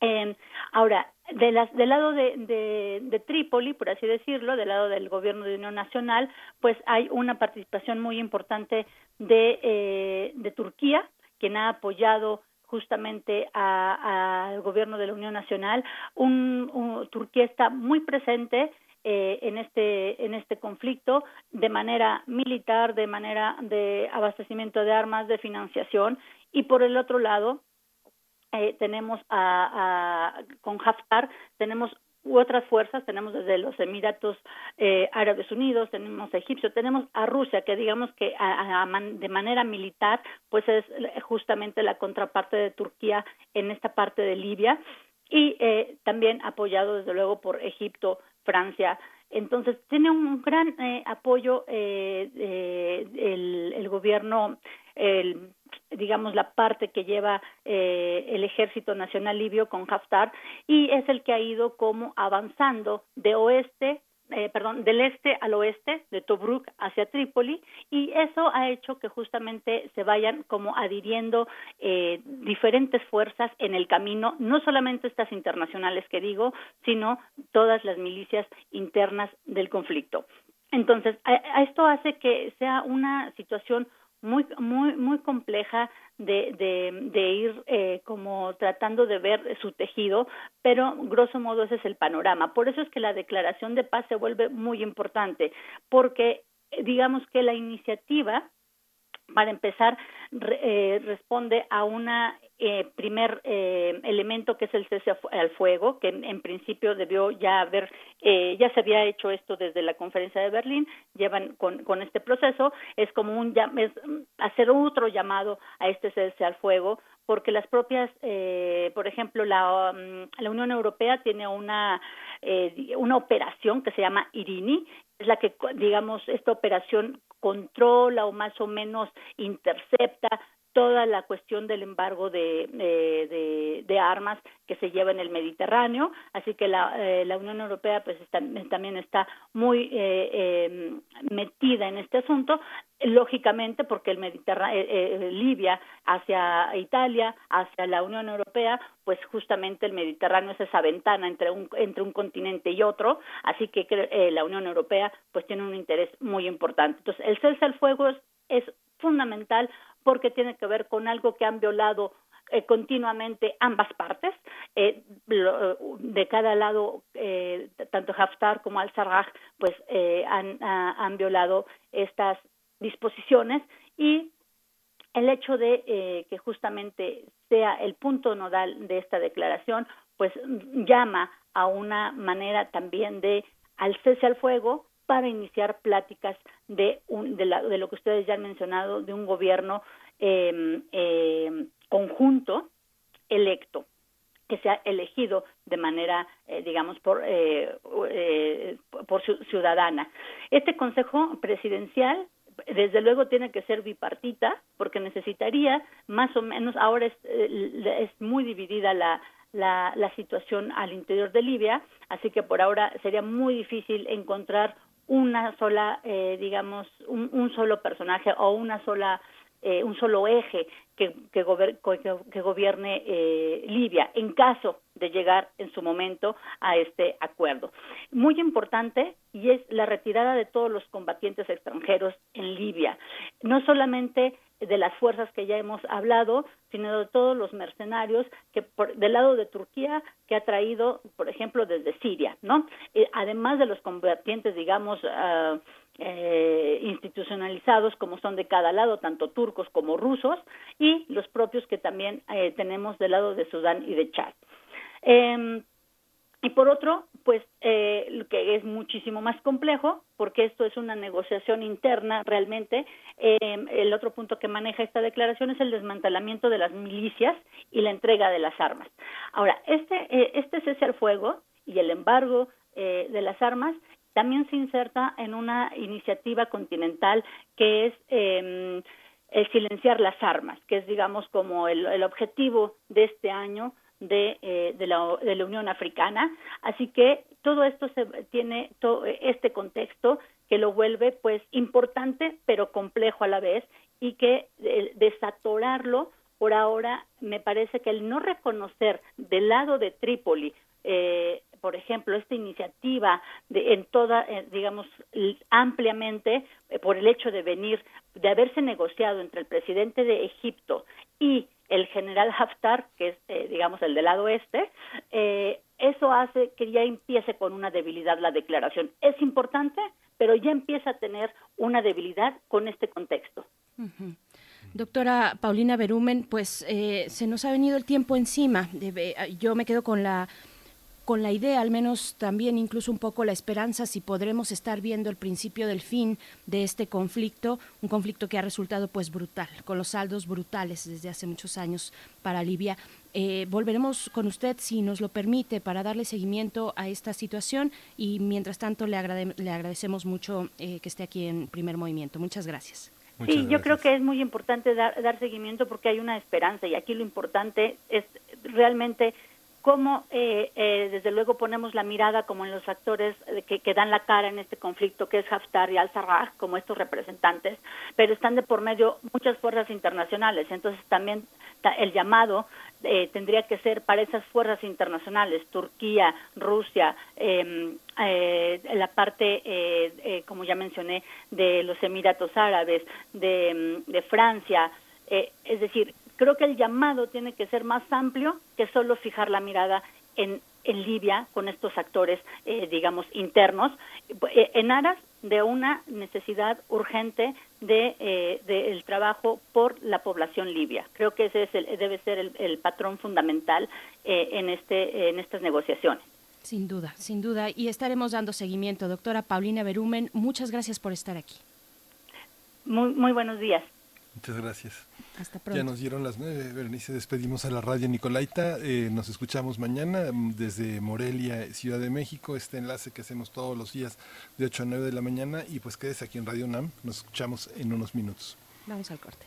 Eh, ahora, de las, del lado de, de, Trípoli, por así decirlo, del lado del gobierno de Unión Nacional, pues hay una participación muy importante de, eh, de Turquía, quien ha apoyado justamente al gobierno de la Unión Nacional. Un, un, Turquía está muy presente eh, en este en este conflicto de manera militar, de manera de abastecimiento de armas, de financiación y por el otro lado eh, tenemos a, con Haftar, tenemos otras fuerzas, tenemos desde los Emiratos eh, Árabes Unidos, tenemos a Egipcio, tenemos a Rusia, que digamos que a, man, de manera militar, pues es justamente la contraparte de Turquía en esta parte de Libia, y eh, también apoyado desde luego por Egipto, Francia, entonces, tiene un gran eh, apoyo eh, eh, el, gobierno, el, digamos, la parte que lleva eh, el Ejército Nacional Libio con Haftar y es el que ha ido como avanzando de oeste eh, perdón, del este al oeste, de Tobruk hacia Trípoli, y eso ha hecho que justamente se vayan como adhiriendo eh, diferentes fuerzas en el camino, no solamente estas internacionales que digo, sino todas las milicias internas del conflicto. Entonces, a, a esto hace que sea una situación muy muy muy compleja de, de, ir eh, como tratando de ver su tejido, pero grosso modo ese es el panorama. Por eso es que la declaración de paz se vuelve muy importante, porque digamos que la iniciativa para empezar, eh, responde a un eh, primer eh, elemento que es el cese al fuego, que en, principio debió ya haber, eh, ya se había hecho esto desde la conferencia de Berlín, llevan con, con este proceso, es como un es hacer otro llamado a este cese al fuego, porque las propias, eh, por ejemplo, la, um, la Unión Europea tiene una, eh, una operación que se llama IRINI, es la que, digamos, esta operación controla o más o menos intercepta toda la cuestión del embargo de, de, de, de, armas que se lleva en el Mediterráneo, así que la, eh, la Unión Europea pues está, también está muy eh, eh, metida en este asunto, lógicamente porque el Mediterráneo, eh, Libia hacia Italia, hacia la Unión Europea, pues justamente el Mediterráneo es esa ventana entre un, entre un continente y otro, así que la Unión Europea pues tiene un interés muy importante. Entonces, el cese al fuego es, es fundamental porque tiene que ver con algo que han violado eh, continuamente ambas partes, eh, de cada lado, eh, tanto Haftar como al-Sarraj, pues han, han violado estas disposiciones y el hecho de que justamente sea el punto nodal de esta declaración, pues llama a una manera también de al cese al fuego para iniciar pláticas de, un, de, de lo que ustedes ya han mencionado, de un gobierno eh, eh, conjunto electo que sea elegido de manera, eh, digamos, por, eh, eh, por ciudadana. Este Consejo Presidencial, desde luego, tiene que ser bipartita, porque necesitaría más o menos, ahora es, es muy dividida la, la, la situación al interior de Libia, así que por ahora sería muy difícil encontrar una sola, digamos, un, un, solo personaje o una sola eh, un solo eje que, que, que gobierne eh, Libia en caso de llegar en su momento a este acuerdo. Muy importante y es la retirada de todos los combatientes extranjeros en Libia, no solamente de las fuerzas que ya hemos hablado, sino de todos los mercenarios que por, del lado de Turquía que ha traído, por ejemplo, desde Siria, ¿no? Eh, además de los combatientes, digamos, uh, eh, institucionalizados como son de cada lado, tanto turcos como rusos, y los propios que también eh, tenemos del lado de Sudán y de Chad. Y por otro, pues eh, que es muchísimo más complejo, porque esto es una negociación interna realmente. Eh, el otro punto que maneja esta declaración es el desmantelamiento de las milicias y la entrega de las armas. Ahora, este, eh, este cese al fuego y el embargo eh, de las armas también se inserta en una iniciativa continental que es eh, el silenciar las armas, que es, digamos, como el, el objetivo de este año de, eh, de, la, de, la, Unión Africana. Así que todo esto se, tiene este contexto que lo vuelve, pues, importante, pero complejo a la vez, y que eh, desatorarlo por ahora me parece que el no reconocer del lado de Trípoli eh, por ejemplo, esta iniciativa de, en toda, eh, digamos, ampliamente eh, por el hecho de venir, de haberse negociado entre el presidente de Egipto y el general Haftar, que es, eh, digamos, el del lado este, eso hace que ya empiece con una debilidad la declaración. Es importante, pero ya empieza a tener una debilidad con este contexto. Doctora Paulina Berumen, pues eh, se nos ha venido el tiempo encima. Yo me quedo con la con la idea, al menos también incluso un poco la esperanza, si podremos estar viendo el principio del fin de este conflicto, un conflicto que ha resultado pues brutal, con los saldos brutales desde hace muchos años para Libia. Eh, volveremos con usted, si nos lo permite, para darle seguimiento a esta situación y mientras tanto le, agrade le agradecemos mucho eh, que esté aquí en primer movimiento. Muchas gracias. Muchas sí, gracias. yo creo que es muy importante dar, dar seguimiento porque hay una esperanza y aquí lo importante es realmente cómo eh, eh, desde luego ponemos la mirada como en los actores que, que, dan la cara en este conflicto que es Haftar y al-Sarraj como estos representantes, pero están de por medio muchas fuerzas internacionales, entonces también el llamado eh, tendría que ser para esas fuerzas internacionales, Turquía, Rusia, eh, eh, la parte, eh, como ya mencioné, de los Emiratos Árabes, de, de Francia, es decir, creo que el llamado tiene que ser más amplio que solo fijar la mirada en, en Libia con estos actores, eh, digamos, internos, eh, en aras de una necesidad urgente de, eh, de, trabajo por la población libia. Creo que ese es el, debe ser el, el patrón fundamental eh, en, este, en estas negociaciones. Sin duda, sin duda. Y estaremos dando seguimiento. Doctora Paulina Berumen, muchas gracias por estar aquí. Muy, muy buenos días. Muchas gracias. Hasta pronto. Ya nos dieron las nueve, Berenice. Despedimos a la radio Nicolaita. Eh, nos escuchamos mañana mm, desde Morelia, Ciudad de México. Este enlace que hacemos todos los días de 8 a 9 de la mañana. Y pues quédese aquí en Radio UNAM. Nos escuchamos en unos minutos. Vamos al corte.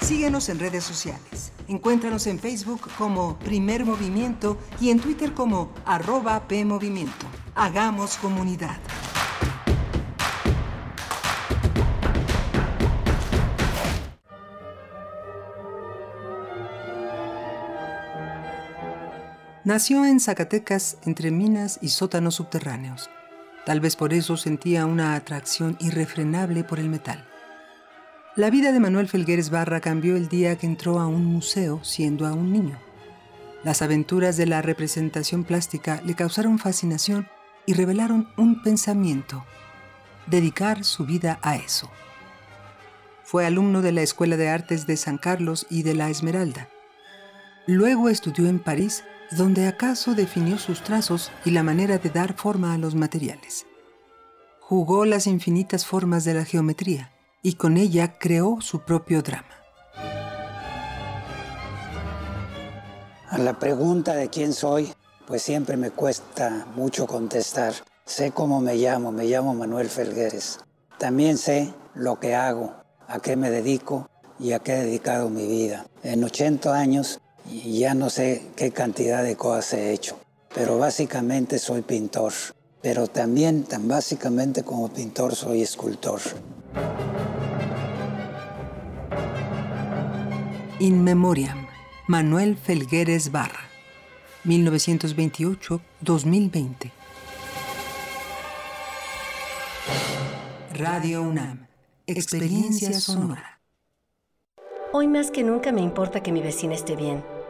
Síguenos en redes sociales. Encuéntranos en Facebook como Primer Movimiento y en Twitter como arroba PMovimiento. Hagamos comunidad. Nació en Zacatecas entre minas y sótanos subterráneos. Tal vez por eso sentía una atracción irrefrenable por el metal. La vida de Manuel Felgueres Barra cambió el día que entró a un museo siendo aún niño. Las aventuras de la representación plástica le causaron fascinación y revelaron un pensamiento, dedicar su vida a eso. Fue alumno de la Escuela de Artes de San Carlos y de la Esmeralda. Luego estudió en París, donde acaso definió sus trazos y la manera de dar forma a los materiales. Jugó las infinitas formas de la geometría y con ella creó su propio drama. A la pregunta de quién soy, pues siempre me cuesta mucho contestar. Sé cómo me llamo, me llamo Manuel Felgueres. También sé lo que hago, a qué me dedico y a qué he dedicado mi vida. En 80 años ya no sé qué cantidad de cosas he hecho, pero básicamente soy pintor. Pero también, tan básicamente como pintor, soy escultor. In Memoriam, Manuel Felgueres Barra, 1928-2020. Radio UNAM, experiencia sonora. Hoy más que nunca me importa que mi vecina esté bien,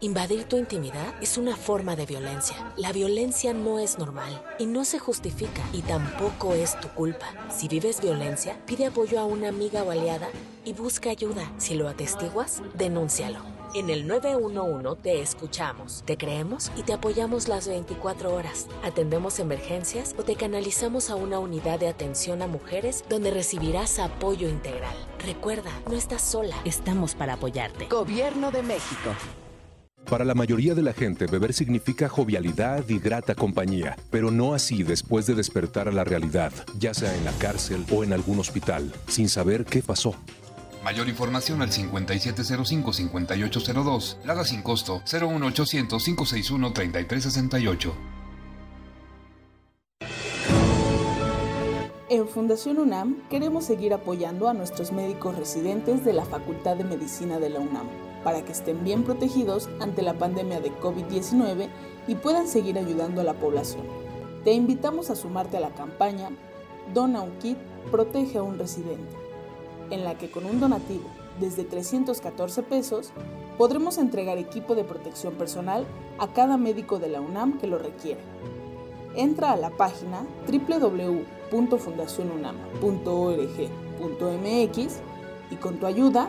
Invadir tu intimidad es una forma de violencia. La violencia no es normal y no se justifica y tampoco es tu culpa. Si vives violencia, pide apoyo a una amiga o aliada y busca ayuda. Si lo atestiguas, denúncialo. En el 911 te escuchamos, te creemos y te apoyamos las 24 horas. Atendemos emergencias o te canalizamos a una unidad de atención a mujeres donde recibirás apoyo integral. Recuerda, no estás sola. Estamos para apoyarte. Gobierno de México. Para la mayoría de la gente, beber significa jovialidad y grata compañía, pero no así después de despertar a la realidad, ya sea en la cárcel o en algún hospital, sin saber qué pasó. Mayor información al 5705-5802. Lada sin costo 01800-561-3368. En Fundación UNAM queremos seguir apoyando a nuestros médicos residentes de la Facultad de Medicina de la UNAM para que estén bien protegidos ante la pandemia de COVID-19 y puedan seguir ayudando a la población. Te invitamos a sumarte a la campaña Dona un kit, protege a un residente, en la que con un donativo desde 314 pesos podremos entregar equipo de protección personal a cada médico de la UNAM que lo requiera. Entra a la página www.fundacionunam.org.mx y con tu ayuda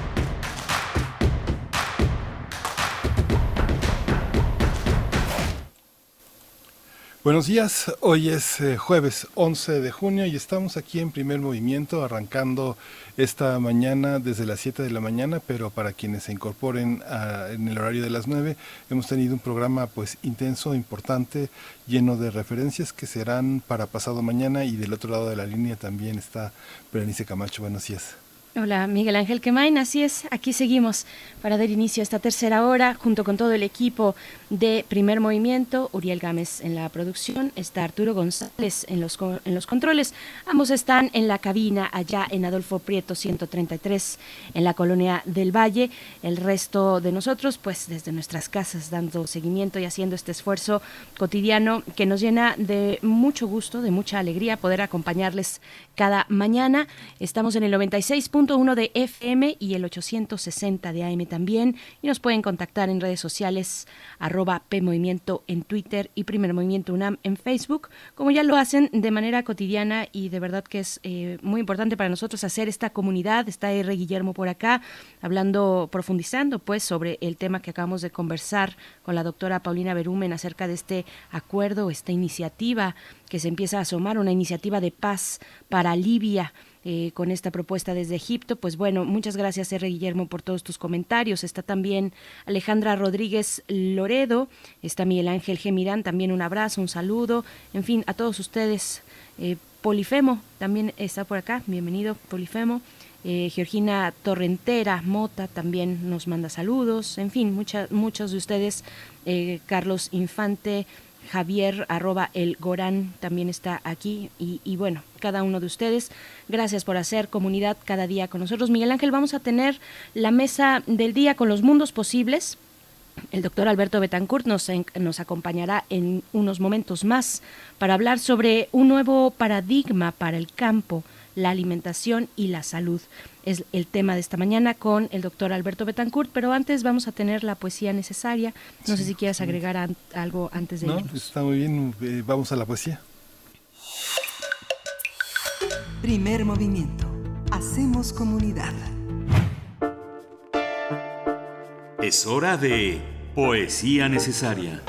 Buenos días, hoy es eh, jueves 11 de junio y estamos aquí en primer movimiento arrancando esta mañana desde las 7 de la mañana, pero para quienes se incorporen a, en el horario de las 9 hemos tenido un programa pues intenso, importante, lleno de referencias que serán para pasado mañana y del otro lado de la línea también está Berenice Camacho. Buenos días. Hola, Miguel Ángel Quemain, así es, aquí seguimos para dar inicio a esta tercera hora junto con todo el equipo de Primer Movimiento, Uriel Gámez en la producción, está Arturo González en los, en los controles, ambos están en la cabina allá en Adolfo Prieto 133 en la colonia del Valle, el resto de nosotros pues desde nuestras casas dando seguimiento y haciendo este esfuerzo cotidiano que nos llena de mucho gusto, de mucha alegría poder acompañarles cada mañana, estamos en el 96 uno de FM y el 860 de AM también. Y nos pueden contactar en redes sociales, arroba PMovimiento en Twitter y Primer Movimiento UNAM en Facebook, como ya lo hacen de manera cotidiana y de verdad que es eh, muy importante para nosotros hacer esta comunidad. Está R. Guillermo por acá, hablando, profundizando pues sobre el tema que acabamos de conversar con la doctora Paulina Berumen acerca de este acuerdo, esta iniciativa que se empieza a asomar, una iniciativa de paz para Libia eh, con esta propuesta desde Egipto. Pues bueno, muchas gracias R. Guillermo por todos tus comentarios. Está también Alejandra Rodríguez Loredo, está Miguel Ángel Gemirán, también un abrazo, un saludo, en fin, a todos ustedes. Eh, Polifemo también está por acá, bienvenido Polifemo. Eh, Georgina Torrentera Mota también nos manda saludos, en fin, muchos de ustedes, Carlos Infante, Javier arroba el Gorán también está aquí y, bueno, cada uno de ustedes, gracias por hacer comunidad cada día con nosotros. Miguel Ángel, vamos a tener la mesa del día con los mundos posibles. El doctor Alberto Betancourt nos, nos acompañará en unos momentos más para hablar sobre un nuevo paradigma para el campo, la alimentación y la salud es el tema de esta mañana con el doctor Alberto Betancourt, pero antes vamos a tener la poesía necesaria. No sé si quieras agregar algo antes de no, Está muy bien, eh, vamos a la poesía. Primer movimiento. Hacemos comunidad. Es hora de poesía necesaria.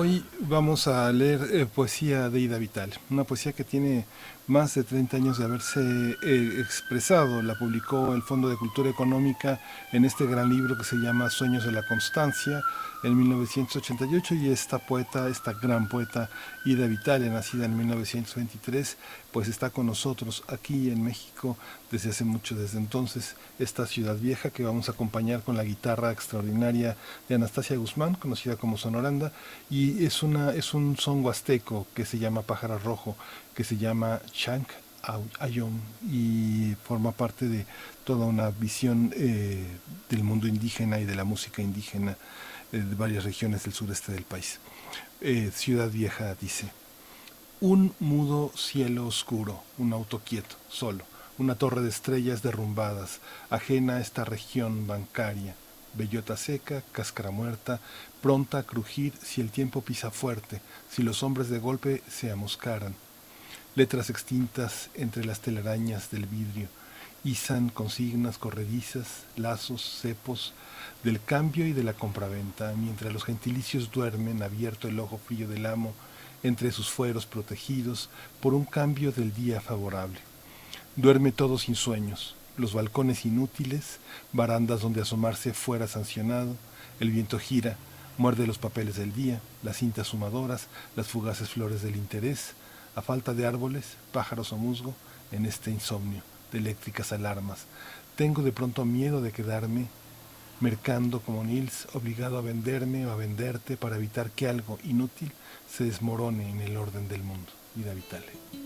Hoy vamos a leer eh, poesía de Ida Vital, una poesía que tiene más de 30 años de haberse eh, expresado. La publicó el Fondo de Cultura Económica en este gran libro que se llama Sueños de la Constancia en 1988 y esta poeta, esta gran poeta Ida Vitale, nacida en 1923, pues está con nosotros aquí en México desde hace mucho, desde entonces, esta ciudad vieja que vamos a acompañar con la guitarra extraordinaria de Anastasia Guzmán, conocida como Sonoranda, y es, una, es un son huasteco que se llama Pájaro Rojo, que se llama Chank Ayom y forma parte de toda una visión eh, del mundo indígena y de la música indígena de varias regiones del sureste del país. Eh, Ciudad Vieja dice, un mudo cielo oscuro, un auto quieto, solo, una torre de estrellas derrumbadas, ajena a esta región bancaria, bellota seca, cáscara muerta, pronta a crujir si el tiempo pisa fuerte, si los hombres de golpe se amoscaran. Letras extintas entre las telarañas del vidrio, izan consignas corredizas, lazos, cepos, del cambio y de la compraventa, mientras los gentilicios duermen abierto el ojo frío del amo entre sus fueros protegidos por un cambio del día favorable. Duerme todo sin sueños, los balcones inútiles, barandas donde asomarse fuera sancionado, el viento gira, muerde los papeles del día, las cintas sumadoras, las fugaces flores del interés, a falta de árboles, pájaros o musgo, en este insomnio de eléctricas alarmas. Tengo de pronto miedo de quedarme mercando como Nils, obligado a venderme o a venderte para evitar que algo inútil se desmorone en el orden del mundo. Vida Vitale.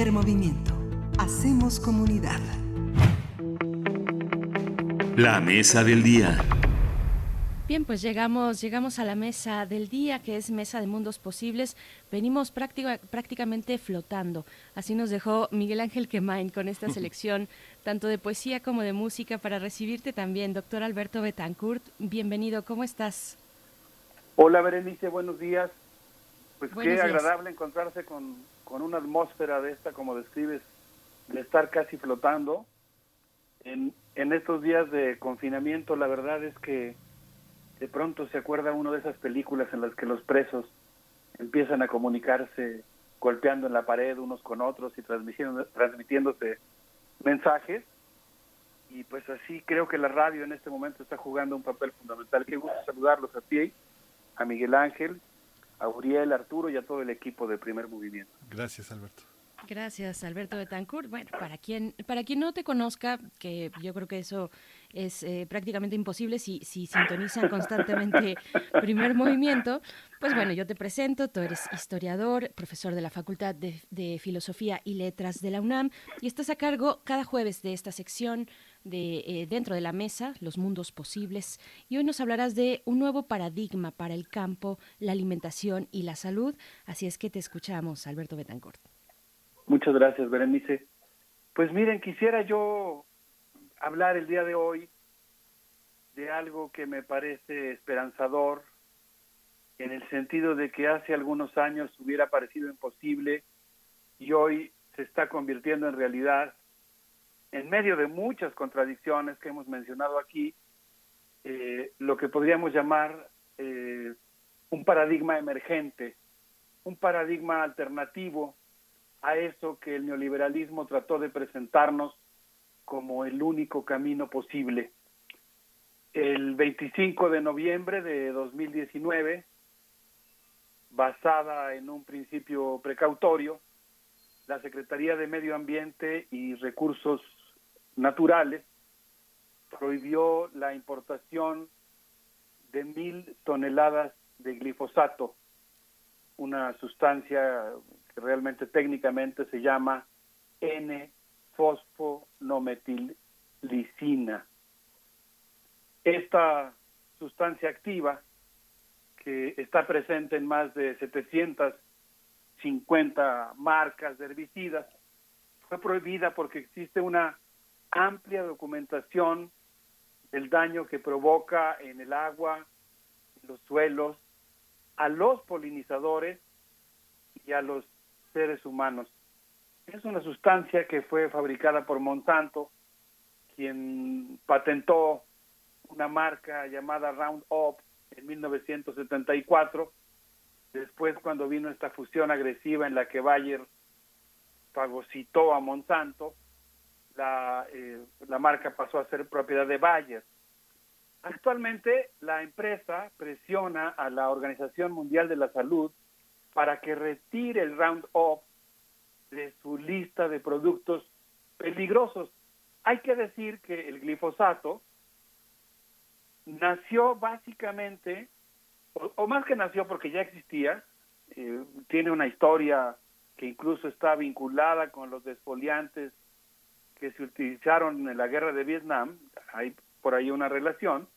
Primer movimiento. Hacemos comunidad. La mesa del día. Bien, pues llegamos, llegamos a la mesa del día, que es Mesa de Mundos Posibles. Venimos prácticamente flotando. Así nos dejó Miguel Ángel Quemain con esta selección, tanto de poesía como de música, para recibirte también. Doctor Alberto Betancourt, bienvenido, ¿cómo estás? Hola, Berenice, buenos días. Pues qué agradable encontrarse con, con una atmósfera de esta, como describes, de estar casi flotando. En, en estos días de confinamiento, la verdad es que de pronto se acuerda uno de esas películas en las que los presos empiezan a comunicarse golpeando en la pared unos con otros y transmitiéndose mensajes. Y pues así creo que la radio en este momento está jugando un papel fundamental. Qué gusto saludarlos a ti, a Miguel Ángel, a Uriel, Arturo y a todo el equipo de Primer Movimiento. Gracias, Alberto. Gracias, Alberto Betancourt. Bueno, para quien, para quien no te conozca, que yo creo que eso es eh, prácticamente imposible si, si sintonizan constantemente primer movimiento, pues bueno, yo te presento, tú eres historiador, profesor de la Facultad de, Filosofía y Letras de la UNAM y estás a cargo cada jueves de esta sección de eh, dentro de la mesa, los mundos posibles, y hoy nos hablarás de un nuevo paradigma para el campo, la alimentación y la salud. Así es que te escuchamos, Alberto Betancourt. Muchas gracias, Berenice. Pues miren, quisiera yo hablar el día de hoy de algo que me parece esperanzador, en el sentido de que hace algunos años hubiera parecido imposible y hoy se está convirtiendo en realidad, en medio de muchas contradicciones que hemos mencionado aquí, eh, lo que podríamos llamar eh, un paradigma emergente, un paradigma alternativo a eso que el neoliberalismo trató de presentarnos como el único camino posible. El 25 de noviembre de 2019, basada en un principio precautorio, la Secretaría de Medio Ambiente y Recursos Naturales prohibió la importación de mil toneladas de glifosato, una sustancia que realmente técnicamente se llama N-fosfonometillicina. Esta sustancia activa, que está presente en más de 750 marcas de herbicidas, fue prohibida porque existe una amplia documentación del daño que provoca en el agua, en los suelos, a los polinizadores y a los seres humanos. Es una sustancia que fue fabricada por Monsanto, quien patentó una marca llamada Roundup en 1974. Después, cuando vino esta fusión agresiva en la que Bayer fagocitó a Monsanto, la, eh, la marca pasó a ser propiedad de Bayer. Actualmente, la empresa presiona a la Organización Mundial de la Salud para que retire el Roundup de su lista de productos peligrosos. Hay que decir que el glifosato nació básicamente, o, más que nació porque ya existía, eh, tiene una historia que incluso está vinculada con los desfoliantes que se utilizaron en la guerra de Vietnam, hay por ahí una relación,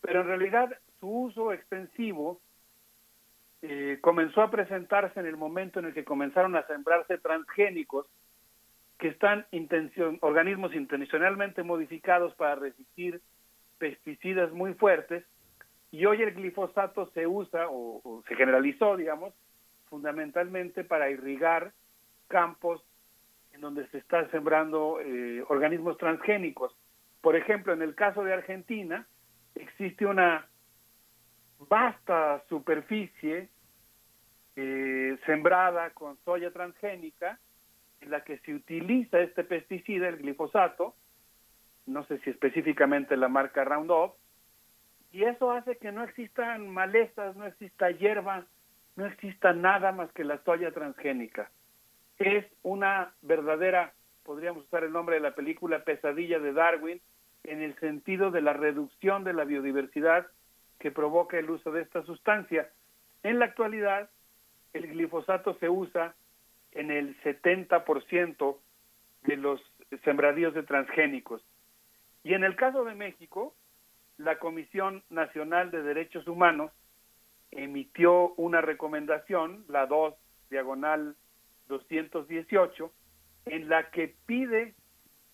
pero en realidad su uso extensivo eh, comenzó a presentarse en el momento en el que comenzaron a sembrarse transgénicos que están intención, organismos intencionalmente modificados para resistir pesticidas muy fuertes y hoy el glifosato se usa o, se generalizó, digamos, fundamentalmente para irrigar campos en donde se están sembrando eh, organismos transgénicos. Por ejemplo, en el caso de Argentina existe una vasta superficie eh, sembrada con soya transgénica, en la que se utiliza este pesticida, el glifosato, no sé si específicamente la marca Roundup, y eso hace que no existan malezas, no exista hierba, no exista nada más que la soya transgénica. Es una verdadera, podríamos usar el nombre de la película Pesadilla de Darwin, en el sentido de la reducción de la biodiversidad que provoca el uso de esta sustancia. En la actualidad, el glifosato se usa en el 70% de los sembradíos de transgénicos. Y en el caso de México, la Comisión Nacional de Derechos Humanos emitió una recomendación, la 2 diagonal 218, en la que pide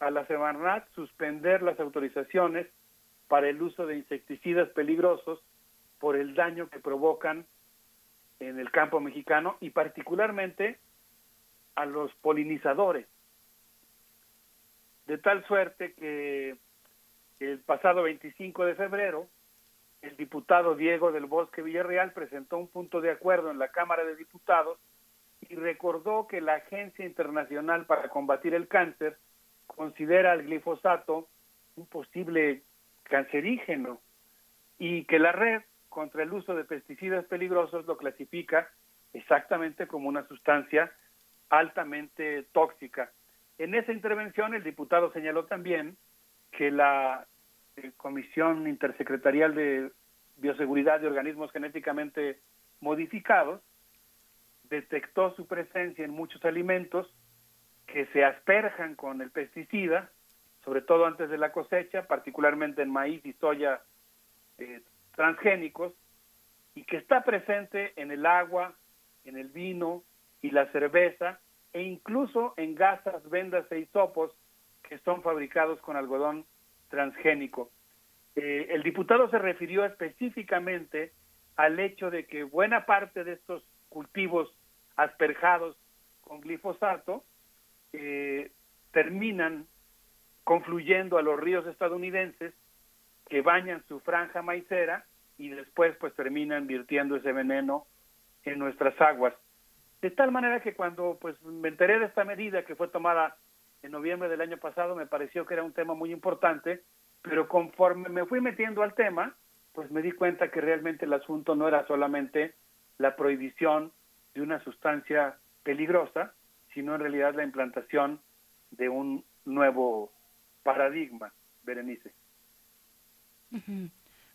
a la Semarnat suspender las autorizaciones para el uso de insecticidas peligrosos por el daño que provocan en el campo mexicano y particularmente a los polinizadores. De tal suerte que el pasado 25 de febrero, el diputado Diego del Bosque Villarreal presentó un punto de acuerdo en la Cámara de Diputados y recordó que la Agencia Internacional para Combatir el Cáncer considera el glifosato un posible cancerígeno y que la red contra el uso de pesticidas peligrosos lo clasifica exactamente como una sustancia altamente tóxica. En esa intervención el diputado señaló también que la eh, Comisión Intersecretarial de Bioseguridad de Organismos Genéticamente Modificados detectó su presencia en muchos alimentos que se asperjan con el pesticida, sobre todo antes de la cosecha, particularmente en maíz y soya eh, transgénicos, y que está presente en el agua, en el vino y la cerveza, e incluso en gasas, vendas e hisopos que son fabricados con algodón transgénico. Eh, el diputado se refirió específicamente al hecho de que buena parte de estos cultivos asperjados con glifosato eh, terminan confluyendo a los ríos estadounidenses que bañan su franja maicera y después pues terminan virtiendo ese veneno en nuestras aguas. De tal manera que cuando pues me enteré de esta medida que fue tomada en noviembre del año pasado, me pareció que era un tema muy importante, pero conforme me fui metiendo al tema, pues me di cuenta que realmente el asunto no era solamente la prohibición de una sustancia peligrosa, sino en realidad la implantación de un nuevo paradigma, Berenice.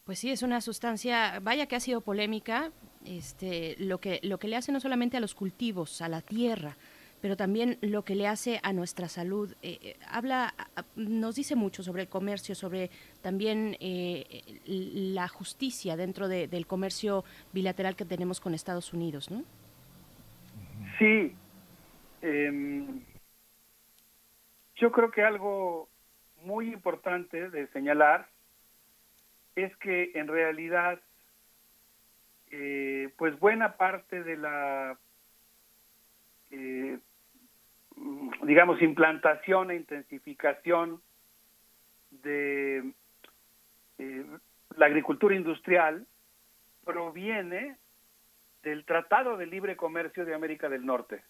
Pues sí, es una sustancia, vaya que ha sido polémica, este, lo que lo que le hace no solamente a los cultivos, a la tierra, pero también lo que le hace a nuestra salud. Eh, eh, habla, nos dice mucho sobre el comercio, sobre también eh, la justicia dentro del comercio bilateral que tenemos con Estados Unidos, ¿no? Sí. Em, yo creo que algo muy importante de señalar es que en realidad, eh, pues buena parte de la, eh, digamos, implantación e intensificación de eh, la agricultura industrial proviene del Tratado de Libre Comercio de América del Norte.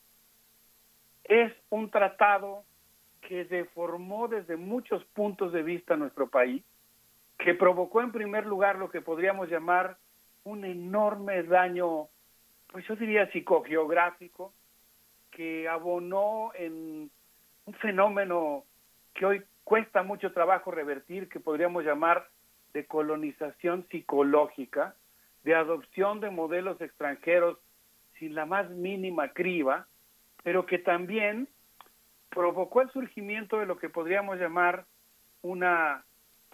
Es un tratado que deformó desde muchos puntos de vista nuestro país, que provocó en primer lugar lo que podríamos llamar un enorme daño, pues yo diría psicogeográfico, que abonó en un fenómeno que hoy cuesta mucho trabajo revertir, que podríamos llamar de colonización psicológica, de adopción de modelos extranjeros sin la más mínima criba, pero que también provocó el surgimiento de lo que podríamos llamar una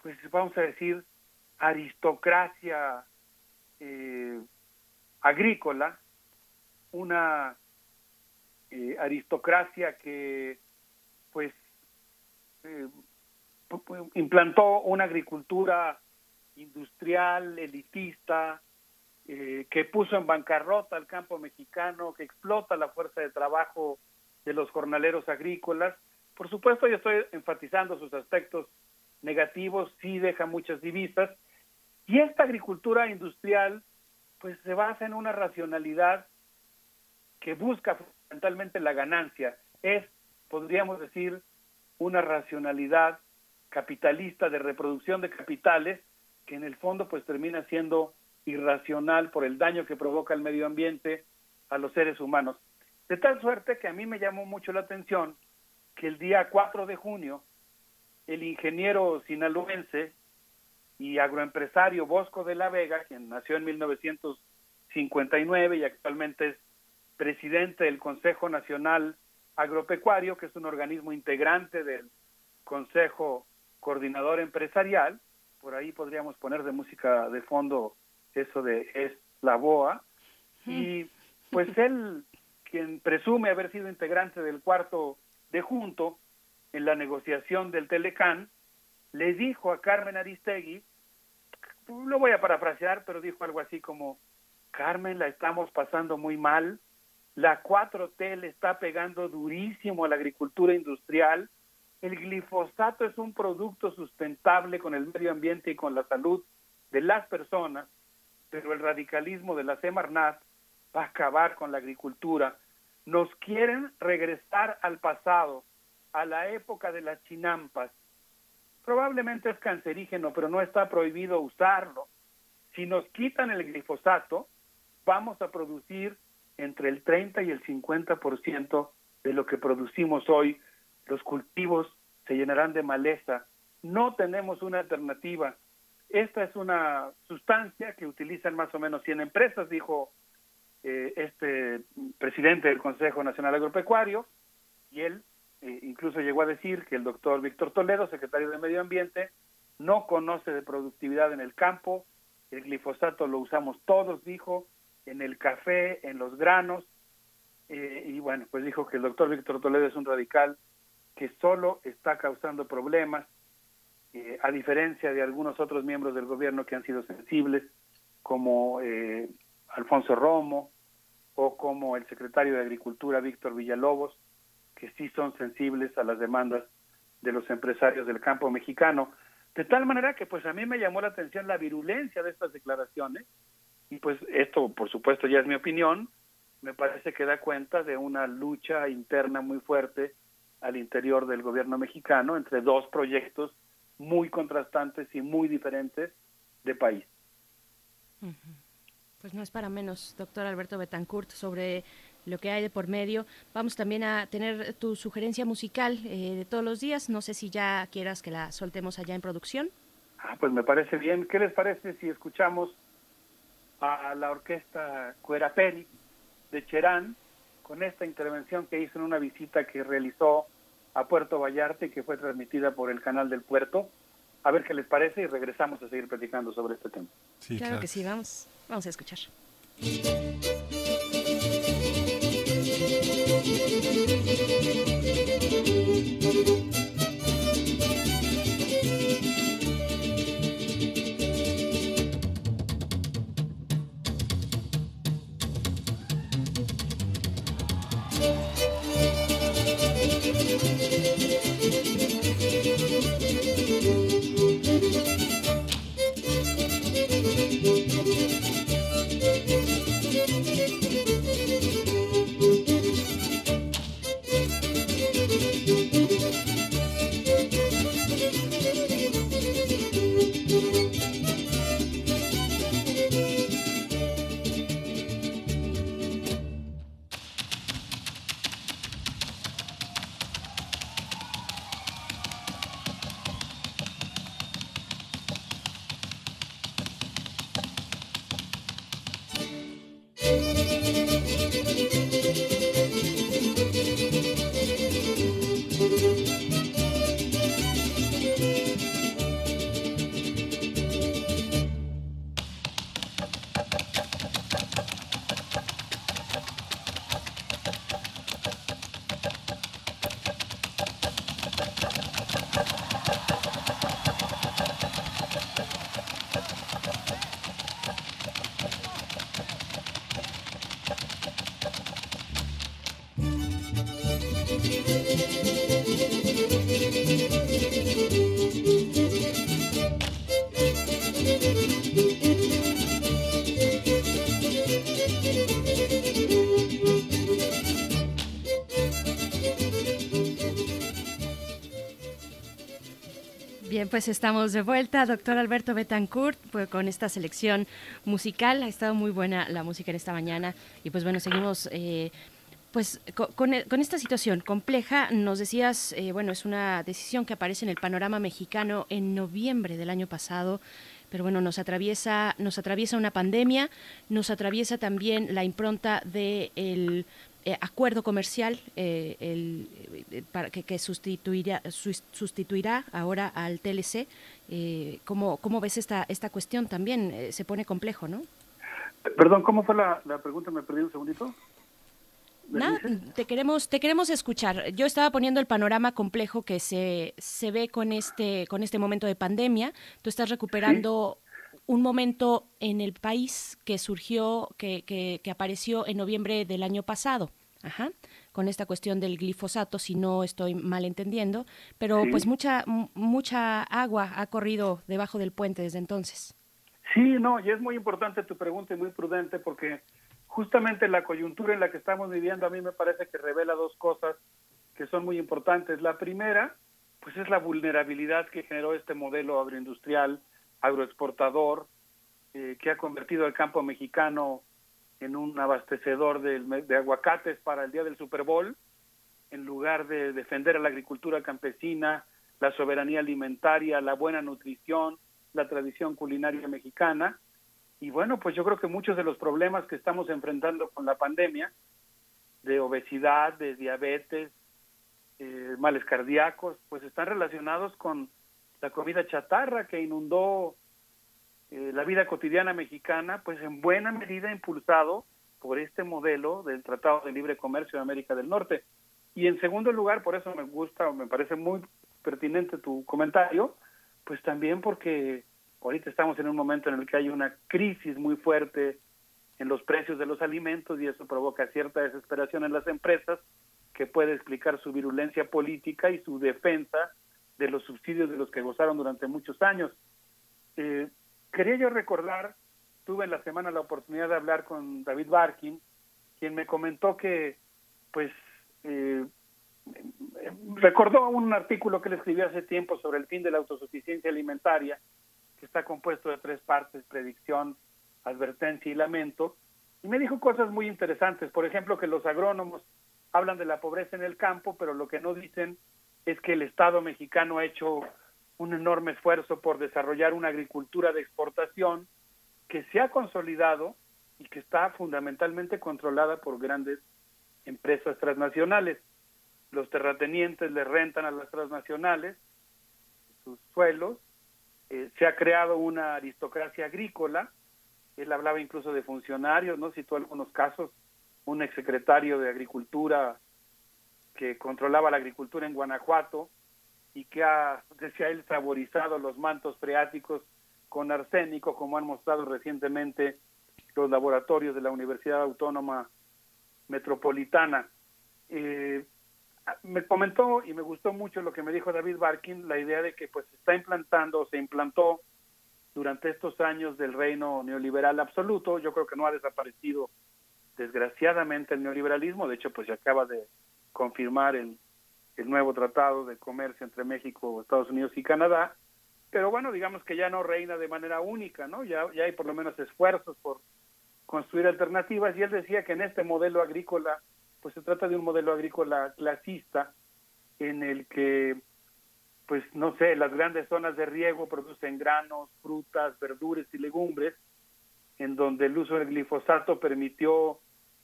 pues vamos a decir, aristocracia eh, agrícola, una eh, aristocracia que pues eh, implantó una agricultura industrial, elitista, que puso en bancarrota al campo mexicano, que explota la fuerza de trabajo de los jornaleros agrícolas. Por supuesto, yo estoy enfatizando sus aspectos negativos, sí deja muchas divisas. Y esta agricultura industrial, pues se basa en una racionalidad que busca fundamentalmente la ganancia. Es, podríamos decir, una racionalidad capitalista de reproducción de capitales que en el fondo pues termina siendo irracional por el daño que provoca el medio ambiente a los seres humanos. De tal suerte que a mí me llamó mucho la atención que el día 4 de junio el ingeniero sinaloense y agroempresario Bosco de la Vega, quien nació en 1959 y actualmente es presidente del Consejo Nacional Agropecuario, que es un organismo integrante del Consejo Coordinador Empresarial. Por ahí podríamos poner de música de fondo eso de es la BOA. Y pues él, quien presume haber sido integrante del cuarto de junto en la negociación del Telecán, le dijo a Carmen Aristegui, lo voy a parafrasear, pero dijo algo así como, Carmen, la estamos pasando muy mal, la 4T le está pegando durísimo a la agricultura industrial, el glifosato es un producto sustentable con el medio ambiente y con la salud de las personas, pero el radicalismo de la Semarnat va a acabar con la agricultura. Nos quieren regresar al pasado, a la época de las chinampas. Probablemente es cancerígeno, pero no está prohibido usarlo. Si nos quitan el glifosato, vamos a producir entre el 30 y el 50% de lo que producimos hoy. Los cultivos se llenarán de maleza. No tenemos una alternativa. Esta es una sustancia que utilizan más o menos 100 empresas, dijo eh, este presidente del Consejo Nacional Agropecuario, y él eh, incluso llegó a decir que el doctor Víctor Toledo, secretario de Medio Ambiente, no conoce de productividad en el campo, el glifosato lo usamos todos, dijo, en el café, en los granos, eh, y bueno, pues dijo que el doctor Víctor Toledo es un radical que solo está causando problemas, eh, a diferencia de algunos otros miembros del gobierno que han sido sensibles, como eh, Alfonso Romo o como el secretario de Agricultura Víctor Villalobos, que sí son sensibles a las demandas de los empresarios del campo mexicano. De tal manera que pues a mí me llamó la atención la virulencia de estas declaraciones y pues esto, por supuesto, ya es mi opinión, me parece que da cuenta de una lucha interna muy fuerte al interior del gobierno mexicano entre dos proyectos muy contrastantes y muy diferentes de país. Pues no es para menos, doctor Alberto Betancourt, sobre lo que hay de por medio. Vamos también a tener tu sugerencia musical eh, de todos los días. No sé si ya quieras que la soltemos allá en producción. Ah, pues me parece bien. ¿Qué les parece si escuchamos a la orquesta Cueraperi de Cherán con esta intervención que hizo en una visita que realizó a Puerto Vallarta y que fue transmitida por el canal del puerto. A ver qué les parece y regresamos a seguir platicando sobre este tema. claro, que sí, vamos, vamos a escuchar. Pues estamos de vuelta, doctor Alberto Betancourt, pues con esta selección musical. Ha estado muy buena la música en esta mañana. Y pues bueno, seguimos... Eh, Pues con, con, esta situación compleja, nos decías, eh, bueno, es una decisión que aparece en el panorama mexicano en noviembre del año pasado, pero bueno, nos atraviesa, nos atraviesa una pandemia, nos atraviesa también la impronta del de eh, acuerdo comercial eh, el, para que, que sustituirá, sustituirá ahora al TLC. ¿cómo, ¿Cómo ves esta, esta cuestión también? se pone complejo, ¿no? Perdón, ¿cómo fue la, la pregunta? ¿Me perdí un segundito? Nada, te queremos, te queremos escuchar. Yo estaba poniendo el panorama complejo que se, se ve con este, con este momento de pandemia. Tú estás recuperando un momento en el país que surgió, que, que, que apareció en noviembre del año pasado. Ajá con esta cuestión del glifosato, si no estoy mal entendiendo, pero pues mucha mucha agua ha corrido debajo del puente desde entonces. Sí, no, y es muy importante tu pregunta y muy prudente porque justamente la coyuntura en la que estamos viviendo a mí me parece que revela dos cosas que son muy importantes. La primera, pues es la vulnerabilidad que generó este modelo agroindustrial, agroexportador, eh, que ha convertido al campo mexicano en un abastecedor de, de aguacates para el día del Super Bowl, en lugar de defender a la agricultura campesina, la soberanía alimentaria, la buena nutrición, la tradición culinaria mexicana, y bueno, pues yo creo que muchos de los problemas que estamos enfrentando con la pandemia, de obesidad, de diabetes, eh, males cardíacos, pues están relacionados con la comida chatarra que inundó eh, la vida cotidiana mexicana, pues en buena medida impulsado por este modelo del Tratado de Libre Comercio de América del Norte. Y en segundo lugar, por eso me gusta me parece muy pertinente tu comentario, pues también porque Ahorita estamos en un momento en el que hay una crisis muy fuerte en los precios de los alimentos y eso provoca cierta desesperación en las empresas que puede explicar su virulencia política y su defensa de los subsidios de los que gozaron durante muchos años. Eh, quería yo recordar, tuve en la semana la oportunidad de hablar con David Barkin, quien me comentó que, pues, eh, recordó un artículo que él escribió hace tiempo sobre el fin de la autosuficiencia alimentaria está compuesto de tres partes, predicción, advertencia y lamento. Y me dijo cosas muy interesantes, por ejemplo, que los agrónomos hablan de la pobreza en el campo, pero lo que no dicen es que el Estado mexicano ha hecho un enorme esfuerzo por desarrollar una agricultura de exportación que se ha consolidado y que está fundamentalmente controlada por grandes empresas transnacionales. Los terratenientes le rentan a las transnacionales sus suelos eh, se ha creado una aristocracia agrícola, él hablaba incluso de funcionarios, ¿no? Citó algunos casos, un exsecretario de Agricultura que controlaba la agricultura en Guanajuato y que ha, decía él, saborizado los mantos freáticos con arsénico, como han mostrado recientemente los laboratorios de la Universidad Autónoma Metropolitana. Eh, me comentó y me gustó mucho lo que me dijo David Barkin, la idea de que pues se está implantando, se implantó durante estos años del reino neoliberal absoluto, yo creo que no ha desaparecido desgraciadamente el neoliberalismo, de hecho pues se acaba de confirmar el, el nuevo tratado de comercio entre México, Estados Unidos y Canadá, pero bueno, digamos que ya no reina de manera única, ¿no? Ya, ya hay por lo menos esfuerzos por construir alternativas y él decía que en este modelo agrícola pues se trata de un modelo agrícola clasista en el que, pues no sé, las grandes zonas de riego producen granos, frutas, verduras y legumbres, en donde el uso del glifosato permitió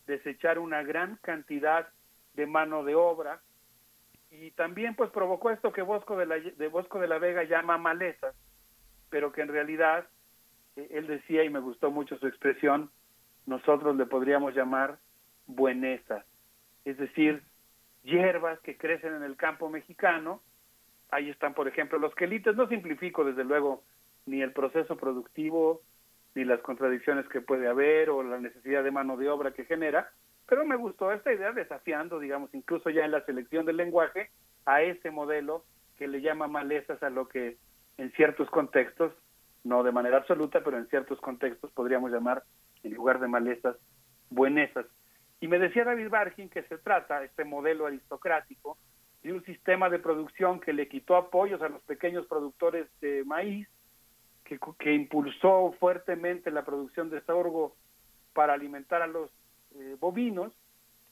desechar una gran cantidad de mano de obra y también pues provocó esto que Bosco de la, de Bosco de la Vega llama malezas, pero que en realidad eh, él decía y me gustó mucho su expresión, nosotros le podríamos llamar buenezas es decir, hierbas que crecen en el campo mexicano. Ahí están, por ejemplo, los quelites. No simplifico, desde luego, ni el proceso productivo, ni las contradicciones que puede haber o la necesidad de mano de obra que genera, pero me gustó esta idea desafiando, digamos, incluso ya en la selección del lenguaje, a ese modelo que le llama malezas a lo que en ciertos contextos, no de manera absoluta, pero en ciertos contextos podríamos llamar, en lugar de malezas, buenezas. Y me decía David Bargin que se trata, este modelo aristocrático, de un sistema de producción que le quitó apoyos a los pequeños productores de maíz, que, que impulsó fuertemente la producción de sorgo para alimentar a los eh, bovinos,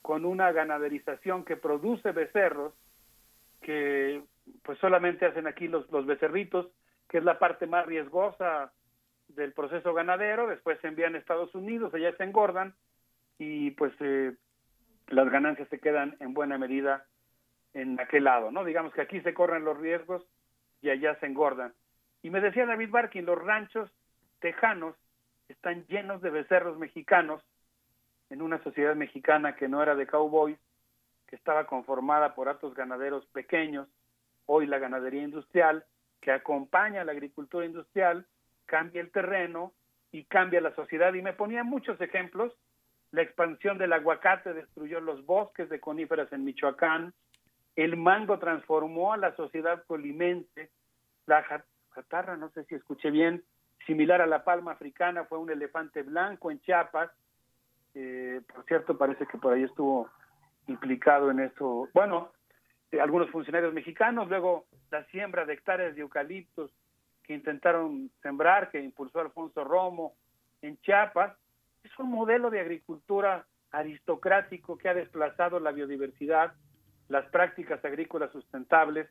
con una ganaderización que produce becerros que pues solamente hacen aquí los, los becerritos, que es la parte más riesgosa del proceso ganadero, después se envían a Estados Unidos, allá se engordan y pues eh, las ganancias se quedan en buena medida en aquel lado, ¿no? Digamos que aquí se corren los riesgos y allá se engordan. Y me decía David Barkin, los ranchos tejanos están llenos de becerros mexicanos en una sociedad mexicana que no era de cowboys, que estaba conformada por altos ganaderos pequeños, hoy la ganadería industrial, que acompaña a la agricultura industrial, cambia el terreno y cambia la sociedad. Y me ponía muchos ejemplos. La expansión del aguacate destruyó los bosques de coníferas en Michoacán. El mango transformó a la sociedad colimense. La jatarra, no sé si escuché bien, similar a la palma africana, fue un elefante blanco en Chiapas. Eh, por cierto, parece que por ahí estuvo implicado en eso. Bueno, eh, algunos funcionarios mexicanos, luego la siembra de hectáreas de eucaliptos que intentaron sembrar, que impulsó Alfonso Romo en Chiapas, es un modelo de agricultura aristocrático que ha desplazado la biodiversidad, las prácticas agrícolas sustentables,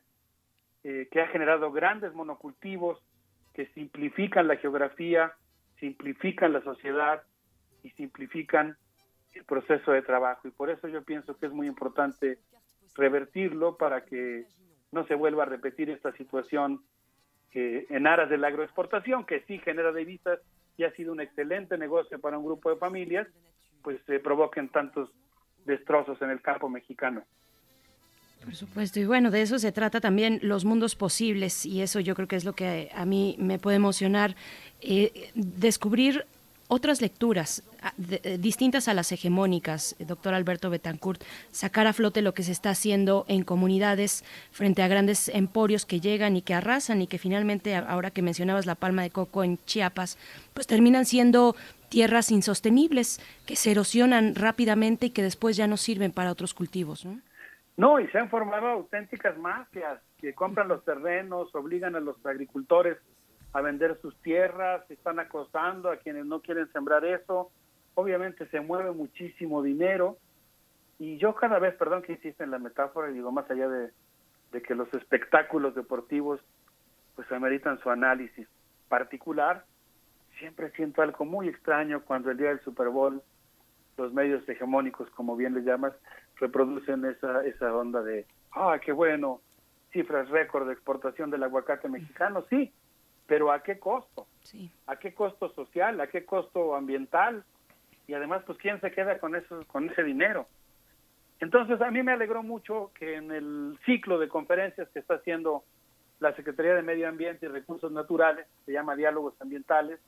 eh, que ha generado grandes monocultivos que simplifican la geografía, simplifican la sociedad y simplifican el proceso de trabajo. Y por eso yo pienso que es muy importante revertirlo para que no se vuelva a repetir esta situación que en aras de la agroexportación, que sí genera divisas y ha sido un excelente negocio para un grupo de familias, pues se provoquen tantos destrozos en el campo mexicano. Por supuesto, y bueno, de eso se trata también los mundos posibles, y eso yo creo que es lo que a mí me puede emocionar, eh, descubrir otras lecturas eh, distintas a las hegemónicas, eh, doctor Alberto Betancourt, sacar a flote lo que se está haciendo en comunidades frente a grandes emporios que llegan y que arrasan y que finalmente, ahora que mencionabas la palma de coco en Chiapas, pues terminan siendo tierras insostenibles que se erosionan rápidamente y que después ya no sirven para otros cultivos. ¿no? No, y se han formado auténticas mafias que compran los terrenos, obligan a los agricultores a vender sus tierras, están acosando a quienes no quieren sembrar eso. Obviamente se mueve muchísimo dinero y yo cada vez, perdón que insiste en la metáfora, digo más allá de, de que los espectáculos deportivos pues ameritan su análisis particular, siempre siento algo muy extraño cuando el día del Super Bowl los medios hegemónicos, como bien le llamas, reproducen esa, esa onda de, ah, qué bueno, cifras récord de exportación del aguacate mexicano, sí, pero ¿a qué costo? ¿A qué costo social? ¿A qué costo ambiental? Y además, pues, ¿quién se queda con, eso, con ese dinero? Entonces, a mí me alegró mucho que en el ciclo de conferencias que está haciendo la Secretaría de Medio Ambiente y Recursos Naturales, se llama Diálogos Ambientales,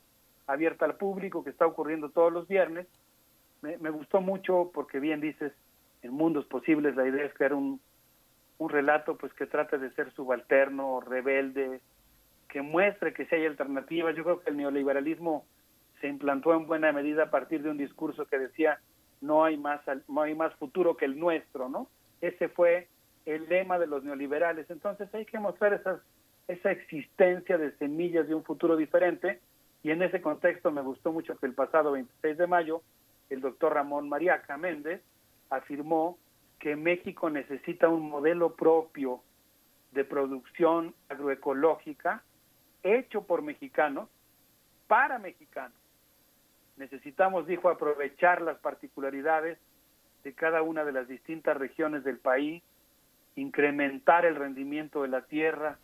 abierta al público, que está ocurriendo todos los viernes, me, me gustó mucho porque bien dices, en mundos posibles la idea es crear un, un relato pues que trate de ser subalterno, rebelde, que muestre que si hay alternativas. Yo creo que el neoliberalismo se implantó en buena medida a partir de un discurso que decía no hay más no hay más futuro que el nuestro, ¿no? Ese fue el lema de los neoliberales. Entonces hay que mostrar esas, esa existencia de semillas de un futuro diferente y en ese contexto me gustó mucho que el pasado 26 de mayo el doctor Ramón Mariaca Méndez afirmó que México necesita un modelo propio de producción agroecológica hecho por mexicanos para mexicanos. Necesitamos, dijo, aprovechar las particularidades de cada una de las distintas regiones del país, incrementar el rendimiento de la tierra,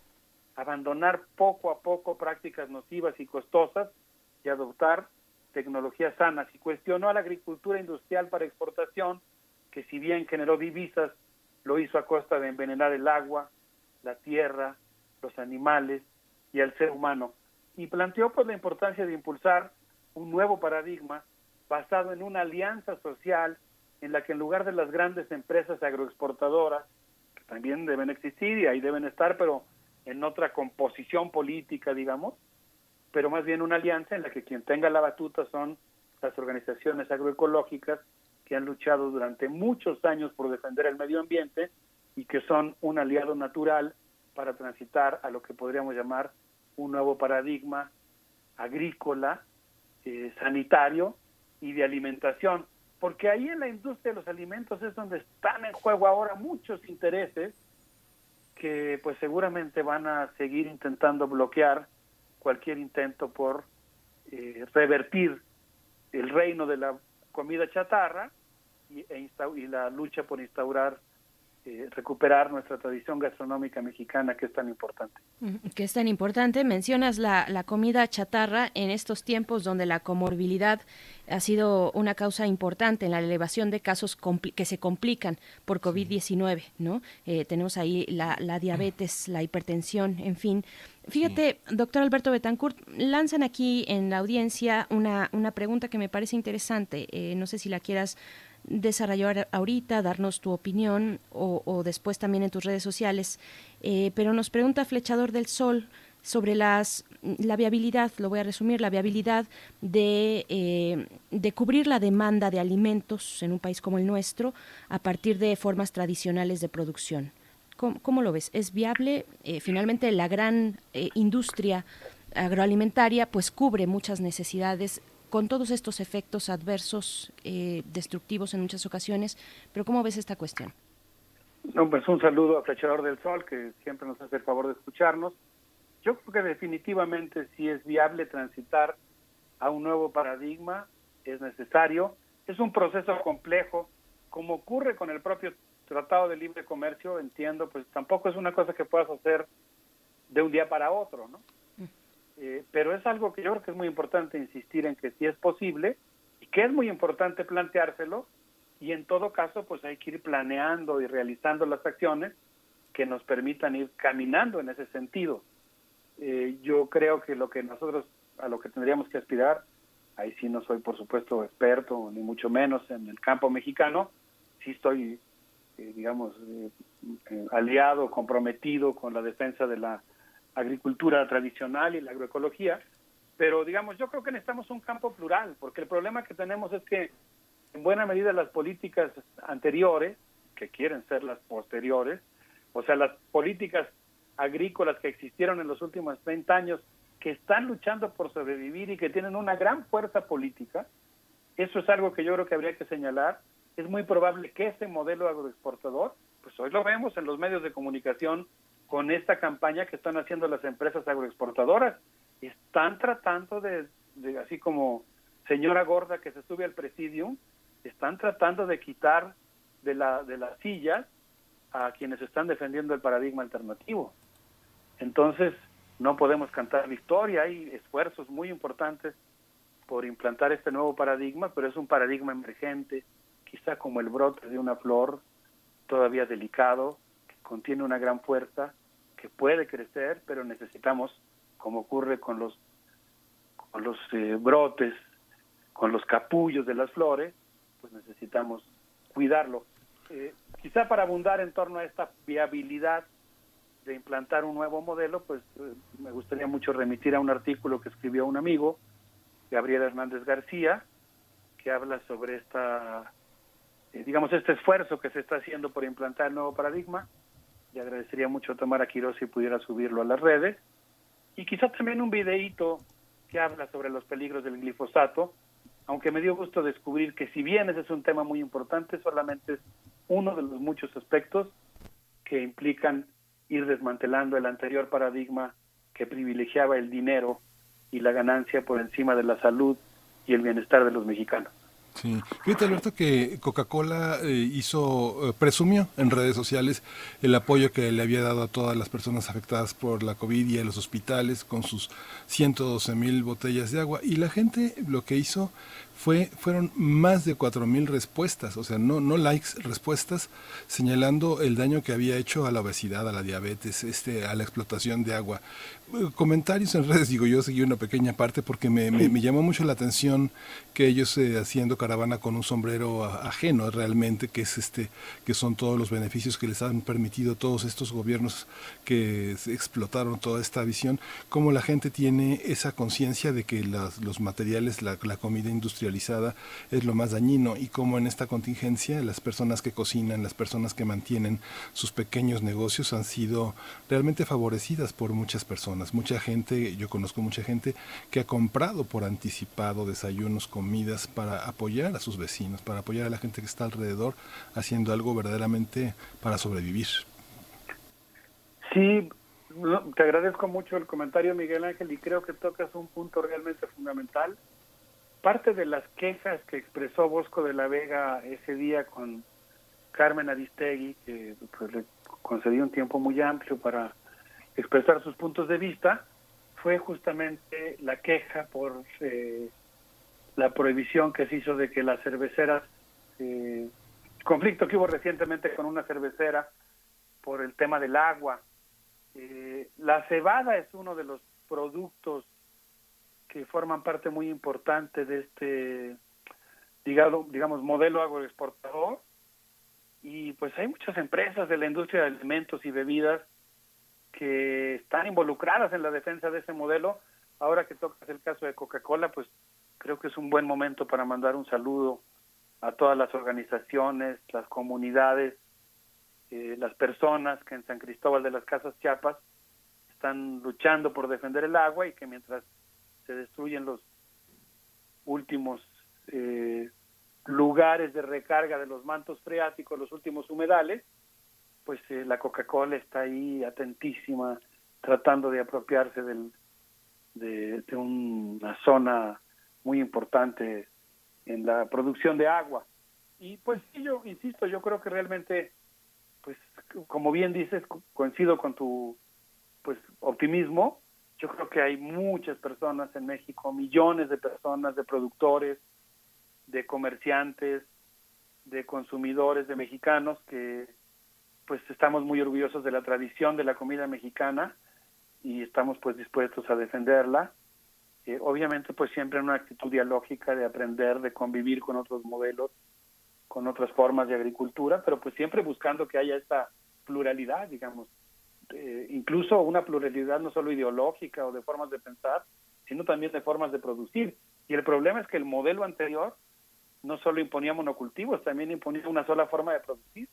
abandonar poco a poco prácticas nocivas y costosas y adoptar tecnologías sanas. Y cuestionó a la agricultura industrial para exportación, que si bien generó divisas, lo hizo a costa de envenenar el agua, la tierra, los animales y al ser humano. Y planteó pues la importancia de impulsar un nuevo paradigma basado en una alianza social en la que en lugar de las grandes empresas agroexportadoras, que también deben existir y ahí deben estar, pero en otra composición política, digamos, pero más bien una alianza en la que quien tenga la batuta son las organizaciones agroecológicas que han luchado durante muchos años por defender el medio ambiente y que son un aliado natural para transitar a lo que podríamos llamar un nuevo paradigma agrícola, eh, sanitario y de alimentación. porque ahí en la industria de los alimentos es donde están en juego ahora muchos intereses que pues seguramente van a seguir intentando bloquear cualquier intento por eh, revertir el reino de la comida chatarra y, e y la lucha por instaurar eh, recuperar nuestra tradición gastronómica mexicana que es tan importante. Que es tan importante. Mencionas la, la comida chatarra en estos tiempos donde la comorbilidad ha sido una causa importante en la elevación de casos que se complican por COVID-19, ¿no? Eh, tenemos ahí la, la, diabetes, la hipertensión, en fin. Fíjate, doctor Alberto Betancourt, lanzan aquí en la audiencia una, una pregunta que me parece interesante. Eh, no sé si la quieras desarrollar ahorita, darnos tu opinión o, después también en tus redes sociales. Eh, pero nos pregunta Flechador del Sol sobre las, la viabilidad, lo voy a resumir, la viabilidad de, eh, de cubrir la demanda de alimentos en un país como el nuestro a partir de formas tradicionales de producción. ¿Cómo, lo ves? ¿Es viable? Eh, finalmente la gran industria agroalimentaria pues cubre muchas necesidades con todos estos efectos adversos, eh, destructivos en muchas ocasiones. Pero ¿cómo ves esta cuestión? No, pues un saludo a Flechador del Sol, que siempre nos hace el favor de escucharnos. Yo creo que definitivamente si es viable transitar a un nuevo paradigma, es necesario. Es un proceso complejo, como ocurre con el propio Tratado de Libre Comercio, entiendo, pues tampoco es una cosa que puedas hacer de un día para otro, ¿no? Eh, pero es algo que yo creo que es muy importante insistir en que sí es posible y que es muy importante planteárselo y en todo caso pues hay que ir planeando y realizando las acciones que nos permitan ir caminando en ese sentido. Eh, yo creo que lo que nosotros a lo que tendríamos que aspirar, ahí sí no soy por supuesto experto ni mucho menos en el campo mexicano, sí estoy eh, digamos aliado, comprometido con la defensa de la agricultura tradicional y la agroecología, pero digamos, yo creo que necesitamos un campo plural, porque el problema que tenemos es que en buena medida las políticas anteriores, que quieren ser las posteriores, o sea, las políticas agrícolas que existieron en los últimos 30 años, que están luchando por sobrevivir y que tienen una gran fuerza política, eso es algo que yo creo que habría que señalar. Es muy probable que ese modelo agroexportador, pues hoy lo vemos en los medios de comunicación con esta campaña que están haciendo las empresas agroexportadoras. Están tratando de, así como señora gorda que se sube al presidium, están tratando de quitar de la de las sillas a quienes están defendiendo el paradigma alternativo. Entonces, no podemos cantar victoria, hay esfuerzos muy importantes por implantar este nuevo paradigma, pero es un paradigma emergente, quizá como el brote de una flor, todavía delicado, contiene una gran fuerza que puede crecer, pero necesitamos, como ocurre con los, con los eh, brotes, con los capullos de las flores, pues necesitamos cuidarlo. Eh, quizá para abundar en torno a esta viabilidad de implantar un nuevo modelo, pues eh, me gustaría mucho remitir a un artículo que escribió un amigo, Gabriel Hernández García, que habla sobre esta, digamos, este esfuerzo que se está haciendo por implantar el nuevo paradigma le agradecería mucho a Tamara Quiroz si pudiera subirlo a las redes. Y quizá también un videíto que habla sobre los peligros del glifosato, aunque me dio gusto descubrir que si bien ese es un tema muy importante, solamente es uno de los muchos aspectos que implican ir desmantelando el anterior paradigma que privilegiaba el dinero y la ganancia por encima de la salud y el bienestar de los mexicanos. Sí, fíjate Alberto que Coca-Cola eh, hizo, eh, presumió en redes sociales el apoyo que le había dado a todas las personas afectadas por la COVID y a los hospitales con sus 112 mil botellas de agua. Y la gente lo que hizo fue, fueron más de 4.000 respuestas, o sea, no, no likes, respuestas señalando el daño que había hecho a la obesidad, a la diabetes, este, a la explotación de agua. Eh, comentarios en redes, digo, yo seguí una pequeña parte porque me, me, llamó mucho la atención que ellos eh, haciendo caravana con un sombrero ajeno realmente, que es este, que son todos los beneficios que les han permitido todos estos gobiernos que explotaron toda esta visión, cómo la gente tiene esa conciencia de que las, los materiales, la, la comida industrial es lo más dañino y como en esta contingencia las personas que cocinan, las personas que mantienen sus pequeños negocios han sido realmente favorecidas por muchas personas. Mucha gente, yo conozco mucha gente que ha comprado por anticipado desayunos, comidas para apoyar a sus vecinos, para apoyar a la gente que está alrededor haciendo algo verdaderamente para sobrevivir. Sí, te agradezco mucho el comentario, Miguel Ángel, y creo que tocas un punto realmente fundamental. Parte de las quejas que expresó Bosco de la Vega ese día con Carmen Aristegui, que pues, le concedió un tiempo muy amplio para expresar sus puntos de vista, fue justamente la queja por eh, la prohibición que se hizo de que las cerveceras, eh, conflicto que hubo recientemente con una cervecera por el tema del agua, eh, la cebada es uno de los productos que forman parte muy importante de este, digamos, digamos modelo agroexportador. Y pues hay muchas empresas de la industria de alimentos y bebidas que están involucradas en la defensa de ese modelo. Ahora que tocas el caso de Coca-Cola, pues creo que es un buen momento para mandar un saludo a todas las organizaciones, las comunidades eh, las personas que en San Cristóbal de las Casas Chiapas están luchando por defender el agua y que mientras se destruyen los últimos eh, lugares de recarga de los mantos freáticos, los últimos humedales, pues eh, la Coca-Cola está ahí atentísima, tratando de apropiarse del, de, de, una zona muy importante en la producción de agua. Y pues yo insisto, yo creo que realmente pues como bien dices, coincido con tu pues optimismo. Yo creo que hay muchas personas en México, millones de personas, de productores, de comerciantes, de consumidores, de mexicanos que pues estamos muy orgullosos de la tradición de la comida mexicana y estamos pues dispuestos a defenderla. Eh, obviamente pues siempre en una actitud dialógica de aprender, de convivir con otros modelos con otras formas de agricultura, pero pues siempre buscando que haya esta pluralidad, digamos, eh, incluso una pluralidad no solo ideológica o de formas de pensar, sino también de formas de producir. Y el problema es que el modelo anterior no solo imponía monocultivos, también imponía una sola forma de producir.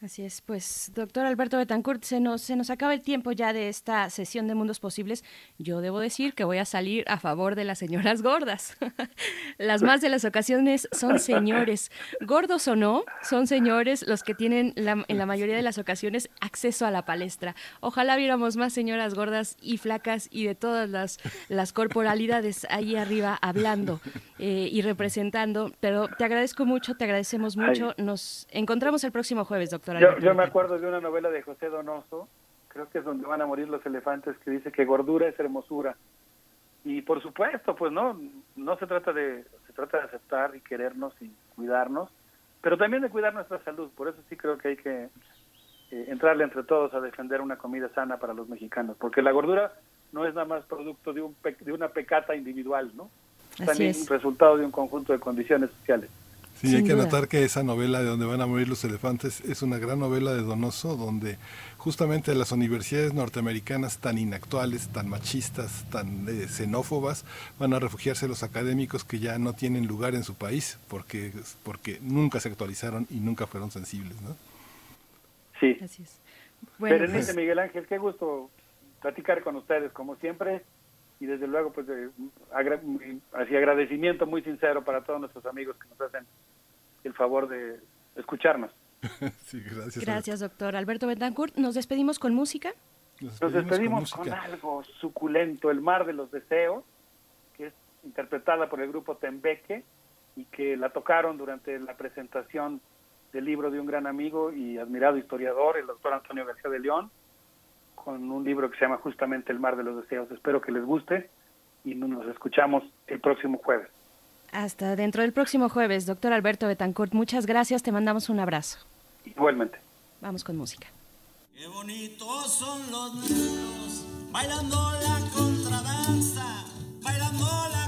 Así es, pues doctor Alberto Betancourt, se nos, se nos acaba el tiempo ya de esta sesión de Mundos Posibles. Yo debo decir que voy a salir a favor de las señoras gordas. las más de las ocasiones son señores, gordos o no, son señores los que tienen en la mayoría de las ocasiones acceso a la palestra. Ojalá viéramos más señoras gordas y flacas y de todas las, las corporalidades ahí arriba hablando eh, y representando. Pero te agradezco mucho, te agradecemos mucho. Nos encontramos el próximo jueves, doctor. Yo, me acuerdo de una novela de José Donoso, creo que es donde van a morir los elefantes, que dice que gordura es hermosura. Y por supuesto, pues no, no se trata de, se trata de aceptar y querernos y cuidarnos, pero también de cuidar nuestra salud. Por eso sí creo que hay que eh, entrarle entre todos a defender una comida sana para los mexicanos, porque la gordura no es nada más producto de, un de una pecata individual, ¿no? también es. resultado de un conjunto de condiciones sociales. Sí, hay que notar que esa novela de donde van a morir los elefantes es una gran novela de Donoso, donde justamente las universidades norteamericanas tan inactuales, tan machistas, tan eh, xenófobas, van a refugiarse los académicos que ya no tienen lugar en su país porque, porque nunca se actualizaron y nunca fueron sensibles, ¿no? Sí. Así es. Bueno, pues Miguel Ángel, qué gusto platicar con ustedes, como siempre y desde luego pues así agradecimiento muy sincero para todos nuestros amigos que nos hacen el favor de escucharnos. gracias. Gracias, doctor Alberto Betancourt. ¿Nos despedimos con música? Nos despedimos, con, algo suculento, El Mar de los Deseos, que es interpretada por el grupo Tembeque y que la tocaron durante la presentación del libro de un gran amigo y admirado historiador, el doctor Antonio García de León, con un libro que se llama justamente El Mar de los Deseos. Espero que les guste y nos escuchamos el próximo jueves. Hasta dentro del próximo jueves, doctor Alberto Betancourt. Muchas gracias, te mandamos un abrazo. Igualmente. Vamos con música. Qué bonitos son los niños bailando la contradanza, bailando la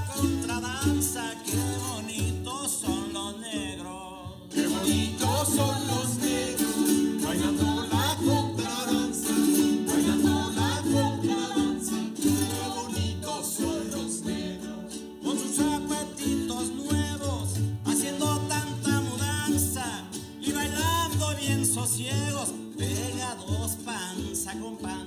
sosiegos, pegados panza con panza.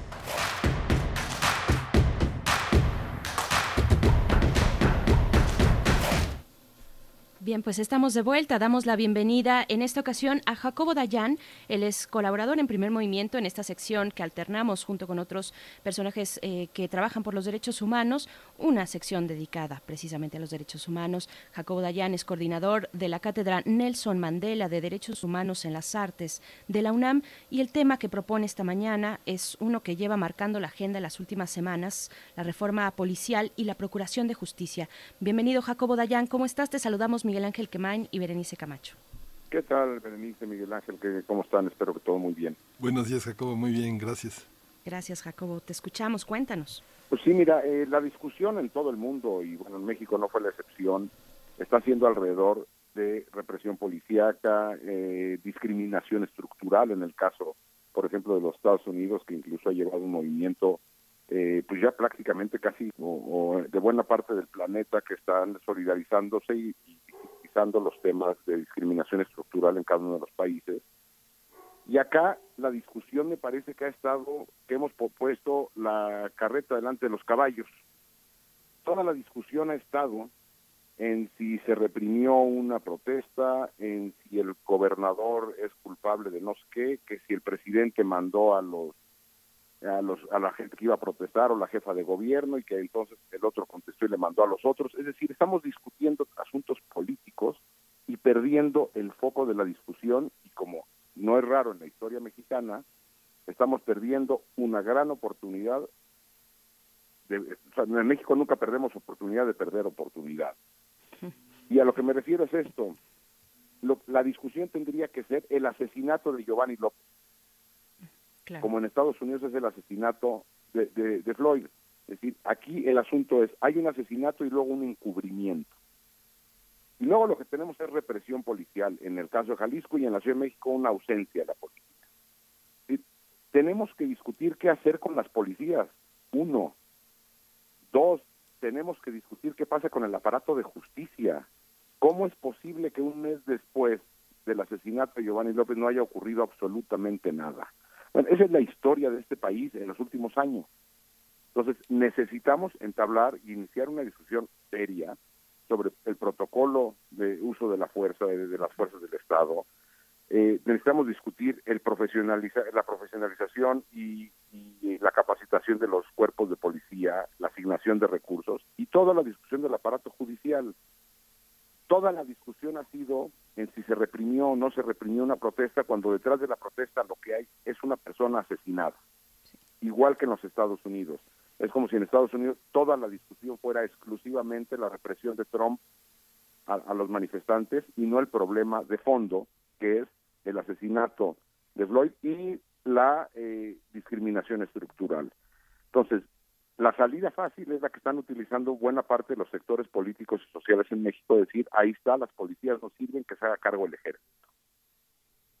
Bien, pues estamos de vuelta. Damos la bienvenida en esta ocasión a Jacobo Dayan. Él es colaborador en Primer Movimiento en esta sección que alternamos junto con otros personajes eh, que trabajan por los derechos humanos, una sección dedicada precisamente a los derechos humanos. Jacobo Dayan es coordinador de la Cátedra Nelson Mandela de Derechos Humanos en las Artes de la UNAM y el tema que propone esta mañana es uno que lleva marcando la agenda en las últimas semanas, la reforma policial y la procuración de justicia. Bienvenido Jacobo Dayan, ¿cómo estás? Te saludamos Miguel Ángel Quemain y Berenice Camacho. ¿Qué tal, Berenice, Miguel Ángel? ¿Qué- ¿Cómo están? Espero que todo muy bien. Buenos días, Jacobo. Muy bien, gracias. Gracias Jacobo, te escuchamos, cuéntanos. Pues sí, mira, eh, la discusión en todo el mundo, y bueno, en México no fue la excepción, está siendo alrededor de represión policíaca, eh, discriminación estructural en el caso, por ejemplo, de los Estados Unidos, que incluso ha llevado un movimiento, eh, pues ya prácticamente casi, o, o de buena parte del planeta, que están solidarizándose y, y los temas de discriminación estructural en cada uno de los países. Y acá la discusión me parece que ha estado, que hemos pu- puesto la carreta delante de los caballos. Toda la discusión ha estado en si se reprimió una protesta, en si el gobernador es culpable de no sé qué, que si el presidente mandó a los a los a la gente que iba a protestar o la jefa de gobierno y que entonces el otro contestó y le mandó a los otros, es decir, estamos discutiendo asuntos políticos y perdiendo el foco de la discusión y como no es raro en la historia mexicana, estamos perdiendo una gran oportunidad de, en México nunca perdemos oportunidad de perder oportunidad. Y a lo que me refiero es esto, lo- la discusión tendría que ser el asesinato de Giovanni López, como en Estados Unidos es el asesinato de, de- Floyd. Es decir, aquí el asunto es, hay un asesinato y luego un encubrimiento. Y luego lo que tenemos es represión policial, en el caso de Jalisco y en la Ciudad de México una ausencia de la policía. Tenemos que discutir qué hacer con las policías, uno. Dos, tenemos que discutir qué pasa con el aparato de justicia. ¿Cómo es posible que un mes después del asesinato de Giovanni López no haya ocurrido absolutamente nada? Bueno, esa es la historia de este país en los últimos años. Entonces, necesitamos entablar y iniciar una discusión seria sobre el protocolo de uso de la fuerza, de, de las fuerzas del Estado. Eh, necesitamos discutir el profesionaliza la profesionalización y, y la capacitación de los cuerpos de policía, la asignación de recursos y toda la discusión del aparato judicial. Toda la discusión ha sido en si se reprimió o no se reprimió una protesta, cuando detrás de la protesta lo que hay es una persona asesinada, igual que en los Estados Unidos. Es como si en Estados Unidos toda la discusión fuera exclusivamente la represión de Trump a, a los manifestantes y no el problema de fondo, que es el asesinato de Floyd y la eh, discriminación estructural. Entonces, la salida fácil es la que están utilizando buena parte de los sectores políticos y sociales en México, decir, ahí está, las policías no sirven, que se haga cargo el ejército.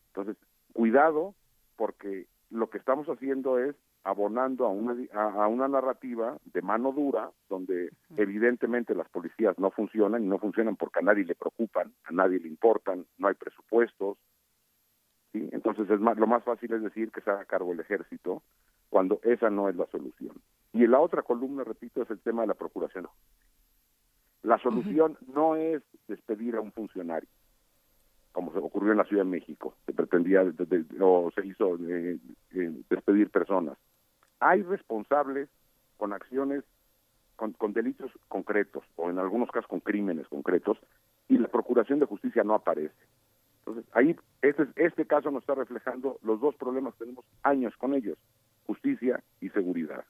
Entonces, cuidado, porque lo que estamos haciendo es abonando a una, a, a una narrativa de mano dura, donde evidentemente las policías no funcionan, y no funcionan porque a nadie le preocupan, a nadie le importan, no hay presupuestos. ¿sí? Entonces, es más, lo más fácil es decir que se haga cargo el ejército, cuando esa no es la solución. Y la otra columna, repito, es el tema de la procuración. La solución no es despedir a un funcionario, como se ocurrió en la Ciudad de México, se pretendía de- de- o se hizo eh, eh, despedir personas. Hay responsables con acciones, con, con delitos concretos, o en algunos casos con crímenes concretos, y la Procuración de Justicia no aparece. Entonces, ahí, este, este caso nos está reflejando los dos problemas que tenemos años con ellos, justicia y seguridad.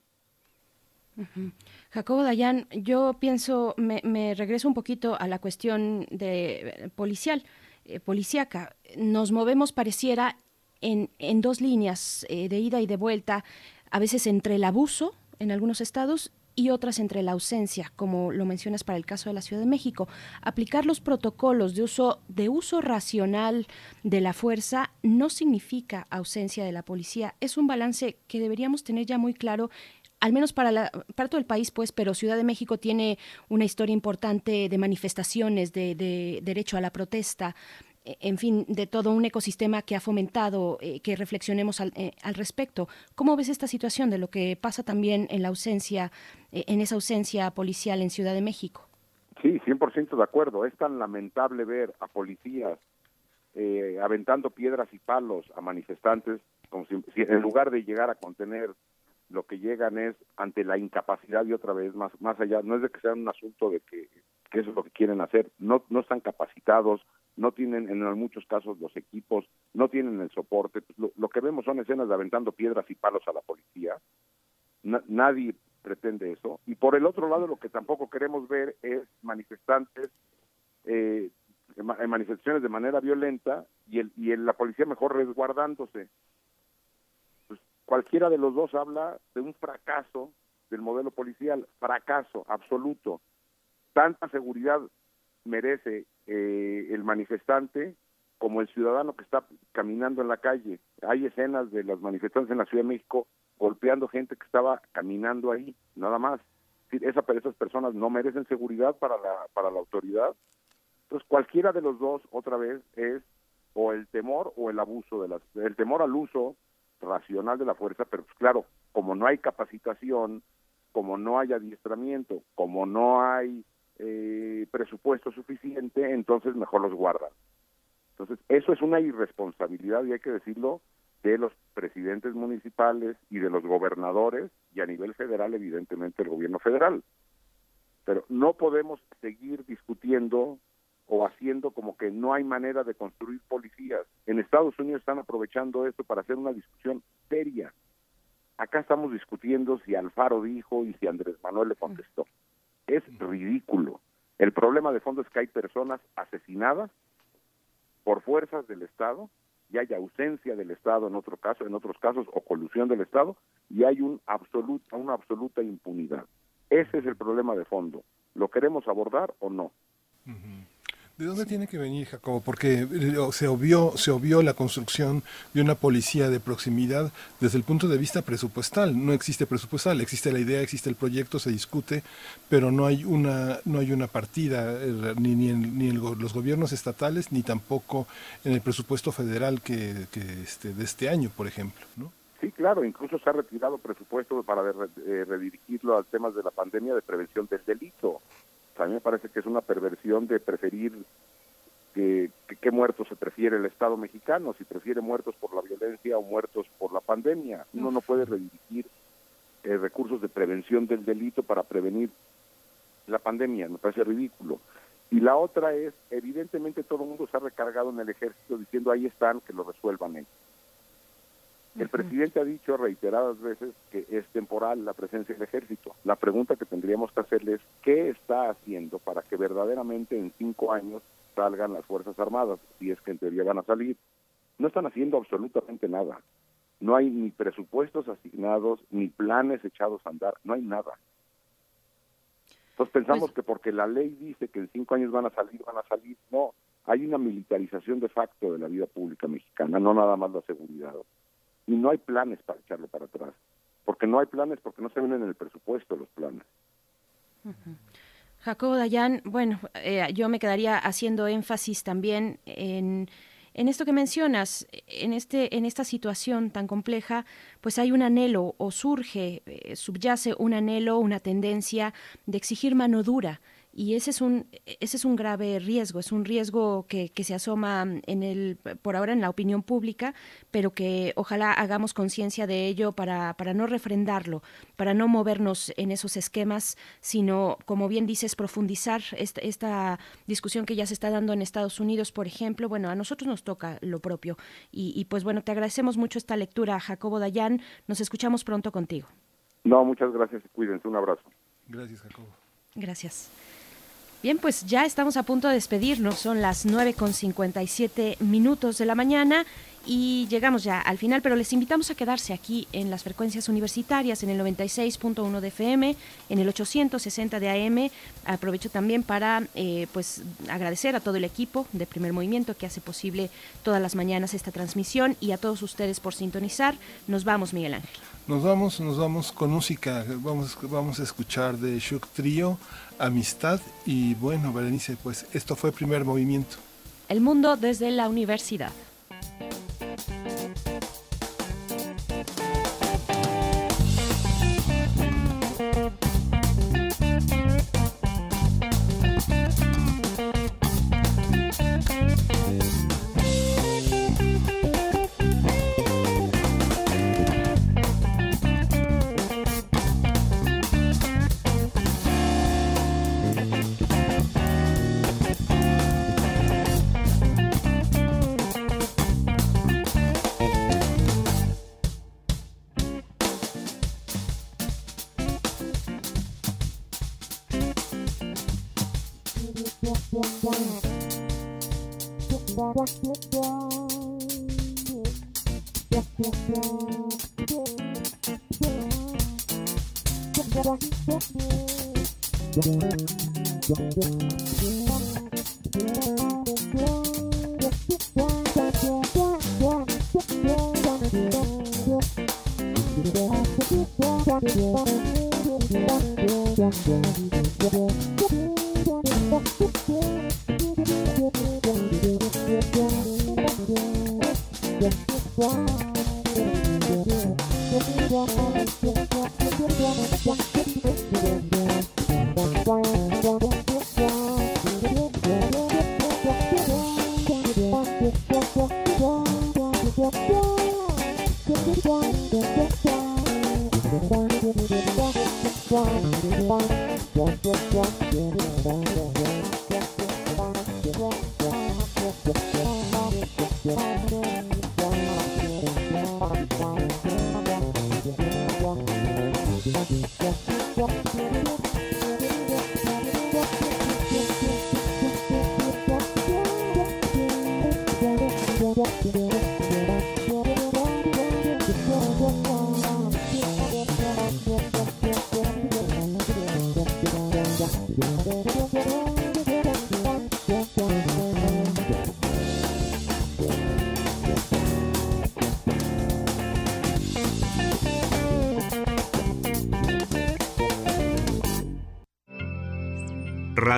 Jacobo Dayan, yo pienso, me, regreso un poquito a la cuestión de policial, eh, policíaca. Nos movemos, pareciera, en, en dos líneas eh, de ida y de vuelta, a veces entre el abuso en algunos estados y otras entre la ausencia, como lo mencionas para el caso de la Ciudad de México. Aplicar los protocolos de uso, de uso racional de la fuerza no significa ausencia de la policía. Es un balance que deberíamos tener ya muy claro al menos para, la, para todo el país, pues, pero Ciudad de México tiene una historia importante de manifestaciones, de, de derecho a la protesta, e, en fin, de todo un ecosistema que ha fomentado eh, que reflexionemos eh, al, respecto. ¿Cómo ves esta situación de lo que pasa también en la ausencia, eh, en esa ausencia policial en Ciudad de México? Sí, 100% de acuerdo. Es tan lamentable ver a policías aventando piedras y palos a manifestantes, como si, en lugar de llegar a contener, lo que llegan es ante la incapacidad y otra vez más, más allá, no es de que sea un asunto de que, eso es lo que quieren hacer, no, no están capacitados, no tienen en muchos casos los equipos, no tienen el soporte. Lo, que vemos son escenas de aventando piedras y palos a la policía. nadie pretende eso. Y por el otro lado, lo que tampoco queremos ver es manifestantes, eh, en manifestaciones de manera violenta y, el, y la policía mejor resguardándose. Cualquiera de los dos habla de un fracaso del modelo policial, fracaso absoluto. Tanta seguridad merece eh, el manifestante como el ciudadano que está caminando en la calle. Hay escenas de las manifestantes en la Ciudad de México golpeando gente que estaba caminando ahí, nada más. Esa, esas personas no merecen seguridad para la, para la autoridad. Entonces, cualquiera de los dos, otra vez, es o el temor o el abuso de las, el temor al uso racional de la fuerza, pero pues claro, como no hay capacitación, como no hay adiestramiento, como no hay eh, presupuesto suficiente, entonces mejor los guardan. Entonces, eso es una irresponsabilidad, y hay que decirlo, de los presidentes municipales y de los gobernadores, y a nivel federal, evidentemente, el gobierno federal. Pero no podemos seguir discutiendo o haciendo como que no hay manera de construir policías. En Estados Unidos están aprovechando esto para hacer una discusión seria. Acá estamos discutiendo si Alfaro dijo y si Andrés Manuel le contestó es ridículo. El problema de fondo es que hay personas asesinadas por fuerzas del Estado y hay ausencia del Estado en otro caso, en otros casos o colusión del Estado y hay un absoluta, una absoluta impunidad. Ese es el problema de fondo. ¿Lo queremos abordar o no? ¿De dónde tiene que venir, Jacobo? Porque eh, se obvió, se obvió la construcción de una policía de proximidad desde el punto de vista presupuestal. No existe presupuestal, existe la idea, existe el proyecto, se discute, pero no hay una, no hay una partida eh, ni, ni en, ni en los gobiernos estatales ni tampoco en el presupuesto federal que, este, de este año, por ejemplo, ¿no? Sí, claro, incluso se ha retirado presupuesto para eh, redirigirlo a temas de la pandemia de prevención del delito a mí me parece que es una perversión de preferir que, qué muertos se prefiere el Estado mexicano, si prefiere muertos por la violencia o muertos por la pandemia. Uno no puede redirigir eh, recursos de prevención del delito para prevenir la pandemia, me parece ridículo. Y la otra es, evidentemente todo el mundo se ha recargado en el ejército diciendo ahí están, que lo resuelvan ellos. El presidente ha dicho reiteradas veces que es temporal la presencia del ejército. La pregunta que tendríamos que hacerle es qué está haciendo para que verdaderamente en cinco años salgan las Fuerzas Armadas, si es que en teoría van a salir. No están haciendo absolutamente nada. No hay ni presupuestos asignados, ni planes echados a andar, no hay nada. Entonces pensamos pues que porque la ley dice que en cinco años van a salir, van a salir. No, hay una militarización de facto de la vida pública mexicana, no nada más la seguridad y no hay planes para echarlo para atrás. Porque no hay planes, porque no se ven en el presupuesto los planes. Jacobo Dayan, bueno, eh, yo me quedaría haciendo énfasis también en, en esto que mencionas, en, este, en esta situación tan compleja, pues hay un anhelo o surge, eh, subyace un anhelo, una tendencia de exigir mano dura y ese es un ese es un grave riesgo es un riesgo que, que, se asoma en el por ahora en la opinión pública pero que ojalá hagamos conciencia de ello para, para no refrendarlo para no movernos en esos esquemas sino como bien dices profundizar esta, esta discusión que ya se está dando en Estados Unidos por ejemplo. Bueno a nosotros nos toca lo propio. Y, y pues bueno te agradecemos mucho esta lectura Jacobo Dayan nos escuchamos pronto contigo. No muchas gracias cuídense. Un abrazo. Gracias Jacobo. Gracias. Bien, pues ya estamos a punto de despedirnos. Son las 9 con 57 minutos de la mañana y llegamos ya al final, pero les invitamos a quedarse aquí en las frecuencias universitarias, en el 96.1 de FM, en el 860 de AM. Aprovecho también para eh, pues agradecer a todo el equipo de Primer Movimiento que hace posible todas las mañanas esta transmisión y a todos ustedes por sintonizar. Nos vamos, Miguel Ángel. Nos vamos, nos vamos con música. Vamos, vamos a escuchar de Shook Trio, Amistad y bueno, Berenice, pues esto fue Primer Movimiento. El mundo desde la universidad.